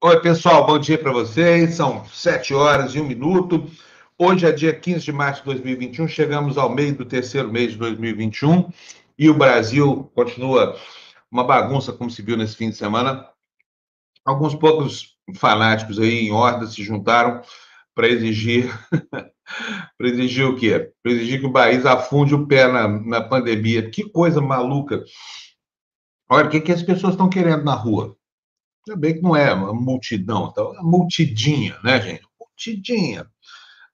Oi, pessoal, bom dia para vocês. São sete horas e um minuto. Hoje é dia 15 de março de 2021, chegamos ao meio do terceiro mês de 2021 e o Brasil continua uma bagunça, como se viu nesse fim de semana. Alguns poucos fanáticos aí em horda se juntaram para exigir para exigir o quê? Para exigir que o país afunde o pé na, na pandemia. Que coisa maluca. Olha, o que, que as pessoas estão querendo na rua? Bem que não é uma multidão, então, é multidinha, né, gente? Multidinha.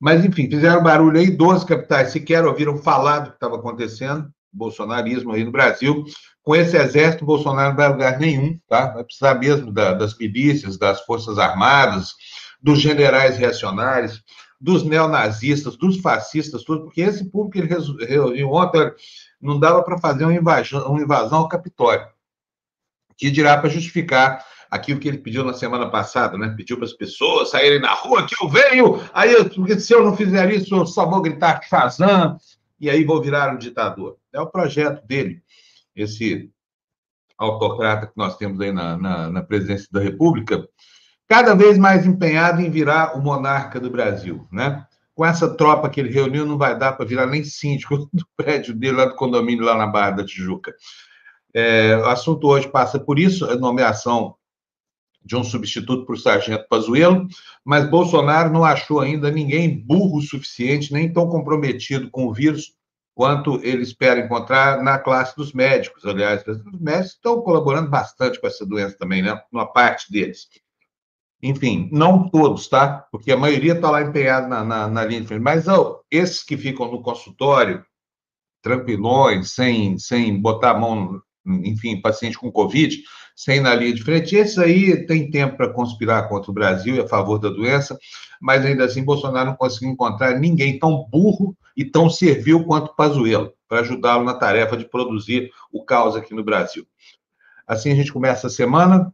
Mas, enfim, fizeram barulho aí, 12 capitais sequer ouviram falar do que estava acontecendo, bolsonarismo aí no Brasil. Com esse exército, Bolsonaro não vai lugar nenhum, tá? Vai precisar mesmo da, das milícias, das forças armadas, dos generais reacionários, dos neonazistas, dos fascistas, tudo, porque esse público ele reuniu ontem, não dava para fazer uma invasão, uma invasão ao Capitólio, que dirá para justificar aquilo que ele pediu na semana passada, né? Pediu para as pessoas saírem na rua que eu venho, aí porque se eu não fizer isso, eu só vou gritar Shazam, e aí vou virar um ditador. É o projeto dele, esse autocrata que nós temos aí na, na, na presidência da República, cada vez mais empenhado em virar o monarca do Brasil, né? Com essa tropa que ele reuniu, não vai dar para virar nem síndico do prédio dele, lá do condomínio, lá na Barra da Tijuca. É, o assunto hoje passa por isso, a nomeação de um substituto para o Sargento Pazuello, mas Bolsonaro não achou ainda ninguém burro o suficiente, nem tão comprometido com o vírus quanto ele espera encontrar na classe dos médicos. Aliás, os médicos estão colaborando bastante com essa doença também, né? Uma parte deles. Enfim, não todos, tá? Porque a maioria está lá empenhada na, na, na, linha de frente. Mas oh, esses que ficam no consultório, tranquilões, sem, sem botar a mão, enfim, paciente com Covid, sem na linha de frente. Esse aí tem tempo para conspirar contra o Brasil e a favor da doença, mas ainda assim Bolsonaro não conseguiu encontrar ninguém tão burro e tão servil quanto Pazuello para ajudá-lo na tarefa de produzir o caos aqui no Brasil. Assim a gente começa a semana.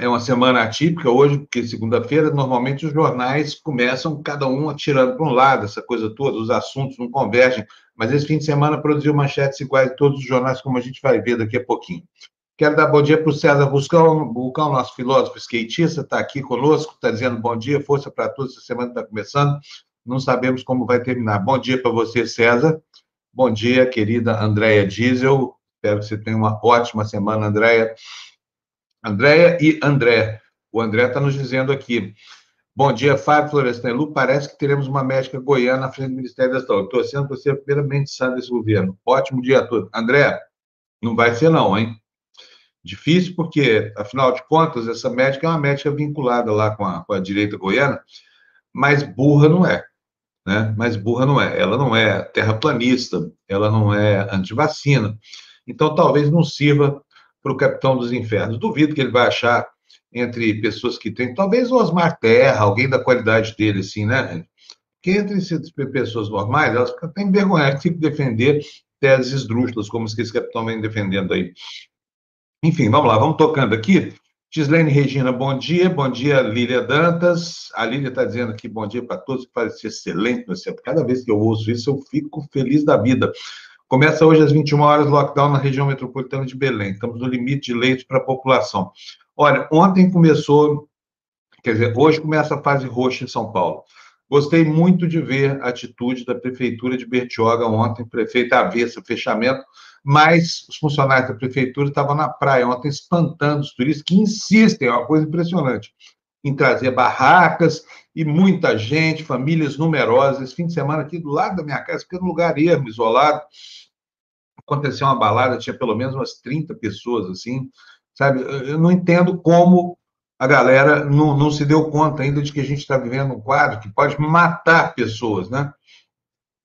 É uma semana atípica hoje, porque segunda-feira, normalmente os jornais começam cada um atirando para um lado, essa coisa toda, os assuntos não convergem, mas esse fim de semana produziu manchetes iguais em todos os jornais, como a gente vai ver daqui a pouquinho. Quero dar bom dia para o César Buscão, Bulcão, nosso filósofo skatista, está aqui conosco, está dizendo bom dia, força para todos, essa semana está começando, não sabemos como vai terminar. Bom dia para você, César. Bom dia, querida Andréia Diesel. Espero que você tenha uma ótima semana, Andréia. Andréia e André. O André está nos dizendo aqui. Bom dia, Fábio Florestan Lu. Parece que teremos uma médica goiana à frente do Ministério da Saúde. Torcendo para ser a primeira medição desse governo. Ótimo dia a todos. André, não vai ser não, hein? Difícil porque, afinal de contas, essa médica é uma médica vinculada lá com a, com a direita goiana, mas burra não é. Né? Mas burra não é. Ela não é terraplanista, ela não é antivacina. Então, talvez não sirva para o capitão dos infernos. Duvido que ele vai achar entre pessoas que têm, talvez o Osmar Terra, alguém da qualidade dele, assim, né? Que entre pessoas normais, elas ficam até envergonhadas, que defender teses esdrúxulas, como esse capitão vem defendendo aí. Enfim, vamos lá, vamos tocando aqui. Gislaine Regina, bom dia. Bom dia, Lília Dantas. A Lília está dizendo aqui bom dia para todos, parece excelente. Cada vez que eu ouço isso, eu fico feliz da vida. Começa hoje às 21 horas lockdown na região metropolitana de Belém. Estamos no limite de leitos para a população. Olha, ontem começou, quer dizer, hoje começa a fase roxa em São Paulo. Gostei muito de ver a atitude da prefeitura de Bertioga ontem, prefeita avessa, fechamento mas os funcionários da prefeitura estavam na praia ontem espantando os turistas que insistem, é uma coisa impressionante, em trazer barracas e muita gente, famílias numerosas. Esse fim de semana aqui do lado da minha casa, porque é um lugar ermo, isolado, aconteceu uma balada, tinha pelo menos umas 30 pessoas, assim, sabe? Eu não entendo como a galera não, não se deu conta ainda de que a gente está vivendo um quadro que pode matar pessoas, né?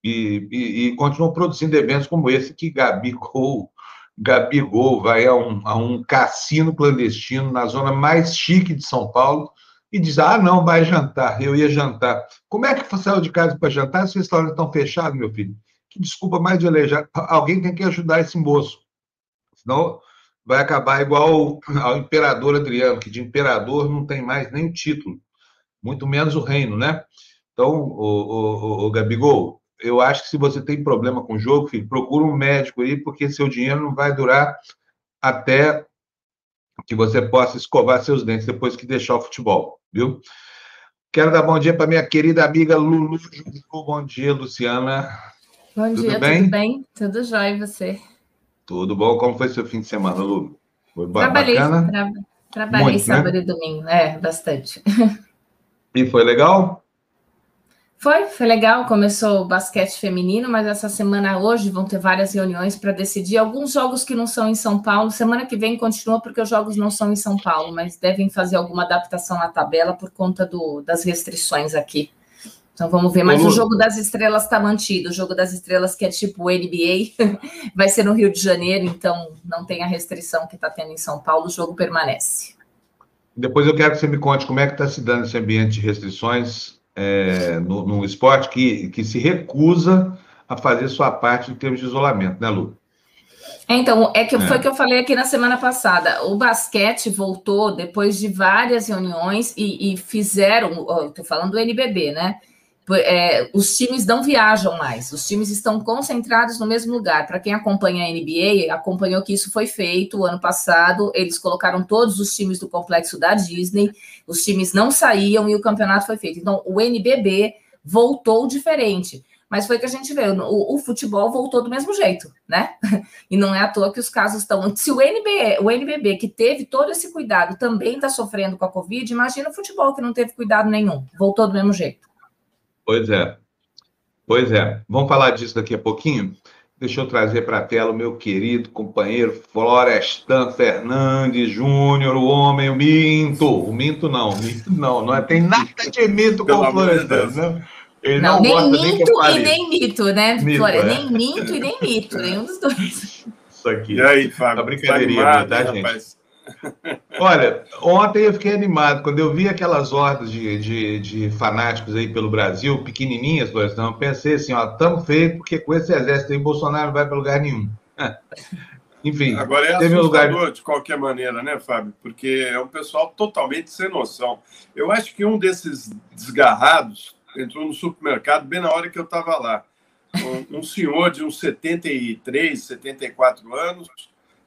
E, e, e continuam produzindo eventos como esse que Gabigol, Gabigol vai a um, a um cassino clandestino na zona mais chique de São Paulo e diz: Ah, não, vai jantar, eu ia jantar. Como é que saiu de casa para jantar? Os restaurantes estão fechados, meu filho. Que desculpa mais de alejar. Alguém tem que ajudar esse moço. Senão vai acabar igual ao imperador Adriano, que de imperador não tem mais nem título, muito menos o reino, né? Então, o, o, o, o Gabigol, eu acho que se você tem problema com o jogo, filho, procura um médico aí, porque seu dinheiro não vai durar até que você possa escovar seus dentes depois que deixar o futebol, viu? Quero dar bom dia para minha querida amiga Lulu. Bom dia, Luciana. Bom tudo dia, bem? tudo bem? Tudo jóia e você? Tudo bom. Como foi seu fim de semana, Lulu? Foi Trabalhei, bacana? Tra... Trabalhei Muito, né? sábado né? e domingo, é, bastante. E foi legal? Foi, foi legal. Começou o basquete feminino, mas essa semana hoje vão ter várias reuniões para decidir alguns jogos que não são em São Paulo. Semana que vem continua porque os jogos não são em São Paulo, mas devem fazer alguma adaptação na tabela por conta do, das restrições aqui. Então vamos ver. Mas o jogo das estrelas está mantido. O jogo das estrelas, que é tipo NBA, vai ser no Rio de Janeiro, então não tem a restrição que está tendo em São Paulo, o jogo permanece. Depois eu quero que você me conte como é que está se dando esse ambiente de restrições é, no, num esporte que, que se recusa a fazer sua parte em termos de isolamento, né, Lu? É, então, é que é. foi que eu falei aqui na semana passada. O basquete voltou depois de várias reuniões e, e fizeram, estou falando do NBB, né? É, os times não viajam mais, os times estão concentrados no mesmo lugar. Para quem acompanha a NBA, acompanhou que isso foi feito o ano passado. Eles colocaram todos os times do complexo da Disney, os times não saíam e o campeonato foi feito. Então, o NBB voltou diferente. Mas foi que a gente vê, o, o, futebol voltou do mesmo jeito, né? E não é à toa que os casos estão. Se o NBB, o NBB, que teve todo esse cuidado, também está sofrendo com a Covid, imagina o futebol que não teve cuidado nenhum, voltou do mesmo jeito. Pois é. Pois é. Vamos falar disso daqui a pouquinho? Deixa eu trazer para a tela o meu querido companheiro Florestan Fernandes Júnior, o homem, o minto. O minto não, o minto não, não é, tem nada de mito com o Florestan, né? Ele não, não nem minto nem e nem mito, né, mito, É. Nem minto e nem mito, nenhum dos dois. Isso aqui. E aí, Fábio? A brincadeirinha, tá, tá gente? Rapaz? Olha, ontem eu fiquei animado quando eu vi aquelas hordas de, de, de fanáticos aí pelo Brasil, pequenininhas, por exemplo, pensei assim, ó, tamo feio porque com esse exército aí Bolsonaro não vai para lugar nenhum. Enfim. Agora é assustador lugar... de qualquer maneira, né, Fábio? Porque é um pessoal totalmente sem noção. Eu acho que um desses desgarrados entrou no supermercado bem na hora que eu estava lá. Um, um senhor de uns 73, 74 anos,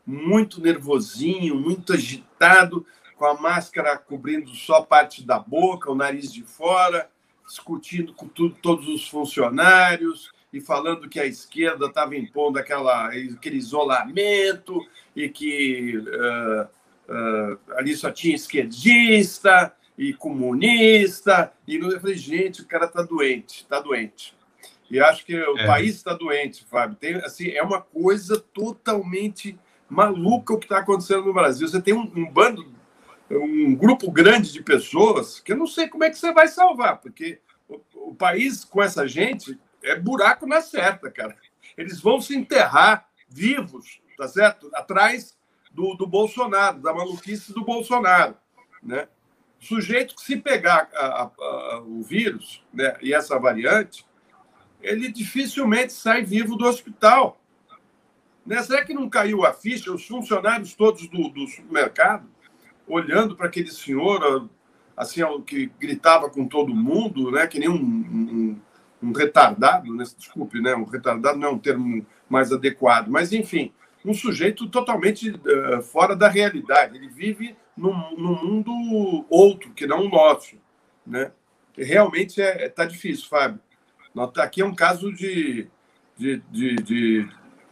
muito nervosinho, muito agitado, com a máscara cobrindo só parte da boca, o nariz de fora, discutindo com tudo, todos os funcionários e falando que a esquerda estava impondo aquela, aquele isolamento e que uh, uh, ali só tinha esquerdista e comunista. E eu falei, gente, o cara está doente, está doente. E acho que o é. país está doente, Fábio. Tem, assim, é uma coisa totalmente maluca o que está acontecendo no Brasil. Você tem um, um, bando, um grupo grande de pessoas que eu não sei como é que você vai salvar, porque o, o país com essa gente é buraco na certa, cara. Eles vão se enterrar vivos, tá certo? Atrás do, do Bolsonaro, da maluquice do Bolsonaro, né? Sujeito que se pegar a, a, a, o vírus né, e essa variante, ele dificilmente sai vivo do hospital. Né? Será que não caiu a ficha? Os funcionários todos do, do supermercado, olhando para aquele senhor assim que gritava com todo mundo, né? que nem um, um, um retardado, né? desculpe, né? um retardado não é um termo mais adequado, mas enfim, um sujeito totalmente uh, fora da realidade. Ele vive num, num, mundo outro, que não o nosso. Né? Realmente é, é, tá difícil, Fábio. Aqui é um caso de, de, de, de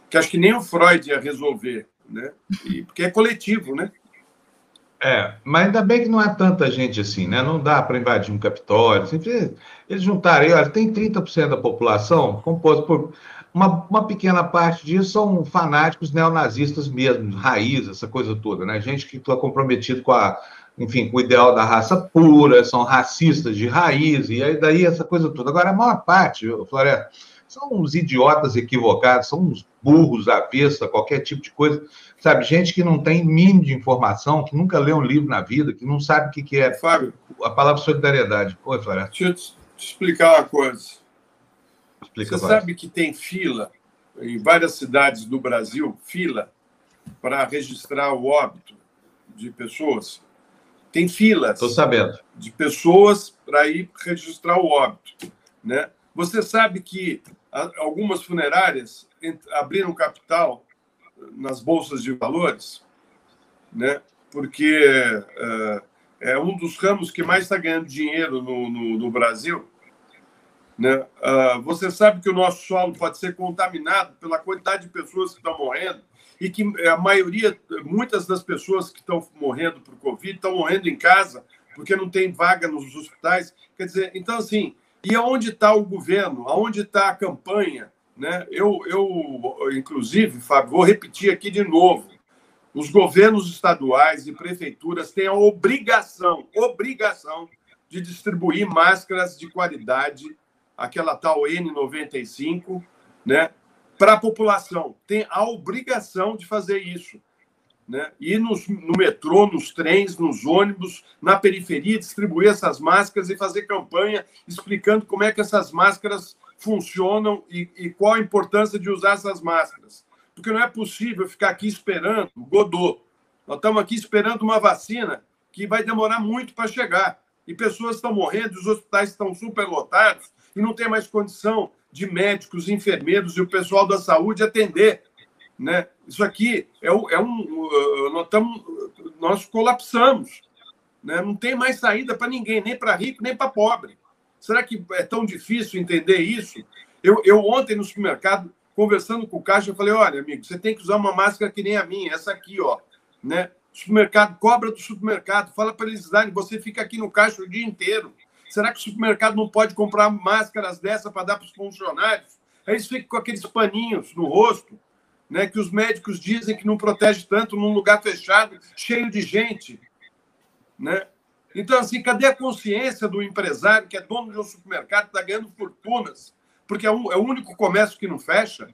que acho que nem o Freud ia resolver, né? E, porque é coletivo, né? É, mas ainda bem que não é tanta gente assim, né? Não dá para invadir um Capitólio. Assim, eles juntarem, olha, tem 30% da população composta por. Uma, uma pequena parte disso são fanáticos neonazistas mesmo, raiz, essa coisa toda, né? Gente que está comprometido com a, enfim, com o ideal da raça pura, são racistas de raiz, e aí daí essa coisa toda. Agora, a maior parte, Floresta, são uns idiotas equivocados, são uns burros avessa, qualquer tipo de coisa. Sabe, gente que não tem mínimo de informação, que nunca leu um livro na vida, que não sabe o que, que é Fábio, a palavra solidariedade. Oi, Floresta. Deixa eu te explicar uma coisa. Explica, Você sabe que tem fila em várias cidades do Brasil, fila para registrar o óbito de pessoas? Tem filas. Estou sabendo. De pessoas para ir registrar o óbito. Né? Você sabe que algumas funerárias abriram capital nas bolsas de valores, né? porque é, é um dos ramos que mais está ganhando dinheiro no, no, no Brasil. Né? Uh, você sabe que o nosso solo pode ser contaminado pela quantidade de pessoas que estão morrendo e que a maioria, muitas das pessoas que estão morrendo por Covid estão morrendo em casa porque não tem vaga nos hospitais. Quer dizer, então, assim, e aonde está o governo? Aonde está a campanha? Né? Eu, eu, inclusive, Fábio, vou repetir aqui de novo. Os governos estaduais e prefeituras têm a obrigação, obrigação de distribuir máscaras de qualidade, aquela tal N95, né, para a população. Tem a obrigação de fazer isso. Né? Ir nos, no metrô, nos trens, nos ônibus, na periferia, distribuir essas máscaras e fazer campanha explicando como é que essas máscaras funcionam e, e qual a importância de usar essas máscaras. Porque não é possível ficar aqui esperando Godot. Nós estamos aqui esperando uma vacina que vai demorar muito para chegar. E pessoas estão morrendo, os hospitais estão superlotados e não tem mais condição de médicos, enfermeiros e o pessoal da saúde atender. Né? Isso aqui é, é um. Uh, nós, tamo, nós colapsamos. Né? Não tem mais saída para ninguém, nem para rico, nem para pobre. Será que é tão difícil entender isso? Eu, eu ontem no supermercado, conversando com o caixa, eu falei: olha, amigo, você tem que usar uma máscara que nem a minha, essa aqui, ó. Né? Supermercado, cobra do supermercado, fala para eles darem, você fica aqui no caixa o dia inteiro. Será que o supermercado não pode comprar máscaras dessa para dar para os funcionários? Aí eles ficam com aqueles paninhos no rosto, né, que os médicos dizem que não protege tanto num lugar fechado, cheio de gente. Né? Então, assim, cadê a consciência do empresário que é dono de um supermercado, está ganhando fortunas, porque é, é o único comércio que não fecha?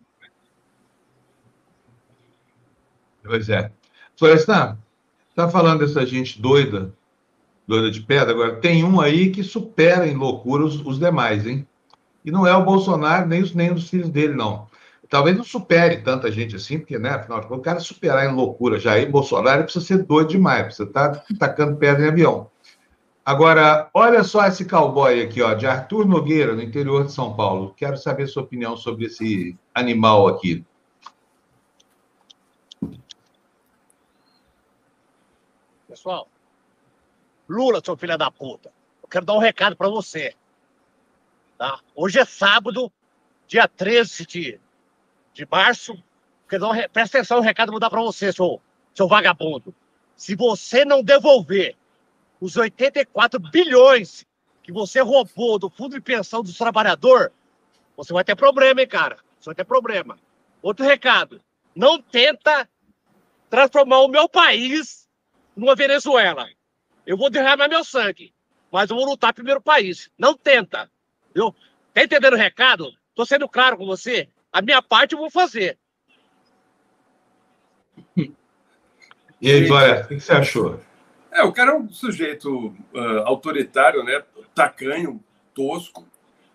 Pois é. Florestan, está falando dessa gente doida, doida de pedra, agora tem um aí que supera em loucura os, os demais, hein? E não é o Bolsonaro, nem os, nem os filhos dele, não talvez não supere tanta gente assim, porque, né, afinal o cara superar em loucura já aí, Bolsonaro precisa ser doido demais, precisa estar tá tacando pedra em avião. Agora, olha só esse cowboy aqui, ó, de Arthur Nogueira, no interior de São Paulo. Quero saber sua opinião sobre esse animal aqui. Pessoal, Lula, seu filho da puta, eu quero dar um recado para você. Tá? Hoje é sábado, dia 13 de de março. Não, presta atenção, o recado vou dar para você, seu, seu vagabundo. Se você não devolver os 84 bilhões que você roubou do fundo de pensão dos trabalhadores, você vai ter problema, hein, cara? Você vai ter problema. Outro recado: não tenta transformar o meu país numa Venezuela. Eu vou derramar meu sangue, mas eu vou lutar primeiro país. Não tenta. Eu, tá entendendo o recado? Tô sendo claro com você. A minha parte eu vou fazer. E aí, Glória, o que você achou? É, o cara é um sujeito uh, autoritário, né? tacanho, tosco,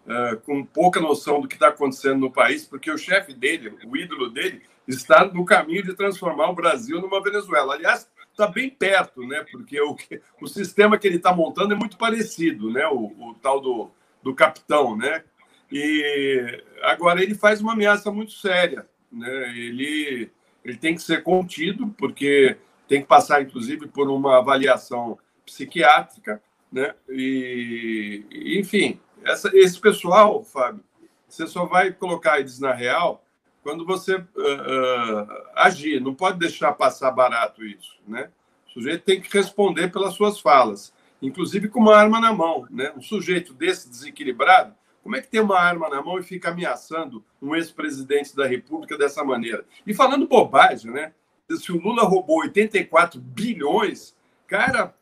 uh, com pouca noção do que está acontecendo no país, porque o chefe dele, o ídolo dele, está no caminho de transformar o Brasil numa Venezuela. Aliás, está bem perto, né? Porque o, o sistema que ele está montando é muito parecido, né? O, o tal do, do capitão, né? E agora ele faz uma ameaça muito séria. Né? Ele, ele tem que ser contido, porque tem que passar, inclusive, por uma avaliação psiquiátrica. Né? E, enfim, essa, esse pessoal, Fábio, você só vai colocar eles na real quando você uh, uh, agir. Não pode deixar passar barato isso. Né? O sujeito tem que responder pelas suas falas, inclusive com uma arma na mão. Né? Um sujeito desse desequilibrado como é que tem uma arma na mão e fica ameaçando um ex-presidente da República dessa maneira? E falando bobagem, né? Se o Lula roubou 84 bilhões, cara,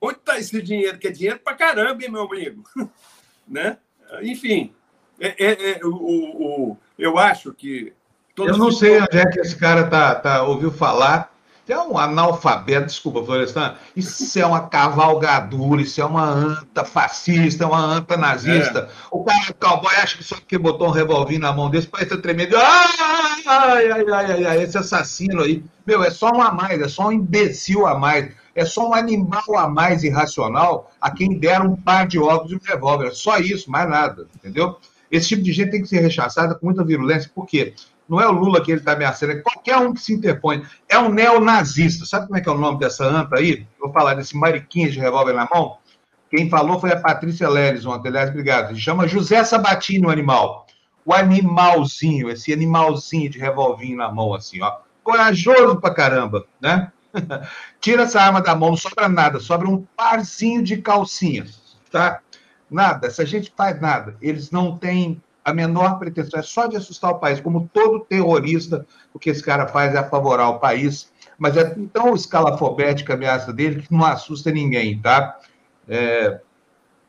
onde está esse dinheiro? Que é dinheiro para caramba, hein, meu amigo? né? Enfim, é, é, é o, o, eu acho que. Eu não sei onde é que esse cara tá, tá, ouviu falar é um analfabeto, desculpa, Florestan, isso é uma cavalgadura, isso é uma anta fascista, uma anta nazista. É. O cara, o cowboy, acha que só porque botou um revolvinho na mão desse, parece tremendo. Ai, ai, ai, ai, ai, esse assassino aí. Meu, é só um a mais, é só um imbecil a mais, é só um animal a mais irracional a quem deram um par de ovos e um revólver. É só isso, mais nada, entendeu? Esse tipo de gente tem que ser rechaçada com muita virulência, por quê? Não é o Lula que ele está ameaçando, é qualquer um que se interpõe. É um neonazista. Sabe como é que é o nome dessa anta aí? Vou falar desse mariquinha de revólver na mão. Quem falou foi a Patrícia Leles ontem, aliás, obrigado. Se chama José Sabatini, o animal. O animalzinho, esse animalzinho de revolvinho na mão, assim, ó. Corajoso pra caramba, né? Tira essa arma da mão, não sobra nada, sobra um parzinho de calcinhas, tá? Nada, essa gente faz nada. Eles não têm a menor pretensão, é só de assustar o país, como todo terrorista, o que esse cara faz é apavorar o país, mas é tão escalafobética a ameaça dele que não assusta ninguém, tá? É...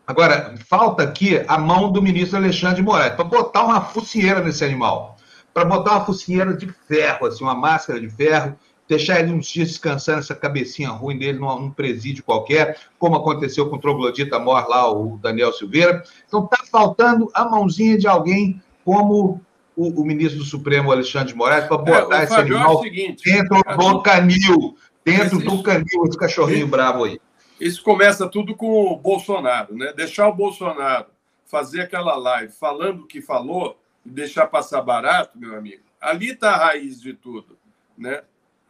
Agora, falta aqui a mão do ministro Alexandre de Moraes, para botar uma focinheira nesse animal, para botar uma focinheira de ferro, assim, uma máscara de ferro, deixar ele uns dias descansando essa cabecinha ruim dele num, num presídio qualquer, como aconteceu com o troglodita mor lá, o Daniel Silveira. Então está faltando a mãozinha de alguém como o, o, ministro do Supremo, Alexandre de Moraes, para botar é, esse animal é seguinte, dentro do canil, dentro esse, do canil, esse cachorrinho esse, bravo aí. Isso começa tudo com o Bolsonaro, né? Deixar o Bolsonaro fazer aquela live falando o que falou e deixar passar barato, meu amigo. Ali está a raiz de tudo, né?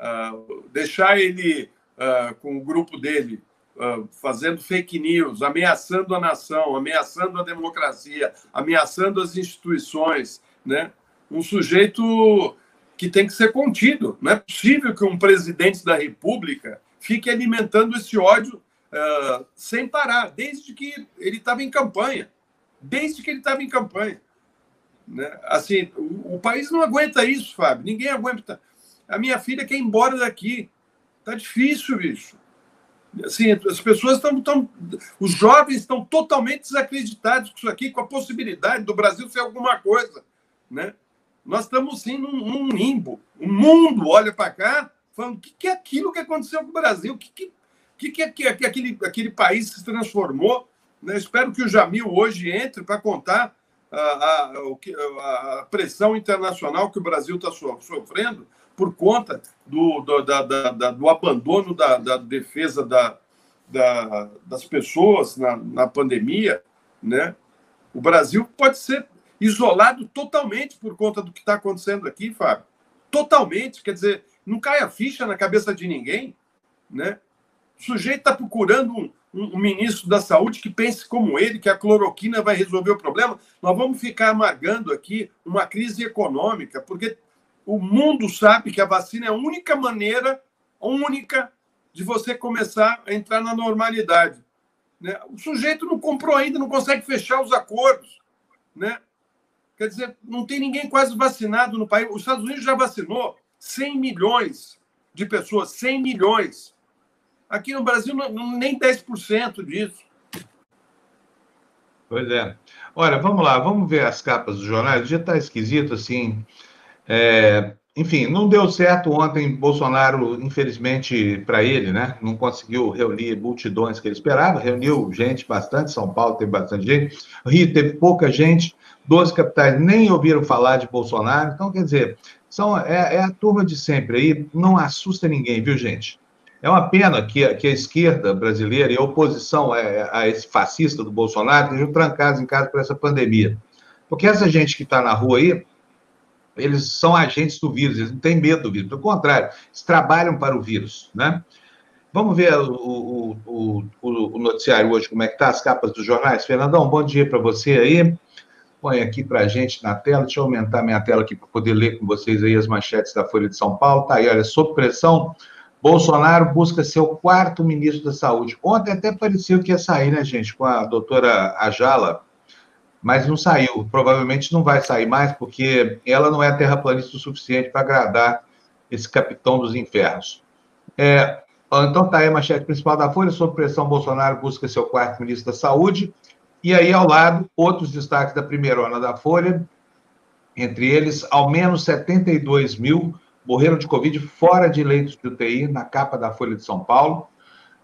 Uh, deixar ele uh, com o grupo dele uh, fazendo fake news, ameaçando a nação, ameaçando a democracia, ameaçando as instituições, né? Um sujeito que tem que ser contido. Não é possível que um presidente da República fique alimentando esse ódio sem parar, desde que ele estava em campanha. Desde que ele estava em campanha. Né? Assim, o, o país não aguenta isso, Fábio. Ninguém aguenta. A minha filha quer ir embora daqui. Tá difícil, bicho. Assim, as pessoas estão. Tão, os jovens estão totalmente desacreditados com isso aqui, com a possibilidade do Brasil ser alguma coisa. Né? Nós estamos sim num, num limbo. O mundo olha para cá falando: o que, que é aquilo que aconteceu com o Brasil? O que, que, que, que, é que, que aquele, aquele país se transformou? Né? Espero que o Jamil hoje entre para contar a, a, a, pressão internacional que o Brasil está sofrendo por conta do, do, da, da, do abandono da, da defesa da, da, das pessoas na, na pandemia, né? O Brasil pode ser isolado totalmente por conta do que está acontecendo aqui, Fábio. Totalmente. Quer dizer, não cai a ficha na cabeça de ninguém, né? O sujeito está procurando um, um, um, ministro da saúde que pense como ele, que a cloroquina vai resolver o problema. Nós vamos ficar amargando aqui uma crise econômica, porque o mundo sabe que a vacina é a única maneira, única, de você começar a entrar na normalidade. Né? O sujeito não comprou ainda, não consegue fechar os acordos. Né? Quer dizer, não tem ninguém quase vacinado no país. Os Estados Unidos já vacinou 100 milhões de pessoas, 100 milhões. Aqui no Brasil, não, nem 10% disso. Pois é. Olha, vamos lá, vamos ver as capas dos jornais. Dia está esquisito, assim. É, enfim, não deu certo ontem. Bolsonaro, infelizmente para ele, né, não conseguiu reunir multidões que ele esperava. Reuniu gente bastante. São Paulo teve bastante gente. Rio teve pouca gente. Doze capitais nem ouviram falar de Bolsonaro. Então, quer dizer, são, é, é, a turma de sempre aí. Não assusta ninguém, viu, gente? É uma pena que, que a esquerda brasileira e a oposição a, a esse fascista do Bolsonaro estejam trancados em casa por essa pandemia. Porque essa gente que está na rua aí eles são agentes do vírus, eles não têm medo do vírus, pelo contrário, eles trabalham para o vírus, né? Vamos ver o, o, o, o noticiário hoje, como é que está, as capas dos jornais. Fernandão, bom dia para você aí. Põe aqui para a gente na tela, deixa eu aumentar minha tela aqui para poder ler com vocês aí as manchetes da Folha de São Paulo. Tá aí, olha, sob pressão, Bolsonaro busca ser o quarto ministro da Saúde. Ontem até pareceu que ia sair, né, gente, com a doutora Ajala, mas não saiu. Provavelmente não vai sair mais, porque ela não é terraplanista o suficiente para agradar esse capitão dos infernos. É, então tá aí a manchete principal da Folha, sob pressão, Bolsonaro busca seu quarto ministro da Saúde. E aí, ao lado, outros destaques da primeira onda da Folha, entre eles, ao menos 72 mil morreram de Covid fora de leitos de UTI, na capa da Folha de São Paulo.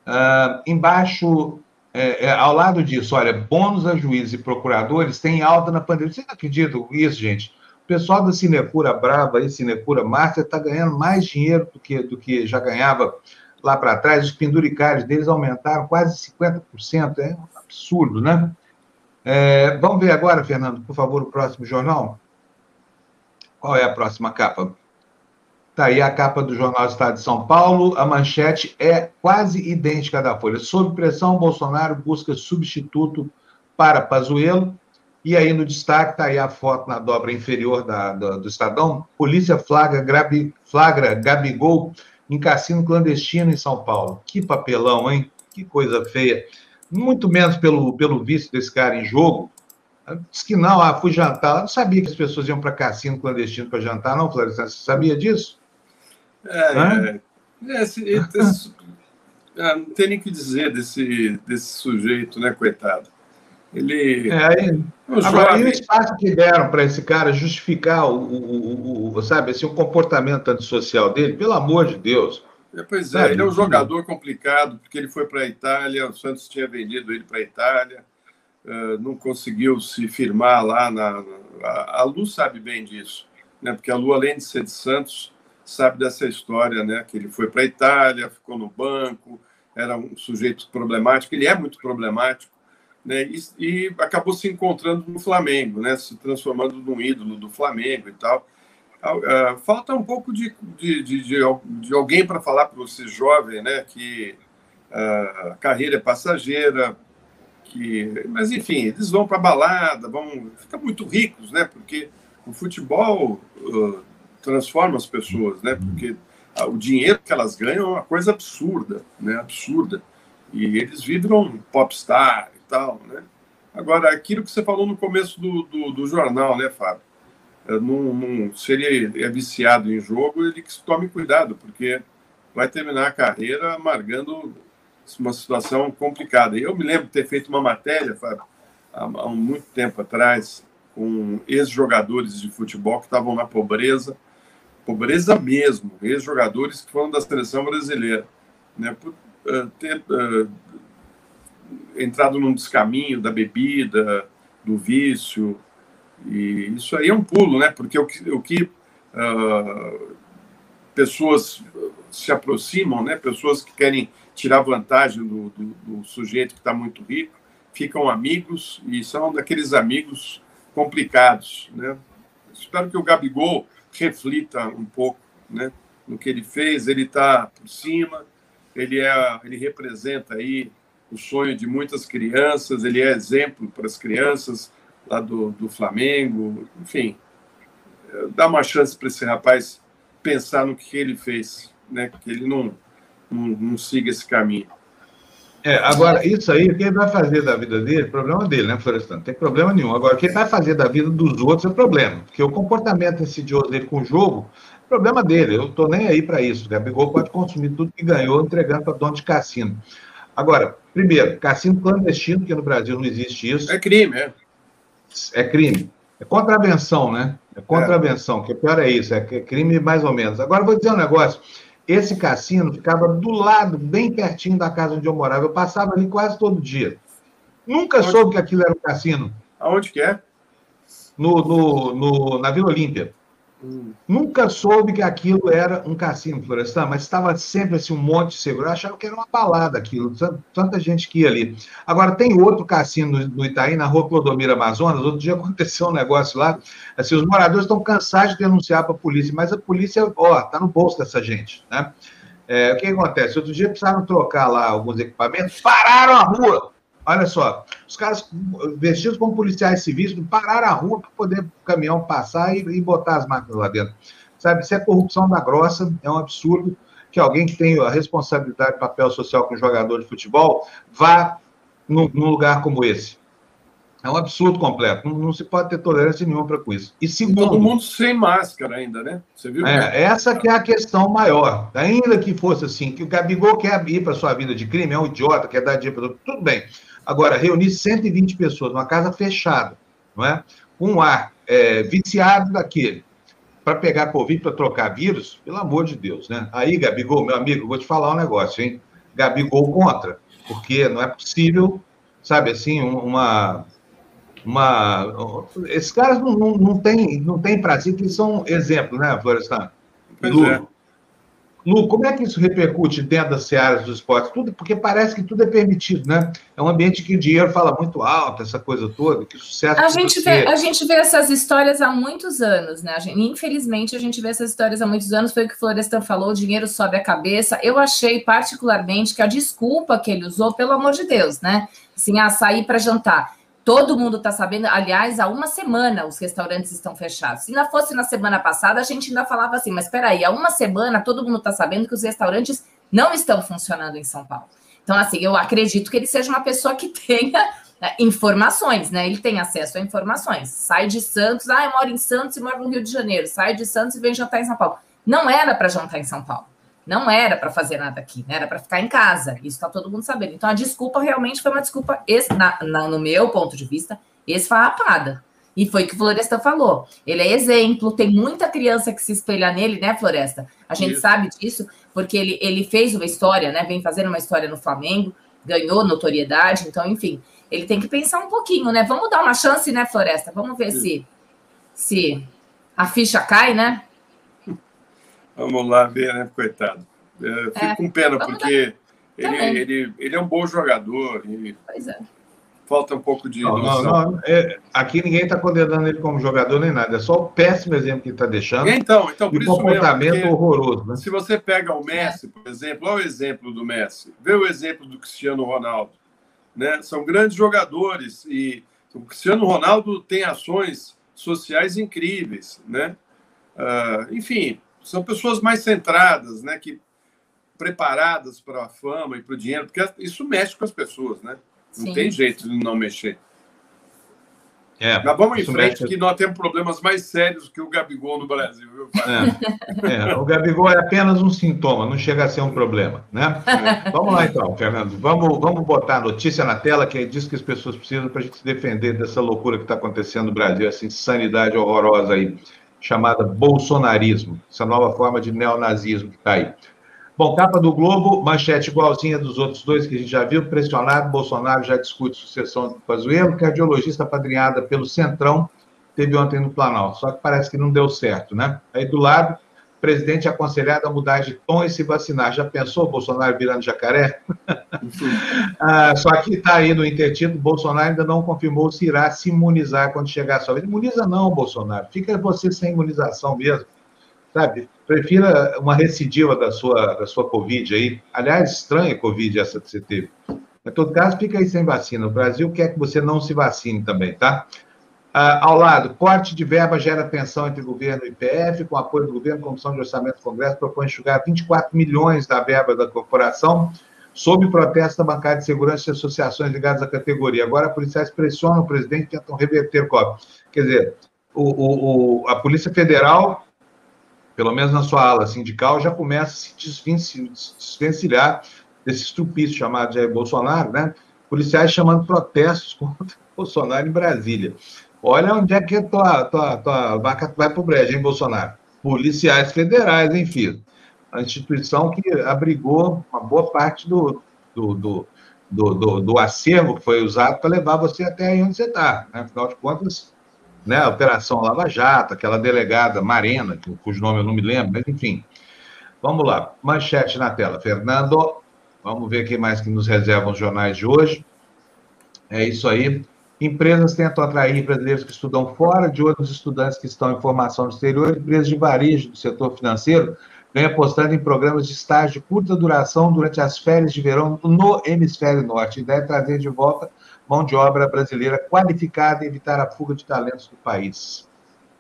Uh, embaixo, é, é, ao lado disso, olha, bônus a juízes e procuradores têm alta na pandemia. Vocês acreditam nisso, gente? O pessoal da Cinecura Brava e Cinecura Master está ganhando mais dinheiro do que, do que já ganhava lá para trás. Os penduricários deles aumentaram quase 50%. É um absurdo, né? É, vamos ver agora, Fernando, por favor, o próximo jornal. Qual é a próxima capa? Tá aí a capa do Jornal Estado de São Paulo. A manchete é quase idêntica da Folha. Sob pressão, Bolsonaro busca substituto para Pazuello. E aí no destaque está aí a foto na dobra inferior da, do, Estadão. Polícia flagra, Gabi, flagra Gabigol em cassino clandestino em São Paulo. Que papelão, hein? Que coisa feia. Muito menos pelo, pelo vício desse cara em jogo. Diz que não, ah, fui jantar. Eu não sabia que as pessoas iam para cassino clandestino para jantar, não, Floresta. Você sabia disso? É, é, esse, esse, é, não tem nem o que dizer desse, desse sujeito, né, coitado. Ele. É, aí, agora, e o espaço que deram para esse cara justificar o, o, o, sabe, assim, o comportamento antissocial dele, pelo amor de Deus. É, pois é, ele é um jogador complicado, porque ele foi para a Itália, o Santos tinha vendido ele para a Itália, uh, não conseguiu se firmar lá na. A, a Lu sabe bem disso, né? porque a Lu, além de ser de Santos, sabe dessa história, né? Que ele foi para a Itália, ficou no banco, era um sujeito problemático, ele é muito problemático, né? E, e acabou se encontrando no Flamengo, né? Se transformando num ídolo do Flamengo e tal. Uh, falta um pouco de, de, de, de alguém para falar para você jovem, né? Que uh, a carreira é passageira, que, mas enfim, eles vão para balada, vão ficar muito ricos, né? Porque o futebol uh, transforma as pessoas, né? Porque o dinheiro que elas ganham é uma coisa absurda, né? Absurda. E eles viram popstar e tal, né? Agora, aquilo que você falou no começo do, do, do jornal, né, Fábio? É, num, num, se ele é viciado em jogo, ele que tome cuidado, porque vai terminar a carreira amargando uma situação complicada. Eu me lembro de ter feito uma matéria, Fábio, há, há muito tempo atrás, com ex-jogadores de futebol que estavam na pobreza pobreza mesmo, ex-jogadores que foram da seleção brasileira, né, por uh, ter uh, entrado num descaminho da bebida, do vício, e isso aí é um pulo, né, porque o que, o que uh, pessoas se aproximam, né, pessoas que querem tirar vantagem do, do, do sujeito que está muito rico, ficam amigos e são daqueles amigos complicados, né. Espero que o Gabigol reflita um pouco né, no que ele fez. Ele está por cima, ele, é, ele representa aí o sonho de muitas crianças, ele é exemplo para as crianças lá do, do Flamengo, enfim. Dá uma chance para esse rapaz pensar no que ele fez, né, que ele não, não, não siga esse caminho. É, agora, isso aí, quem vai fazer da vida dele, problema dele, né, Florestan? Não tem problema nenhum. Agora, quem vai fazer da vida dos outros é problema. Porque o comportamento insidioso dele com o jogo, problema dele. Eu não estou nem aí para isso. O Gabigol pode consumir tudo que ganhou entregando para dono de cassino. Agora, primeiro, cassino clandestino, que no Brasil não existe isso. É crime, é. É crime. É contravenção, né? É contravenção, é. que pior é isso, é crime mais ou menos. Agora, vou dizer um negócio. Esse cassino ficava do lado, bem pertinho da casa onde eu morava. Eu passava ali quase todo dia. Nunca soube que aquilo era um cassino. Aonde que é? No, no, no na Vila Olímpia. Nunca soube que aquilo era um cassino, Florestan, mas estava sempre assim, um monte de seguro. Eu achava que era uma balada aquilo, tanta gente que ia ali. Agora, tem outro cassino no Itaí, na rua Clodomiro Amazonas. Outro dia aconteceu um negócio lá. Assim, os moradores estão cansados de denunciar para a polícia, mas a polícia, ó, está no bolso dessa gente. Né? É, o que acontece? Outro dia precisaram trocar lá alguns equipamentos, pararam a rua. Olha só, os caras vestidos como policiais civis pararam a rua para poder o caminhão passar e, e, botar as máquinas lá dentro. Sabe, isso é corrupção da grossa, é um absurdo que alguém que tem a responsabilidade, papel social com jogador de futebol, vá num, num lugar como esse. É um absurdo completo. Não, não se pode ter tolerância nenhuma para com isso. E segundo, todo mundo sem máscara ainda, né? Você viu? É, essa que é a questão maior. Ainda que fosse assim, que o Gabigol quer ir para sua vida de crime, é um idiota, quer dar dinheiro para tudo bem. Agora, reunir 120 pessoas numa casa fechada, não é? um ar é, viciado daquele, para pegar Covid, para trocar vírus, pelo amor de Deus, né? Aí, Gabigol, meu amigo, vou te falar um negócio, hein? Gabigol contra, porque não é possível, sabe assim, uma. uma esses caras não, não, não têm não tem prazer, que são exemplos, né, Florestan? Pois é. Lu, como é que isso repercute dentro das searas dos esportes? Tudo, porque parece que tudo é permitido, né? É um ambiente que o dinheiro fala muito alto, essa coisa toda, que o sucesso. A gente, vê, a gente vê essas histórias há muitos anos, né? Gente, infelizmente, a gente vê essas histórias há muitos anos. Foi o que o Florestan falou: o dinheiro sobe a cabeça. Eu achei, particularmente, que a desculpa que ele usou, pelo amor de Deus, né? Assim, a sair para jantar. Todo mundo está sabendo. Aliás, há uma semana os restaurantes estão fechados. Se não fosse na semana passada, a gente ainda falava assim, mas espera aí, há uma semana todo mundo está sabendo que os restaurantes não estão funcionando em São Paulo. Então, assim, eu acredito que ele seja uma pessoa que tenha né, informações, né? Ele tem acesso a informações. Sai de Santos, ah, eu moro em Santos e moro no Rio de Janeiro. Sai de Santos e vem jantar em São Paulo. Não era para jantar em São Paulo não era para fazer nada aqui, né? era para ficar em casa. Isso está todo mundo sabendo. Então a desculpa realmente foi uma desculpa, na, na, no meu ponto de vista, esfarrapada. E foi o que o Floresta falou. Ele é exemplo, tem muita criança que se espelha nele, né, Floresta? A gente Isso. sabe disso, porque ele, ele fez uma história, né? Vem fazendo uma história no Flamengo, ganhou notoriedade, então, enfim, ele tem que pensar um pouquinho, né? Vamos dar uma chance, né, Floresta? Vamos ver se, se a ficha cai, né? Vamos lá ver, né? Coitado. É, fico é, com pena, porque ele, ele, ele é um bom jogador. E pois é. Falta um pouco de. Não, não, não é, aqui ninguém está condenando ele como jogador nem nada. É só o péssimo exemplo que ele está deixando. Então, então por isso comportamento mesmo, horroroso. Né? Se você pega o Messi, por exemplo, olha o exemplo do Messi. Vê o exemplo do Cristiano Ronaldo. Né? São grandes jogadores e o Cristiano Ronaldo tem ações sociais incríveis, né? Uh, enfim, são pessoas mais centradas, né? Que preparadas para a fama e para o dinheiro, porque isso mexe com as pessoas, né? Não Sim. tem jeito de não mexer. É, Mas vamos em frente, mexe... que nós temos problemas mais sérios que o Gabigol no Brasil, viu, é, é, o Gabigol é apenas um sintoma, não chega a ser um problema, né? É. Vamos lá então, Fernando. Vamos, vamos botar a notícia na tela que diz que as pessoas precisam para a gente se defender dessa loucura que está acontecendo no Brasil, essa insanidade horrorosa aí chamada bolsonarismo, essa nova forma de neonazismo que está aí. Bom, capa do Globo, manchete igualzinha dos outros dois que a gente já viu, pressionado, Bolsonaro já discute sucessão do Pazuello, cardiologista padrinhada pelo Centrão, teve ontem no Planalto, só que parece que não deu certo, né? Aí do lado, presidente aconselhado a mudar de tom e se vacinar. Já pensou Bolsonaro virando jacaré? ah, só que está aí no intertítulo, Bolsonaro ainda não confirmou se irá se imunizar quando chegar a sua vez. Imuniza não, Bolsonaro. Fica você sem imunização mesmo. Sabe? Prefira uma recidiva da sua, da sua Covid aí. Aliás, estranha Covid essa que você teve. Em todo caso, fica aí sem vacina. O Brasil quer que você não se vacine também, tá? Uh, ao lado, corte de verba gera tensão entre governo e IPF, com apoio do governo, Comissão de Orçamento do Congresso propõe enxugar 24 milhões da verba da corporação, sob protesto da bancada de segurança e associações ligadas à categoria. Agora, policiais pressionam o presidente e tentam reverter o copo. Quer dizer, o, o, o, a Polícia Federal, pelo menos na sua ala sindical, já começa a se desvencilhar desse estupício chamado Jair Bolsonaro, né? Policiais chamando protestos contra Bolsonaro em Brasília. Olha onde é que tua, tua, tua vaca vai para o brejo, hein, Bolsonaro? Policiais federais, enfim. A instituição que abrigou uma boa parte do, do, do, do, do, do acervo que foi usado para levar você até aí onde você está. Né? Afinal de contas, né, a Operação Lava Jato, aquela delegada Marena, cujo nome eu não me lembro, mas enfim. Vamos lá, manchete na tela. Fernando, vamos ver o que mais que nos reservam os jornais de hoje. É isso aí. Empresas tentam atrair brasileiros que estudam fora, de outros estudantes que estão em formação no exterior. Empresas de varejo do setor financeiro vêm apostando em programas de estágio de curta duração durante as férias de verão no hemisfério norte. A ideia é trazer de volta mão de obra brasileira qualificada e evitar a fuga de talentos do país.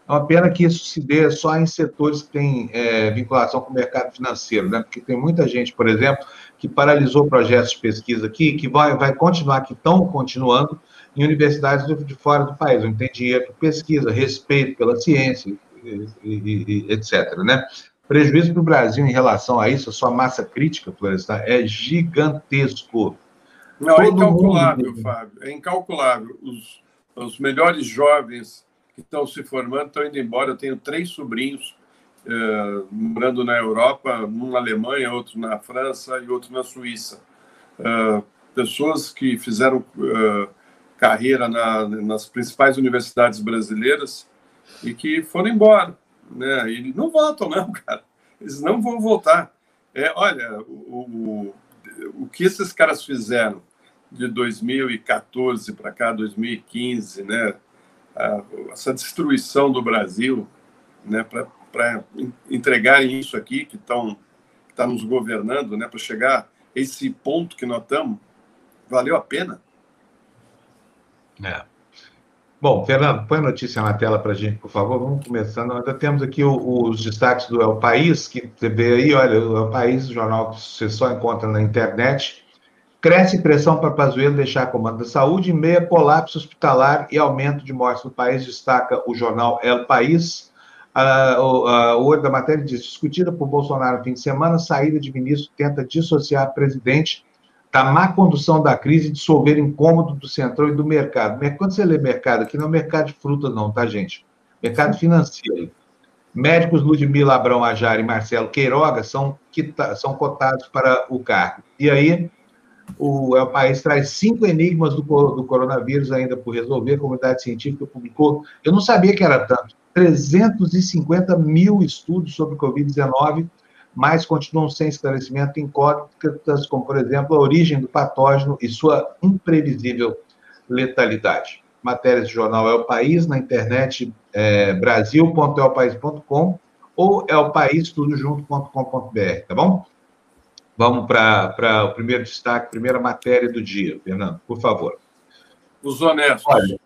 É uma pena que isso se dê só em setores que têm é, vinculação com o mercado financeiro, né? porque tem muita gente, por exemplo, que paralisou projetos de pesquisa aqui, que vai, vai continuar, que estão continuando, em universidades de fora do país, onde tem dinheiro para pesquisa, respeito pela ciência, e, e, e, etc. Né? Prejuízo para o Brasil em relação a isso, a sua massa crítica, Florestan, é gigantesco. Não, é Todo é incalculável, mundo... Fábio, é incalculável. Os, os melhores jovens que estão se formando estão indo embora. Eu tenho três sobrinhos eh, morando na Europa, um na Alemanha, outro na França e outro na Suíça. Uh, pessoas que fizeram uh, carreira na, nas principais universidades brasileiras e que foram embora. Né? E não voltam, não, cara. Eles não vão voltar. É, olha, o, o, o que esses caras fizeram de 2014 para cá, 2015, né? essa destruição do Brasil, né? Para entregarem isso aqui que estão tá nos governando, né? Para chegar a esse ponto que nós estamos, valeu a pena. É. Bom, Fernando, põe a notícia na tela para a gente, por favor. Vamos começando. Ainda temos aqui o, os destaques do El País, que você vê aí, olha, o El País, o jornal que você só encontra na internet. Cresce pressão para Pazuello deixar a comando da saúde, meia colapso hospitalar e aumento de mortes no país, destaca o jornal El País. Uh, uh, o olho da matéria diz: discutida por Bolsonaro no fim de semana, saída de ministro tenta dissociar presidente da má condução da crise dissolver incômodo do centrão e do mercado. Quando você lê mercado, aqui não é mercado de fruta, não, tá, gente? Mercado financeiro. Médicos Ludmila Abrão Ajar e Marcelo Queiroga são, são cotados para o cargo. E aí, o, é o país traz cinco enigmas do, do coronavírus ainda por resolver. A comunidade científica publicou, eu não sabia que era tanto, 350 mil estudos sobre Covid-19 mas continuam sem esclarecimento incógnitas, como, por exemplo, a origem do patógeno e sua imprevisível letalidade. Matérias do jornal É o País, na internet é, brasil.elpaís.com ou elpaístudojunto.com.br, tá bom? Vamos para o primeiro destaque, primeira matéria do dia, Fernando, por favor. Os honestos. Olha,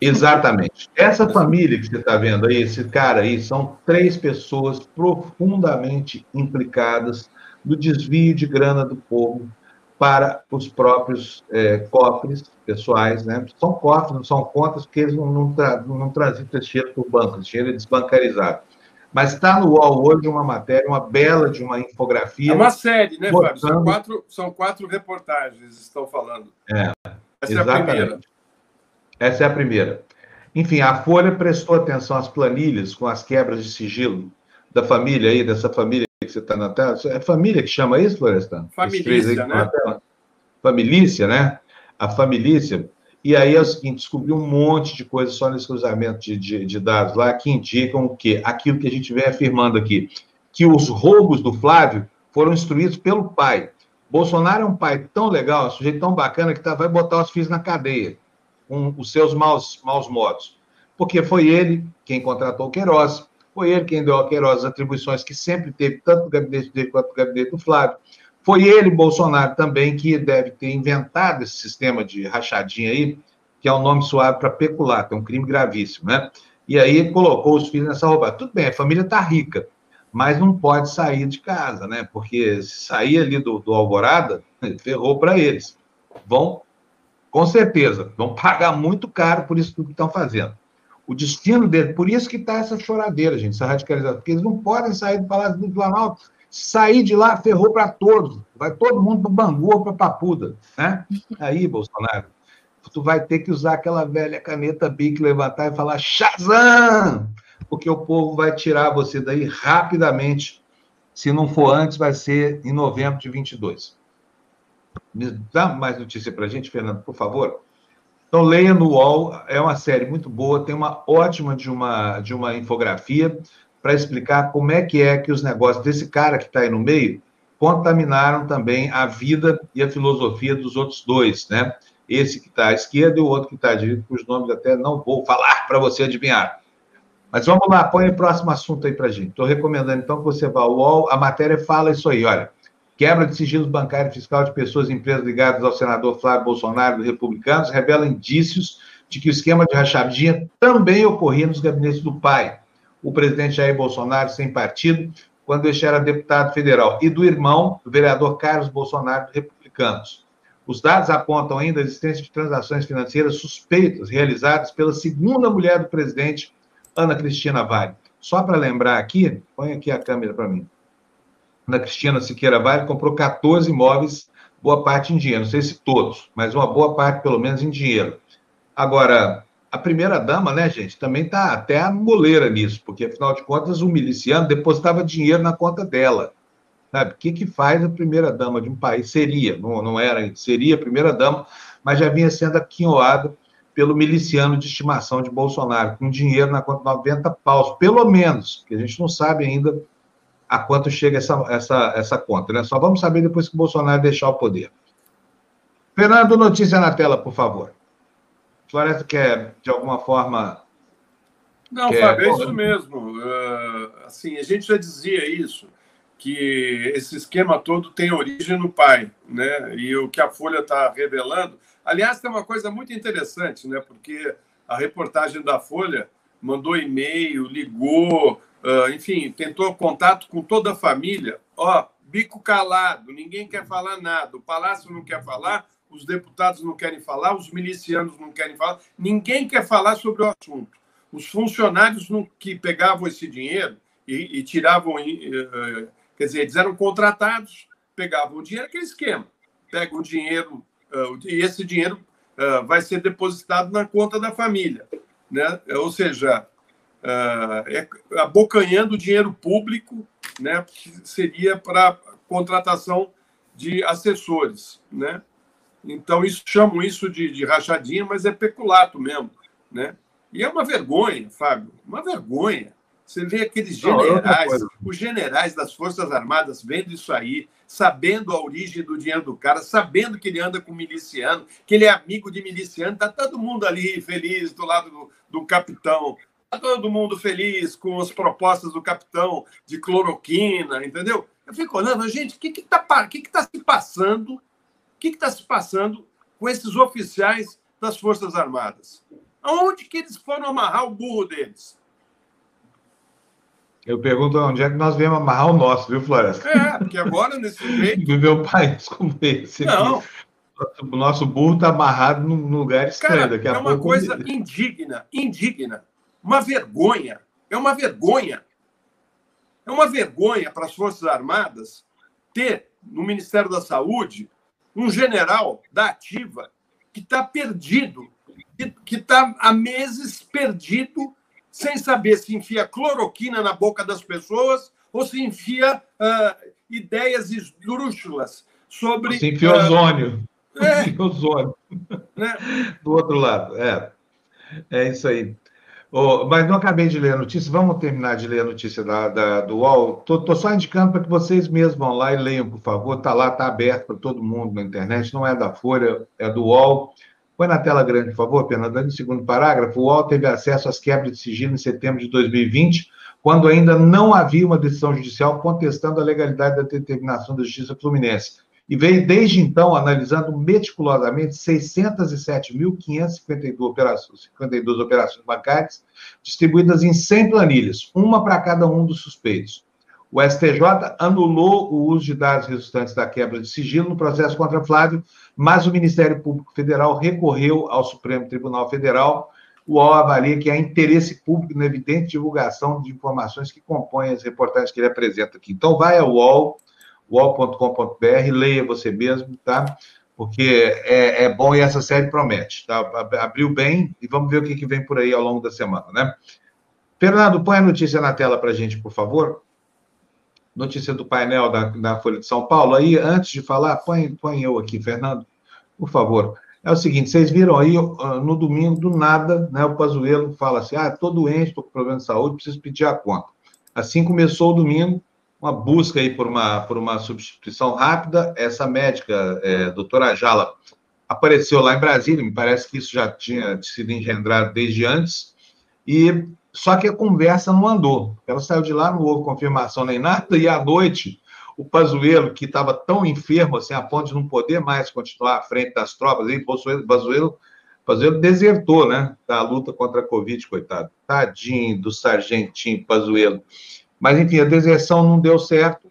Exatamente. Essa família que você está vendo aí, esse cara aí, são três pessoas profundamente implicadas no desvio de grana do povo para os próprios é, cofres pessoais, né? São cofres, não são contas, porque eles não, não, tra não transitam esse dinheiro para o banco, esse dinheiro é desbancarizado. Mas está no UOL hoje uma matéria, uma bela de uma infografia. É uma série, né, Fábio? São quatro, são quatro reportagens, estão falando. É, Essa exatamente. é a primeira. Essa é a primeira. Enfim, a Folha prestou atenção às planilhas com as quebras de sigilo da família aí, dessa família que você está na tela. É família que chama isso, Florestan? Família, né? Família, né? A família. E aí é o seguinte, descobriu um monte de coisas só nesse cruzamento de, de, de, dados lá que indicam o quê? Aquilo que a gente vem afirmando aqui, que os roubos do Flávio foram instruídos pelo pai. Bolsonaro é um pai tão legal, um sujeito tão bacana que tá, vai botar os filhos na cadeia com os seus maus, maus modos. Porque foi ele quem contratou o Queiroz, foi ele quem deu ao Queiroz as atribuições que sempre teve, tanto no gabinete dele quanto no gabinete do Flávio. Foi ele, Bolsonaro, também, que deve ter inventado esse sistema de rachadinha aí, que é um nome suave para peculato, é um crime gravíssimo, né? E aí colocou os filhos nessa roupa. Tudo bem, a família está rica, mas não pode sair de casa, né? Porque se sair ali do, do Alvorada, ferrou para eles. Vão com certeza, vão pagar muito caro por isso tudo que estão fazendo. O destino dele, por isso que está essa choradeira, gente, essa radicalização, porque eles não podem sair do Palácio do Planalto. Sair de lá ferrou para todos. Vai todo mundo para Bangu ou para Papuda. Né? Aí, Bolsonaro, tu vai ter que usar aquela velha caneta BIC, levantar e falar Shazam! Porque o povo vai tirar você daí rapidamente. Se não for antes, vai ser em novembro de 22. Dá mais notícia para a gente, Fernando, por favor? Então, leia no UOL, é uma série muito boa, tem uma ótima de uma, de uma infografia para explicar como é que é que os negócios desse cara que está aí no meio contaminaram também a vida e a filosofia dos outros dois, né? Esse que está à esquerda e o outro que está à direita, cujos nomes até não vou falar para você adivinhar. Mas vamos lá, põe o próximo assunto aí para a gente. Estou recomendando, então, que você vá ao UOL, a matéria fala isso aí, olha. Quebra de sigilos bancário e fiscal de pessoas e empresas ligadas ao senador Flávio Bolsonaro dos republicanos revela indícios de que o esquema de rachadinha também ocorria nos gabinetes do pai, o presidente Jair Bolsonaro, sem partido, quando este era deputado federal, e do irmão, o vereador Carlos Bolsonaro, dos republicanos. Os dados apontam ainda a existência de transações financeiras suspeitas realizadas pela segunda mulher do presidente, Ana Cristina Vale. Só para lembrar aqui, põe aqui a câmera para mim na Cristina Siqueira Vale, comprou 14 imóveis, boa parte em dinheiro, não sei se todos, mas uma boa parte, pelo menos, em dinheiro. Agora, a primeira-dama, né, gente, também está até a moleira nisso, porque, afinal de contas, o miliciano depositava dinheiro na conta dela. Sabe? O que, que faz a primeira-dama de um país? Seria, não, não era, seria a primeira-dama, mas já vinha sendo aquinhoada pelo miliciano de estimação de Bolsonaro, com dinheiro na conta 90 paus, pelo menos, que a gente não sabe ainda a quanto chega essa, essa, essa conta. Né? Só vamos saber depois que o Bolsonaro deixar o poder. Fernando, notícia na tela, por favor. Floresta quer, de alguma forma. Não, quer... Fábio, é isso mesmo. Uh, assim, a gente já dizia isso, que esse esquema todo tem origem no pai, né? E o que a Folha está revelando. Aliás, tem uma coisa muito interessante, né? Porque a reportagem da Folha mandou e-mail, ligou, uh, enfim, tentou contato com toda a família. Ó, bico calado, ninguém quer falar nada, o Palácio não quer falar, os deputados não querem falar, os milicianos não querem falar, ninguém quer falar sobre o assunto. Os funcionários que pegavam esse dinheiro e, e tiravam, uh, quer dizer, eles eram contratados, pegavam o dinheiro, aquele esquema. Pegam o dinheiro, uh, e esse dinheiro uh, vai ser depositado na conta da família. Né? Ou seja, é abocanhando dinheiro público, né? que seria para contratação de assessores. Né? Então, isso, chamam isso de, de rachadinha, mas é peculato mesmo. Né? E é uma vergonha, Fábio, uma vergonha. Você vê aqueles generais, os generais das Forças Armadas vendo isso aí, sabendo a origem do dinheiro do cara, sabendo que ele anda com miliciano, que ele é amigo de miliciano, tá todo mundo ali feliz do lado do, do capitão, todo mundo feliz com as propostas do capitão de cloroquina, entendeu? Eu fico olhando, gente, o que está que que tá se passando que está se passando com esses oficiais das Forças Armadas? Aonde que eles foram amarrar o burro deles? Eu pergunto onde é que nós viemos amarrar o nosso, viu, Floresta? É, porque agora, nesse jeito. Viver um país como esse. Não. O nosso burro está amarrado num lugar estranho. Cara, Daqui a é uma pouco... coisa indigna, indigna. Uma vergonha. É uma vergonha. É uma vergonha para as Forças Armadas ter no Ministério da Saúde um general da ativa que está perdido, que está há meses perdido, sem saber se enfia cloroquina na boca das pessoas ou se enfia uh, ideias esdrúxulas sobre. Se enfia ozônio. Uh, é, enfia ozônio. Né? Do outro lado, é. É isso aí. Oh, mas não acabei de ler a notícia, vamos terminar de ler a notícia da, da do UOL. Estou só indicando para que vocês mesmos vão lá e leiam, por favor. Está lá, está aberto para todo mundo na internet, não é da Folha, é do UOL. Põe na tela grande, por favor, Fernando. No segundo parágrafo, o UOL teve acesso às quebras de sigilo em setembro de 2020, quando ainda não havia uma decisão judicial contestando a legalidade da determinação da Justiça Fluminense e veio desde então analisando meticulosamente 607.552 operações, 52 operações bancárias distribuídas em 100 planilhas, uma para cada um dos suspeitos. O STJ anulou o uso de dados resultantes da quebra de sigilo no processo contra Flávio, mas o Ministério Público Federal recorreu ao Supremo Tribunal Federal. O UOL avalia que há interesse público na evidente divulgação de informações que compõem as reportagens que ele apresenta aqui. Então, vai ao UOL, wall.com.br, leia você mesmo, tá? Porque é, é, bom e essa série promete, tá? Abriu bem e vamos ver o que, que vem por aí ao longo da semana, né? Fernando, põe a notícia na tela para a gente, por favor. Notícia do painel da, da Folha de São Paulo. Aí, antes de falar, põe, põe eu aqui, Fernando, por favor. É o seguinte, vocês viram aí, no domingo, do nada, né, o Pazuello fala assim, ah, estou doente, estou com problema de saúde, preciso pedir a conta. Assim começou o domingo, uma busca aí por uma, por uma substituição rápida. Essa médica, é, doutora Jala, apareceu lá em Brasília, me parece que isso já tinha sido engendrado desde antes, e só que a conversa não andou. Ela saiu de lá, não houve confirmação nem nada, e à noite o Pazuello, que estava tão enfermo assim, a ponto de não poder mais continuar à frente das tropas, aí, o Pazuello, Pazuello desertou, né, da luta contra a Covid, coitado. Tadinho do sargentinho Pazuello. Mas, enfim, a deserção não deu certo.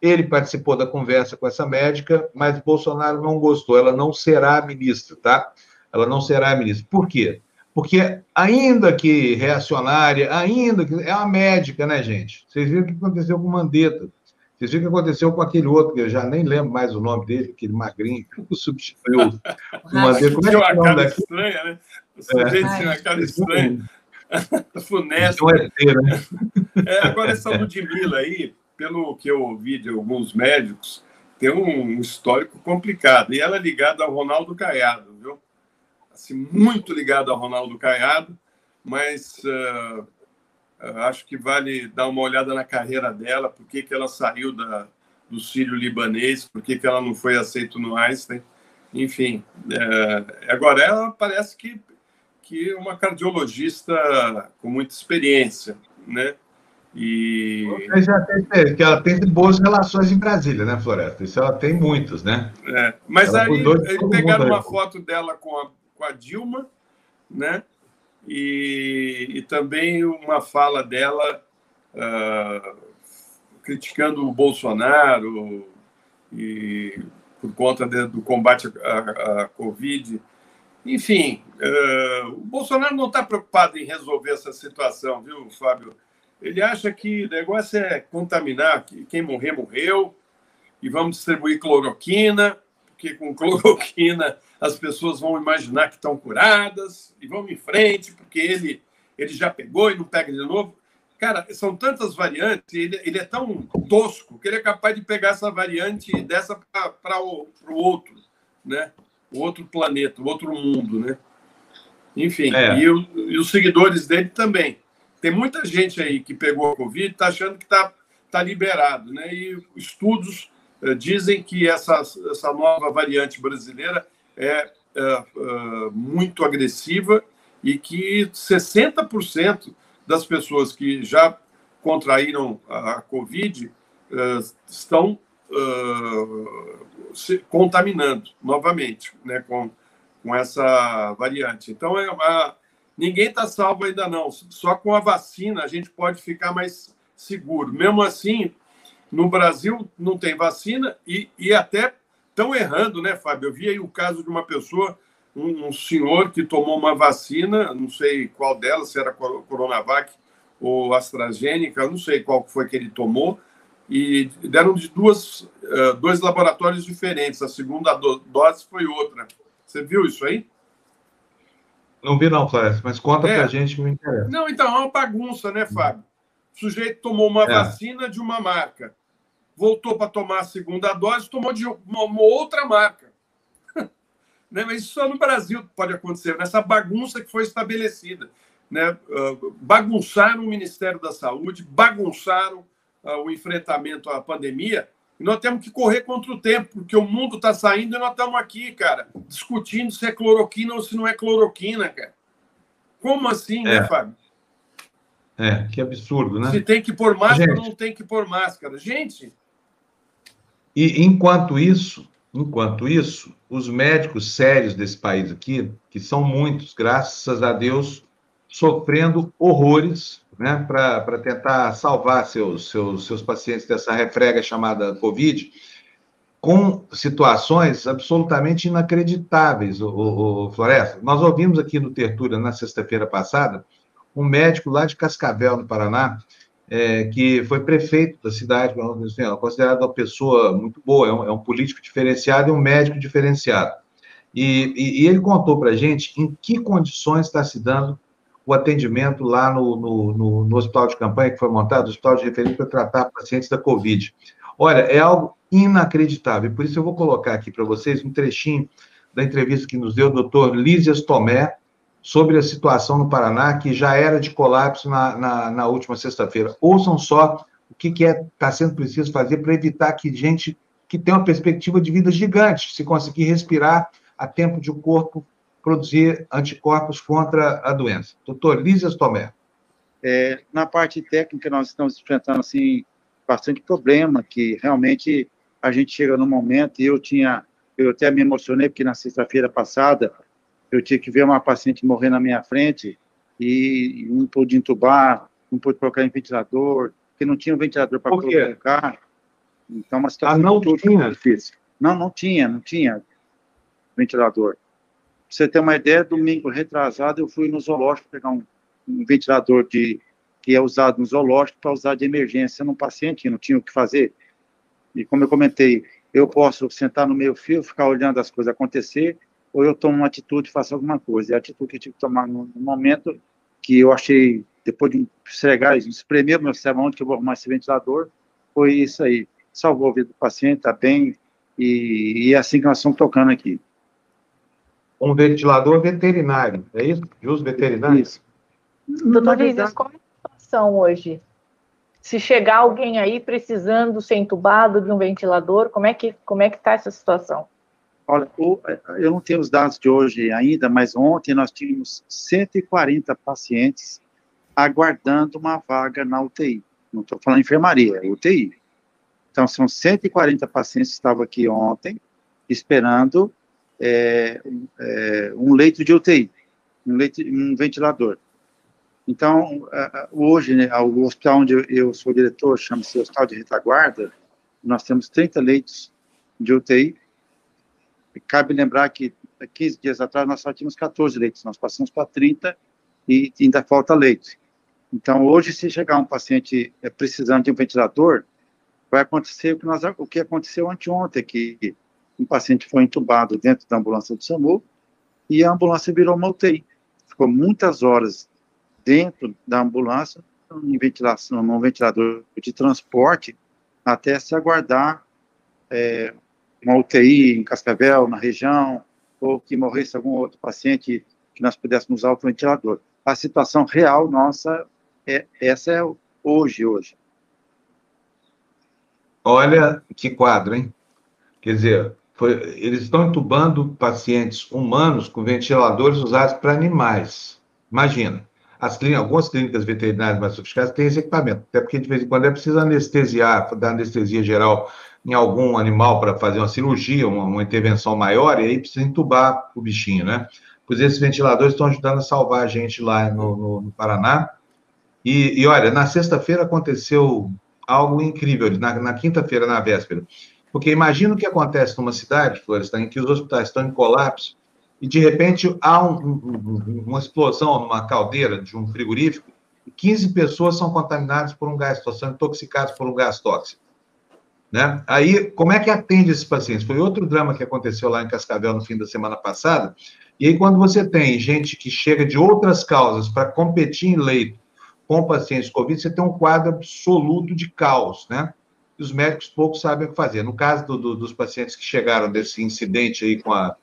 Ele participou da conversa com essa médica, mas Bolsonaro não gostou. Ela não será ministra, tá? Ela não será ministra. Por quê? Porque, ainda que reacionária, ainda que. É uma médica, né, gente? Vocês viram o que aconteceu com o Mandetta. Vocês viram o que aconteceu com aquele outro, que eu já nem lembro mais o nome dele, aquele magrinho, que substituiu o Mandetta. Como é que é o nome daqui? Estranha, né? O sujeito é. tinha uma cara estranha. Funesta. Então é, né? é, agora essa Ludmilla aí, pelo que eu ouvi de alguns médicos, tem um histórico complicado. E ela é ligada ao Ronaldo Caiado, viu? Assim, muito ligada ao Ronaldo Caiado, mas uh, acho que vale dar uma olhada na carreira dela, por que, ela saiu da, do Sírio libanês, por que, ela não foi aceita no Einstein. Enfim, é, agora ela parece que, que é uma cardiologista com muita experiência, né? E... Você já tem que ela tem boas relações em Brasília, né, Floresta? Isso ela tem muitas, né? É, mas ela aí, aí pegaram uma foto dela com a, com a Dilma, né? E, e também uma fala dela uh, criticando o Bolsonaro e por conta de, do combate à, à Covid. Enfim, uh, o Bolsonaro não está preocupado em resolver essa situação, viu, Fábio? Ele acha que o negócio é contaminar, que quem morrer, morreu, e vamos distribuir cloroquina, porque com cloroquina as pessoas vão imaginar que estão curadas, e vamos em frente, porque ele, ele já pegou e não pega de novo. Cara, são tantas variantes, ele, ele é tão tosco que ele é capaz de pegar essa variante dessa para o outro, né? Outro planeta, outro mundo, né? Enfim, é. e, o, e, os seguidores dele também. Tem muita gente aí que pegou a Covid está achando que está tá liberado, né? E estudos uh, dizem que essa, essa nova variante brasileira é uh, uh, muito agressiva e que 60% das pessoas que já contraíram a Covid estão se contaminando novamente né, com, com essa variante. Então, é uma, ninguém está salvo ainda não. Só com a vacina a gente pode ficar mais seguro. Mesmo assim, no Brasil não tem vacina e, e até estão errando, né, Fábio? Eu vi aí o caso de uma pessoa um, um, senhor que tomou uma vacina, não sei qual delas, se era Coronavac ou AstraZeneca, não sei qual foi que ele tomou, e deram de duas, uh, dois laboratórios diferentes. A segunda do, dose foi outra. Você viu isso aí? Não vi não, Flávio, mas conta é. pra gente que me interessa. Não, então, é uma bagunça, né, Fábio? O sujeito tomou uma é. vacina de uma marca, voltou para tomar a segunda dose, tomou de uma, uma outra marca. Né? Mas isso só no Brasil pode acontecer, nessa bagunça que foi estabelecida. Né? Uh, bagunçaram o Ministério da Saúde, bagunçaram o enfrentamento à pandemia, e nós temos que correr contra o tempo, porque o mundo está saindo e nós estamos aqui, cara, discutindo se é cloroquina ou se não é cloroquina, cara. Como assim, né, é. né, Fábio? É, que absurdo, né? Se tem que pôr máscara ou não tem que pôr máscara. Gente. E enquanto isso, Enquanto isso, os médicos sérios desse país aqui, que são muitos, graças a Deus, sofrendo horrores né, para tentar salvar seus, seus, seus pacientes dessa refrega chamada Covid, com situações absolutamente inacreditáveis, o, o, o, Floresta. Nós ouvimos aqui no Tertúlia, na sexta-feira passada, um médico lá de Cascavel, no Paraná, é, que foi prefeito da cidade, assim, é considerado uma pessoa muito boa, é um, é um, político diferenciado e um médico diferenciado. E, e, e ele contou para a gente em que condições está se dando o atendimento lá no, no, no, no, hospital de campanha que foi montado, o hospital de referência para tratar pacientes da Covid. Olha, é algo inacreditável, por isso eu vou colocar aqui para vocês um trechinho da entrevista que nos deu o doutor Lísias Tomé, sobre a situação no Paraná, que já era de colapso na, na, na última sexta-feira. Ouçam só o que está é, tá sendo preciso fazer para evitar que gente que tem uma perspectiva de vida gigante, se conseguir respirar a tempo de o corpo produzir anticorpos contra a doença. Doutor Lísias Tomé. É, na parte técnica, nós estamos enfrentando assim, bastante problema, que realmente a gente chega no momento, e eu tinha, eu até me emocionei, porque na sexta-feira passada, eu tinha que ver uma paciente morrer na minha frente e não pude entubar, não pude colocar em ventilador, porque não tinha um ventilador para colocar. Então, uma situação ah, não tinha? difícil. Não, não tinha, não tinha ventilador. Você ter uma ideia, domingo retrasado, eu fui no zoológico pegar um, um ventilador de, que é usado no zoológico para usar de emergência num paciente, não tinha o que fazer. E como eu comentei, eu posso sentar no meio fio, ficar olhando as coisas acontecer, ou eu tomo uma atitude e faço alguma coisa. E a atitude que eu tive que tomar no, no momento que eu achei, depois de esfregar, espremer meu cérebro onde que eu vou arrumar esse ventilador, foi isso aí. Salvou a vida do paciente, está bem, e, e, é assim que nós estamos tocando aqui. Um ventilador veterinário, é isso? De uso veterinário? Isso. Doutor Lízias, como é a situação hoje? Se chegar alguém aí precisando ser entubado de um ventilador, como é que como é que está essa situação? Olha, eu não tenho os dados de hoje ainda, mas ontem nós tínhamos 140 pacientes aguardando uma vaga na UTI. Não estou falando enfermaria, é UTI. Então, são 140 pacientes que estavam aqui ontem, esperando é, é, um leito de UTI, um, leito, um ventilador. Então, hoje, né, o hospital onde eu sou diretor, chama-se Hospital de Retaguarda, nós temos 30 leitos de UTI. Cabe lembrar que 15 dias atrás nós só tínhamos 14 leitos, nós passamos para 30 e ainda falta leito. Então, hoje, se chegar um paciente é, precisando de um ventilador, vai acontecer o que, nós, o que aconteceu anteontem, que um paciente foi entubado dentro da ambulância do SAMU e a ambulância virou uma UTI. Ficou muitas horas dentro da ambulância, em ventilação, num ventilador de transporte, até se aguardar é, uma UTI em Cascavel, na região, ou que morresse algum outro paciente que nós pudéssemos usar o ventilador. A situação real nossa, é, essa é hoje, hoje. Olha que quadro, hein? Quer dizer, foi, eles estão entubando pacientes humanos com ventiladores usados para animais. Imagina. As clínicas, algumas clínicas veterinárias mais sofisticadas têm esse equipamento, até porque de vez em quando é preciso anestesiar, dar anestesia geral em algum animal para fazer uma cirurgia, uma, uma, intervenção maior, e aí precisa entubar o bichinho, né? Pois esses ventiladores estão ajudando a salvar a gente lá no, no, no Paraná. E, e, olha, na sexta-feira aconteceu algo incrível, na, na quinta-feira, na véspera. Porque imagina o que acontece numa cidade, Florestan, em que os hospitais estão em colapso, e de repente há um, um, uma explosão numa caldeira de um frigorífico e 15 pessoas são contaminadas por um gás tóxico, são intoxicadas por um gás tóxico. Né? Aí, como é que atende esses pacientes? Foi outro drama que aconteceu lá em Cascavel no fim da semana passada. E aí, quando você tem gente que chega de outras causas para competir em leito com pacientes Covid, você tem um quadro absoluto de caos, né? E os médicos pouco sabem o que fazer. No caso do, do, dos pacientes que chegaram desse incidente aí com a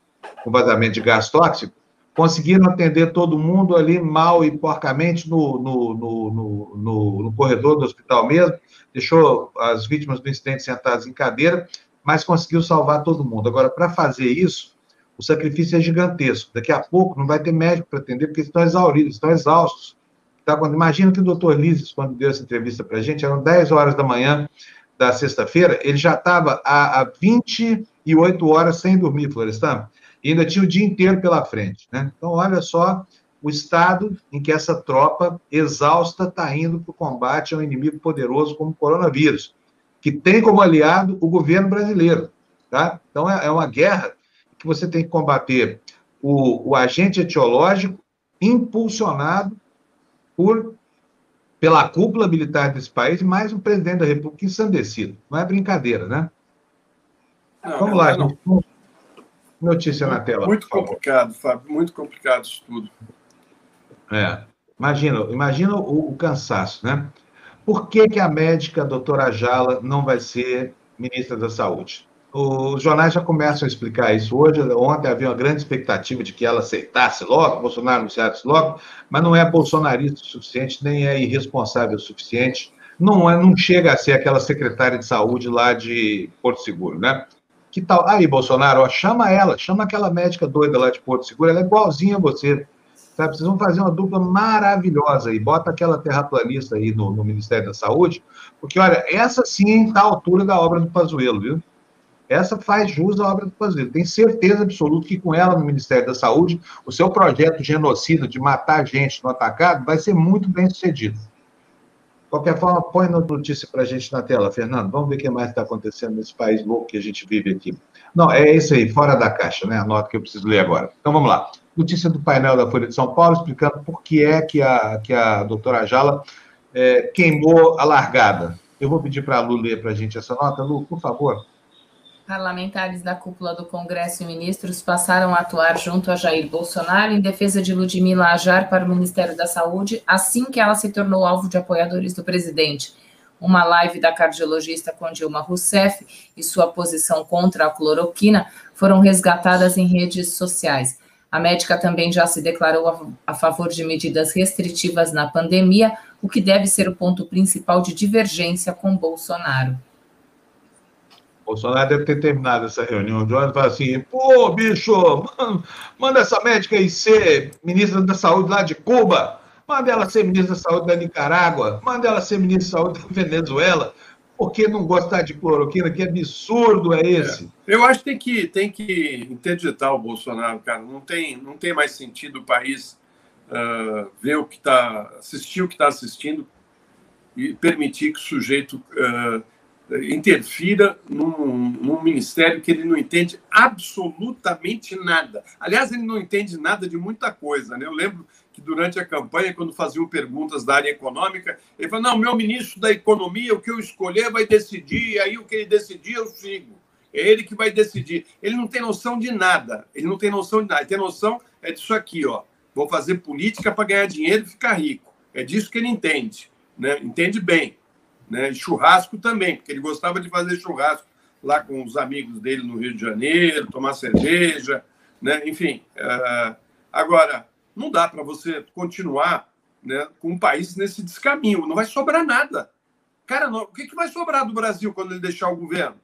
com vazamento de gás tóxico, conseguiram atender todo mundo ali mal e porcamente no, no, no, no, no corredor do hospital mesmo, deixou as vítimas do incidente sentadas em cadeira, mas conseguiu salvar todo mundo. Agora, para fazer isso, o sacrifício é gigantesco. Daqui a pouco não vai ter médico para atender, porque estão exauridos, estão exaustos. Tá? Imagina que o doutor Lises, quando deu essa entrevista para a gente, eram 10 horas da manhã da sexta-feira, ele já estava há, há 28 horas sem dormir, Florestan e ainda tinha o dia inteiro pela frente. Né? Então, olha só o estado em que essa tropa exausta está indo para o combate a um inimigo poderoso como o coronavírus, que tem como aliado o governo brasileiro. Tá? Então, é, é uma guerra que você tem que combater o, o agente etiológico impulsionado por pela cúpula militar desse país, mais o presidente da República ensandecido. Não é brincadeira, né? Não, Vamos lá, não. gente. Notícia na tela. Muito complicado, Fábio, muito complicado isso tudo. É. Imagina, imagina o, o, cansaço, né? Por que, que a médica a doutora Jala não vai ser ministra da Saúde? Os jornais já começam a explicar isso hoje. Ontem havia uma grande expectativa de que ela aceitasse logo, Bolsonaro anunciasse logo, mas não é bolsonarista o suficiente, nem é irresponsável o suficiente. Não, é, não chega a ser aquela secretária de saúde lá de Porto Seguro, né? Que tal? Aí, Bolsonaro, ó, chama ela, chama aquela médica doida lá de Porto Seguro, ela é igualzinha a você. Sabe? Vocês vão fazer uma dupla maravilhosa aí. Bota aquela terraplanista aí no, no Ministério da Saúde, porque, olha, essa sim está à altura da obra do Pazuello, viu? Essa faz jus à obra do Pazuello. Tem certeza absoluta que com ela no Ministério da Saúde, o seu projeto genocida de matar gente no atacado vai ser muito bem sucedido qualquer forma, põe a notícia para a gente na tela, Fernando. Vamos ver o que mais está acontecendo nesse país louco que a gente vive aqui. Não, é isso aí, fora da caixa, né? A nota que eu preciso ler agora. Então vamos lá. Notícia do painel da Folha de São Paulo explicando por que é que a, que a doutora Jala é, queimou a largada. Eu vou pedir para a Lu ler para a gente essa nota. Lu, por favor. Parlamentares da cúpula do Congresso e ministros passaram a atuar junto a Jair Bolsonaro em defesa de Ludmila Ajar para o Ministério da Saúde, assim que ela se tornou alvo de apoiadores do presidente. Uma live da cardiologista com Dilma Rousseff e sua posição contra a cloroquina foram resgatadas em redes sociais. A médica também já se declarou a, a favor de medidas restritivas na pandemia, o que deve ser o ponto principal de divergência com Bolsonaro. Bolsonaro deve ter terminado essa reunião de hoje e falar assim: pô, bicho, manda essa médica aí ser ministra da Saúde lá de Cuba, manda ela ser ministra da Saúde da Nicarágua, manda ela ser ministra da Saúde da Venezuela. Por que não gostar de cloroquina? Que absurdo é esse? É. Eu acho que tem que, tem que interditar o Bolsonaro, cara. Não tem, não tem mais sentido o país uh, ver o que está, assistir o que está assistindo e permitir que o sujeito uh, interfira num, num, ministério que ele não entende absolutamente nada. Aliás, ele não entende nada de muita coisa. Né? Eu lembro que durante a campanha, quando faziam perguntas da área econômica, ele falou: não, meu ministro da Economia, o que eu escolher vai decidir, e aí o que ele decidir eu sigo. É ele que vai decidir. Ele não tem noção de nada. Ele não tem noção de nada. Ele tem noção é disso aqui, ó. Vou fazer política para ganhar dinheiro e ficar rico. É disso que ele entende. Né? Entende bem né? E churrasco também, porque ele gostava de fazer churrasco lá com os amigos dele no Rio de Janeiro, tomar cerveja, né? Enfim, uh, agora não dá para você continuar né, com o país nesse descaminho, não vai sobrar nada. Cara, não, o que, que vai sobrar do Brasil quando ele deixar o governo?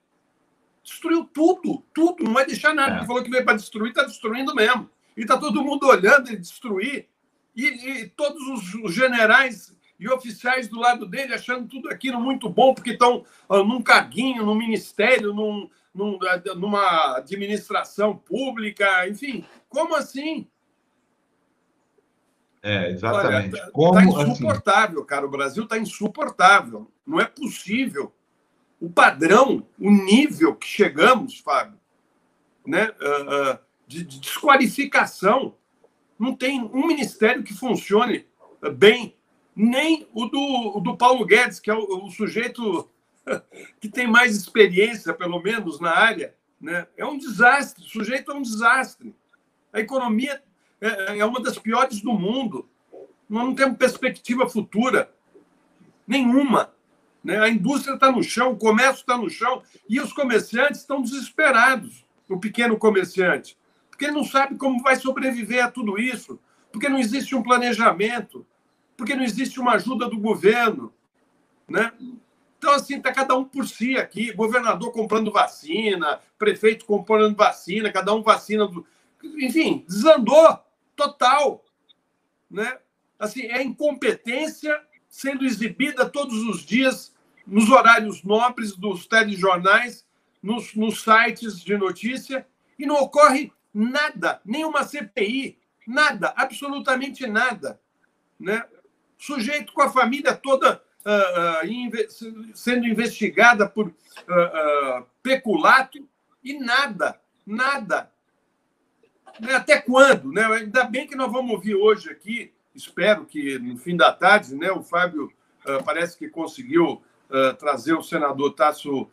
Destruiu tudo, tudo, não vai deixar nada. É. Ele falou que veio para destruir, está destruindo mesmo. E está todo mundo olhando ele destruir. E, e todos os generais e oficiais do lado dele achando tudo aquilo muito bom, porque estão uh, num caguinho, num ministério, num, num, uh, numa administração pública, enfim. Como assim? É, exatamente. Está tá assim? insuportável, assim? cara. O Brasil está insuportável. Não é possível. O padrão, o nível que chegamos, Fábio, né, uh, uh, de, de desqualificação. Não tem um ministério que funcione bem nem o do, o do Paulo Guedes, que é o, o, sujeito que tem mais experiência, pelo menos, na área. Né? É um desastre, o sujeito é um desastre. A economia é, é uma das piores do mundo. Nós não temos perspectiva futura nenhuma. Né? A indústria está no chão, o comércio está no chão e os comerciantes estão desesperados. O pequeno comerciante, porque ele não sabe como vai sobreviver a tudo isso, porque não existe um planejamento, porque não existe uma ajuda do governo. Né? Então, assim, está cada um por si aqui, governador comprando vacina, prefeito comprando vacina, cada um vacina. Do... Enfim, desandou total. Né? Assim, é incompetência sendo exibida todos os dias nos horários nobres dos telejornais, nos, nos sites de notícia, e não ocorre nada, nenhuma CPI, nada, absolutamente nada. Né? Sujeito com a família toda uh, uh, inve sendo investigada por uh, peculato e nada, nada. Até quando? Né? Ainda bem que nós vamos ouvir hoje aqui, espero que no fim da tarde, né, o Fábio parece que conseguiu trazer o senador Tasso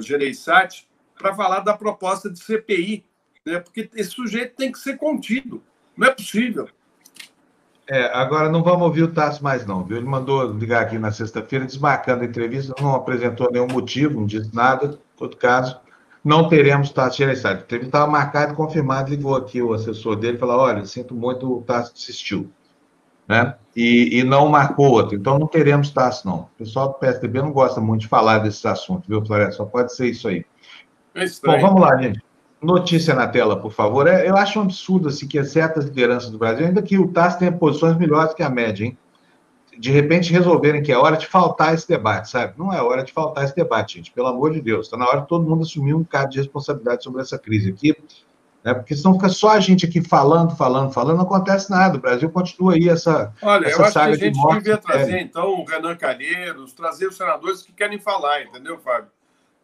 Gereissati para falar da proposta de CPI, né? porque esse sujeito tem que ser contido. Não é possível. É, agora não vamos ouvir o Tasso mais, não, viu? Ele mandou ligar aqui na sexta-feira, desmarcando a entrevista, não apresentou nenhum motivo, não disse nada. Em todo caso, não teremos Tasso Gereissati. A entrevista estava marcada e confirmada, ligou aqui o assessor dele e falou: olha, sinto muito, o Tasso desistiu. Né? E, e, não marcou outro. Então não teremos Tasso, não. O pessoal do PSDB não gosta muito de falar desses assuntos, viu, Floresta? Só pode ser isso aí. É Bom, vamos lá, gente. Notícia na tela, por favor. É, eu acho um absurdo assim, que certas lideranças do Brasil, ainda que o TAS tenha posições melhores que a média, hein? de repente resolverem que é hora de faltar esse debate, sabe? Não é hora de faltar esse debate, gente, pelo amor de Deus. Está na hora de todo mundo assumir um caso de responsabilidade sobre essa crise aqui, né? porque senão fica só a gente aqui falando, falando, falando, não acontece nada. O Brasil continua aí essa. Olha, essa eu acho que a gente de devia trazer, então, o Renan Calheiros, trazer os senadores que querem falar, entendeu, Fábio?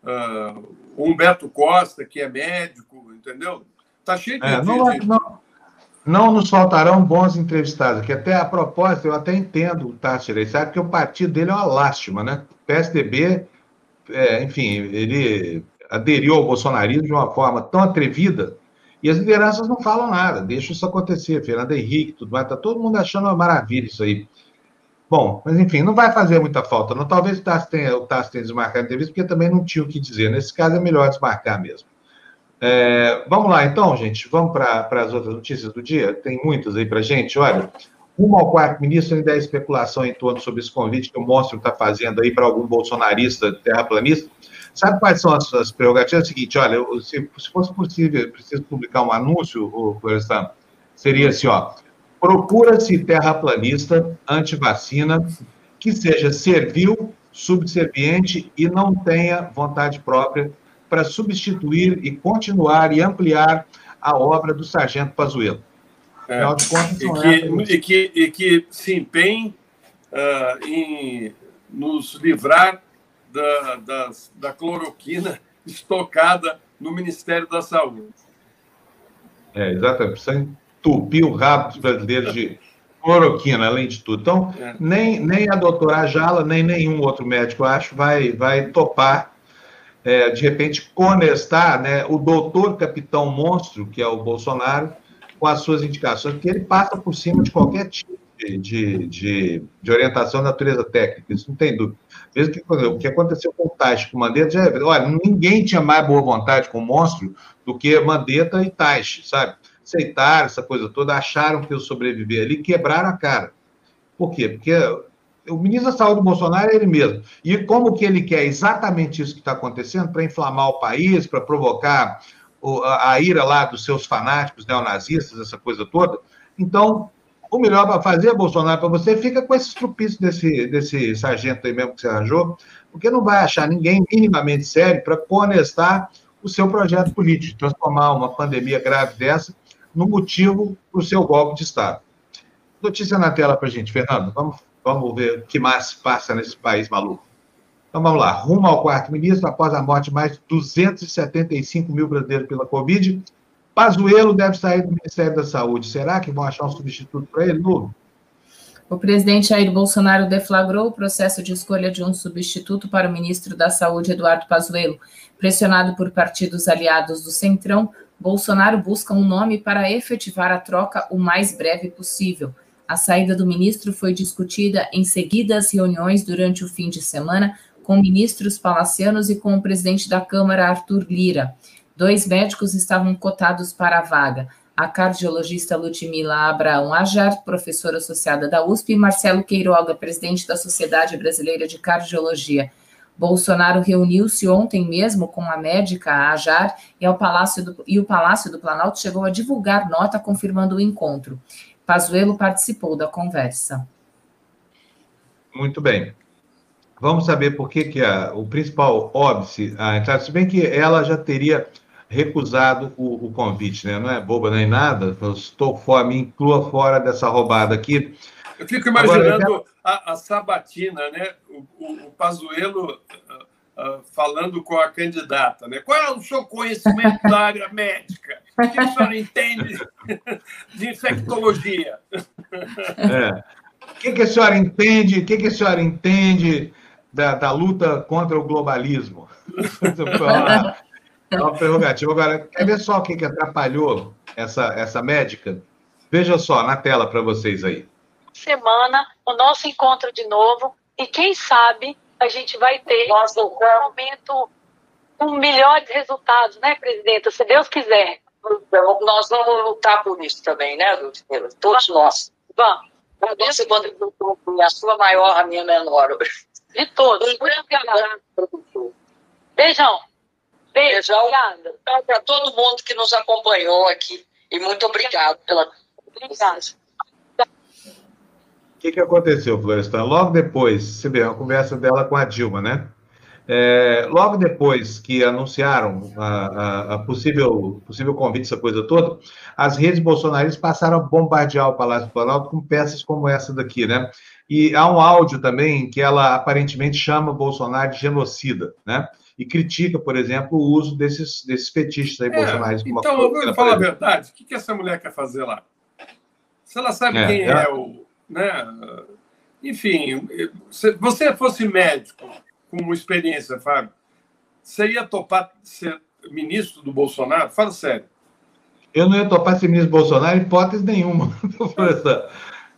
Uh, Humberto Costa, que é médico, entendeu? Tá cheio de. É, não, de... não, não nos faltarão bons entrevistados, que até a propósito, eu até entendo o Tássio sabe que o partido dele é uma lástima, né? O PSDB, é, enfim, ele aderiu ao bolsonarismo de uma forma tão atrevida e as lideranças não falam nada, deixa isso acontecer. Fernando Henrique, tudo mais, tá todo mundo achando uma maravilha isso aí. Bom, mas enfim, não vai fazer muita falta. Não, talvez o Tassi tenha, o Tassi tenha desmarcado a entrevista, porque também não tinha o que dizer. Nesse caso, é melhor desmarcar mesmo. É, vamos lá, então, gente. Vamos para as outras notícias do dia. Tem muitas aí para gente. Olha, rumo ao quarto ministro, ainda há especulação em torno sobre esse convite que o monstro está fazendo aí para algum bolsonarista terraplanista. Sabe quais são as, as prerrogativas? É o seguinte, olha, se, se fosse possível, preciso publicar um anúncio, Florestan, seria assim, ó, procura-se terraplanista, antivacina, que seja servil, subserviente e não tenha vontade própria para substituir e continuar e ampliar a obra do Sargento Pazuello. É, e, que, e, que, e que se empenhe uh, em nos livrar da, da, da cloroquina estocada no Ministério da Saúde. É, exatamente. Precisa entupir o rabo dos brasileiros de cloroquina, além de tudo. Então, é. nem, nem a doutora Jala, nem nenhum outro médico, acho, vai, vai topar, é, de repente, conestar né, o doutor capitão monstro, que é o Bolsonaro, com as suas indicações, porque ele passa por cima de qualquer tipo de, de, de, de orientação de natureza técnica, isso não tem dúvida. Mesmo que o que aconteceu com o Taish, com o Mandetta, já, é, olha, ninguém tinha mais boa vontade com o monstro do que Mandetta e Taish, sabe? Aceitaram essa coisa toda, acharam que eu sobreviver ali, quebraram a cara. Por quê? Porque o ministro da Saúde Bolsonaro é ele mesmo. E como que ele quer exatamente isso que está acontecendo para inflamar o país, para provocar a ira lá dos seus fanáticos neonazistas, essa coisa toda. Então, o melhor para fazer, Bolsonaro, para você, fica com esse estrupício desse, desse sargento aí mesmo que você arranjou, porque não vai achar ninguém minimamente sério para conestar o seu projeto político, transformar uma pandemia grave dessa no motivo para o seu golpe de Estado. Notícia na tela para a gente, Fernando. Vamos, vamos ver o que mais passa nesse país maluco. Então vamos lá. Rumo ao quarto ministro, após a morte de mais de 275 mil brasileiros pela Covid, Pazuello deve sair do Ministério da Saúde. Será que vão achar um substituto para ele, Lu? O presidente Jair Bolsonaro deflagrou o processo de escolha de um substituto para o ministro da Saúde, Eduardo Pazuello. Pressionado por partidos aliados do Centrão, Bolsonaro busca um nome para efetivar a troca o mais breve possível. A saída do ministro foi discutida em seguidas reuniões durante o fim de semana com ministros palacianos e com o presidente da Câmara, Arthur Lira. Dois médicos estavam cotados para a vaga. A cardiologista Ludmila Abraão Ajar, professora associada da USP, e Marcelo Queiroga, presidente da Sociedade Brasileira de Cardiologia. Bolsonaro reuniu-se ontem mesmo com a médica Ajar e, ao Palácio do, e o Palácio do Planalto chegou a divulgar nota confirmando o encontro. Pazuello participou da conversa. Muito bem. Vamos saber por que, que a, o principal óbice a entrar, se bem que ela já teria recusado o, o, convite, né? Não é boba nem nada. Eu estou fora, me inclua fora dessa roubada aqui. Eu fico imaginando Agora, a, a, Sabatina, né? O, o, o Pazuello uh, falando com a candidata, né? Qual é o seu conhecimento da área médica? O que a senhora entende de infectologia? É. O que, a senhora entende? O que, que a senhora entende da, da luta contra o globalismo. é uma prerrogativa. Agora, quer ver só o que, que atrapalhou essa, essa médica? Veja só na tela para vocês aí. Semana, o nosso encontro de novo, e quem sabe a gente vai ter Nossa, um momento com melhores resultados, né, presidenta? Se Deus quiser. Então, nós vamos lutar por isso também, né, Ludmila? Todos nós. Vamos. A nossa contribuição, a sua maior, a minha menor. De todos. Beijão. Beijão para todo mundo que nos acompanhou aqui. E muito obrigado pela. Obrigada. O que, que aconteceu, Florestan? Logo depois, você vê, uma conversa dela com a Dilma, né? É, logo depois que anunciaram a, a, a, possível, possível convite, essa coisa toda, as redes bolsonaristas passaram a bombardear o Palácio do Planalto com peças como essa daqui, né? E há um áudio também que ela aparentemente chama Bolsonaro de genocida, né? E critica, por exemplo, o uso desses, desses fetiches aí, é, bolsonaristas. Então, vou falar a verdade. O que, que essa mulher quer fazer lá? Se ela sabe é, quem é, é o... Né? Enfim, se você fosse médico com experiência, Fábio, você ia topar ser ministro do Bolsonaro? Fala sério. Eu não ia topar ser ministro do Bolsonaro, hipótese nenhuma.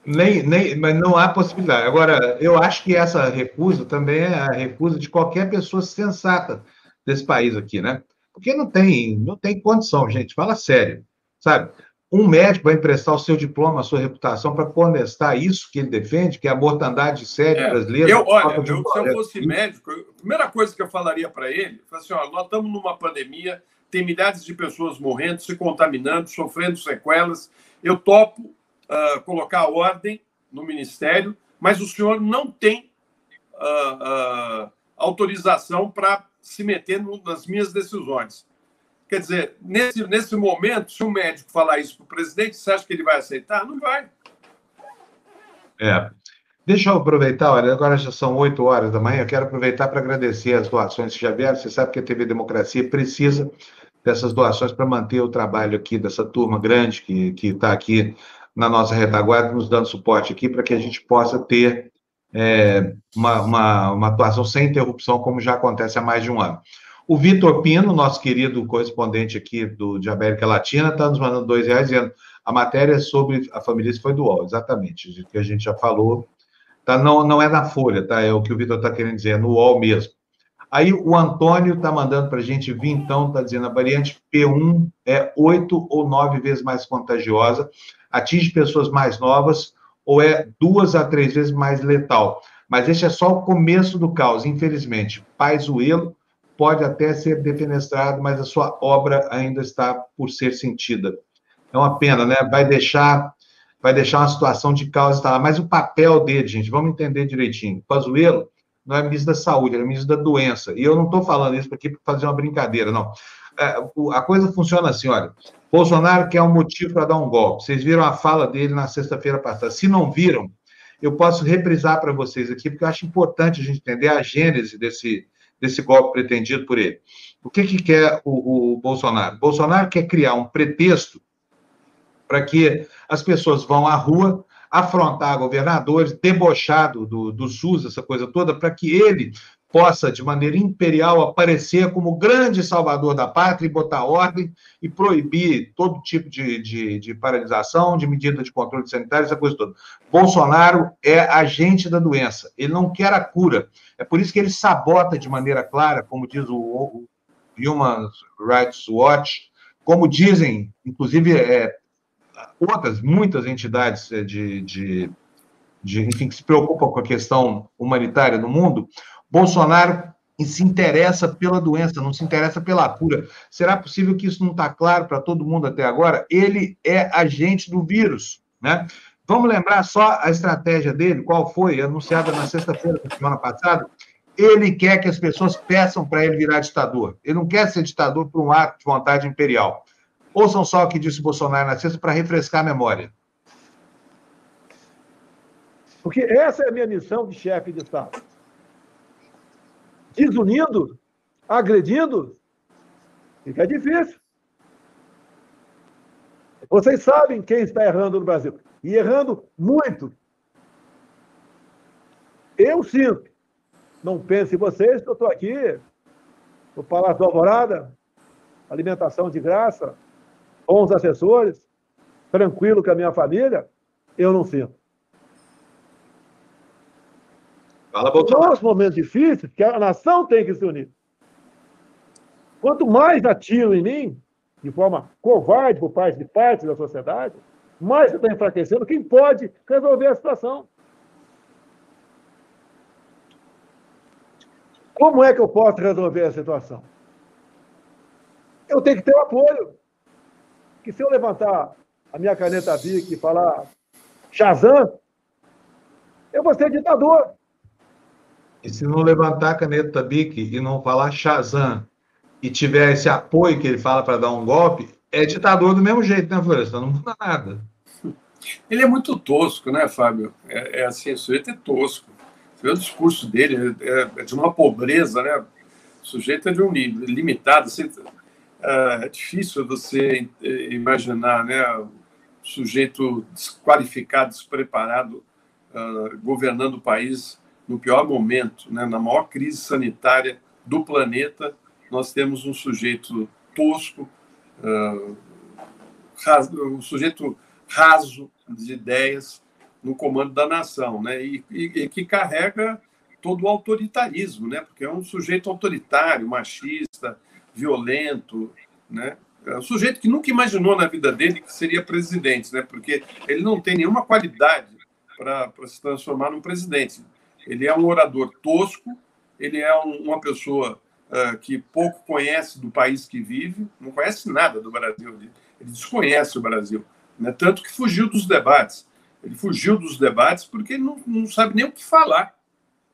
Nem, nem, mas não há possibilidade. Agora, eu acho que essa recusa também é a recusa de qualquer pessoa sensata desse país aqui, né? Porque não tem, não tem condição, gente, fala sério, sabe? Um médico vai emprestar o seu diploma, a sua reputação, para contestar isso que ele defende, que é a mortandade séria é, brasileira. Eu, olha, eu, se eu fosse médico, a primeira coisa que eu falaria para ele, é assim, nós estamos numa pandemia, tem milhares de pessoas morrendo, se contaminando, sofrendo sequelas. Eu topo uh, colocar ordem no Ministério, mas o senhor não tem uh, uh, autorização para se meter nas minhas decisões. Quer dizer, nesse, nesse momento, se o médico falar isso para o presidente, você acha que ele vai aceitar? Não vai. É. Deixa eu aproveitar, olha, agora já são 8 horas da manhã, eu quero aproveitar para agradecer as doações que já vieram. Você sabe que a TV Democracia precisa dessas doações para manter o trabalho aqui dessa turma grande que está aqui na nossa retaguarda, nos dando suporte aqui, para que a gente possa ter é, uma, uma, uma, atuação sem interrupção, como já acontece há mais de um ano. O Vitor Pino, nosso querido correspondente aqui do, de América Latina, está nos mandando dois reais dizendo a matéria sobre a família foi do UOL, exatamente, que a gente já falou. Tá, não, não é na Folha, tá? É o que o Vitor está querendo dizer, é no UOL mesmo. Aí o Antônio está mandando para a gente vir, então, está dizendo a variante P1 é oito ou nove vezes mais contagiosa, atinge pessoas mais novas ou é duas a três vezes mais letal. Mas este é só o começo do caos, infelizmente. Pazuello pode até ser defenestrado, mas a sua obra ainda está por ser sentida. É uma pena, né? Vai deixar vai deixar uma situação de caos lá. Mas o papel dele, gente, vamos entender direitinho. Pazuello não é ministro da saúde, é ministro da doença. E eu não estou falando isso aqui para fazer uma brincadeira, não. É, a coisa funciona assim, olha. Bolsonaro quer um motivo para dar um golpe. Vocês viram a fala dele na sexta-feira passada. Se não viram, eu posso reprisar para vocês aqui, porque eu acho importante a gente entender a gênese desse, desse golpe pretendido por ele. O que, que quer o, o Bolsonaro? Bolsonaro quer criar um pretexto para que as pessoas vão à rua afrontar governadores, debochado do, do SUS, essa coisa toda, para que ele possa, de maneira imperial, aparecer como grande salvador da pátria e botar ordem e proibir todo tipo de, de, de paralisação, de medida de controle sanitário, essa coisa toda. Bolsonaro é agente da doença, ele não quer a cura. É por isso que ele sabota de maneira clara, como diz o Human Rights Watch, como dizem, inclusive, é, outras, muitas entidades é, de, de, de, enfim, que se preocupam com a questão humanitária no mundo, Bolsonaro se interessa pela doença, não se interessa pela cura. Será possível que isso não está claro para todo mundo até agora? Ele é agente do vírus, né? Vamos lembrar só a estratégia dele, qual foi, anunciada na sexta-feira da semana passada? Ele quer que as pessoas peçam para ele virar ditador. Ele não quer ser ditador por um ato de vontade imperial. Ouçam só o que disse Bolsonaro na sexta para refrescar a memória. Porque essa é a minha missão de chefe de Estado desunindo, agredindo, fica difícil. Vocês sabem quem está errando no Brasil. E errando muito. Eu sinto. Não pensem vocês que eu estou aqui no Palácio da Alvorada, alimentação de graça, bons assessores, tranquilo com a minha família. Eu não sinto. Fala, Bolsonaro. Nos momentos difíceis, que a nação tem que se unir. Quanto mais atiram em mim, de forma covarde por parte de parte da sociedade, mais você está enfraquecendo quem pode resolver a situação. Como é que eu posso resolver a situação? Eu tenho que ter o apoio. Que se eu levantar a minha caneta Bic e falar Shazam, eu vou ser ditador. E se não levantar a caneta BIC e não falar Shazam e tiver esse apoio que ele fala para dar um golpe, é ditador do mesmo jeito, né, Floresta? Não muda nada. Ele é muito tosco, né, Fábio? É, é assim, o sujeito é tosco. Você vê o discurso dele, é, é de uma pobreza, né? O sujeito é de um limitado. Assim, é, é difícil você imaginar, né? Sujeito desqualificado, despreparado, uh, governando o país no pior momento, né, na maior crise sanitária do planeta, nós temos um sujeito tosco, uh, raso, um sujeito raso de ideias no comando da nação, né, e, e, e que carrega todo o autoritarismo, né, porque é um sujeito autoritário, machista, violento, né? É um sujeito que nunca imaginou na vida dele que seria presidente, né? Porque ele não tem nenhuma qualidade para se transformar num presidente. Ele é um orador tosco, ele é um, uma pessoa uh, que pouco conhece do país que vive, não conhece nada do Brasil, ele, ele desconhece o Brasil, né? Tanto que fugiu dos debates. Ele fugiu dos debates porque ele não, não sabe nem o que falar.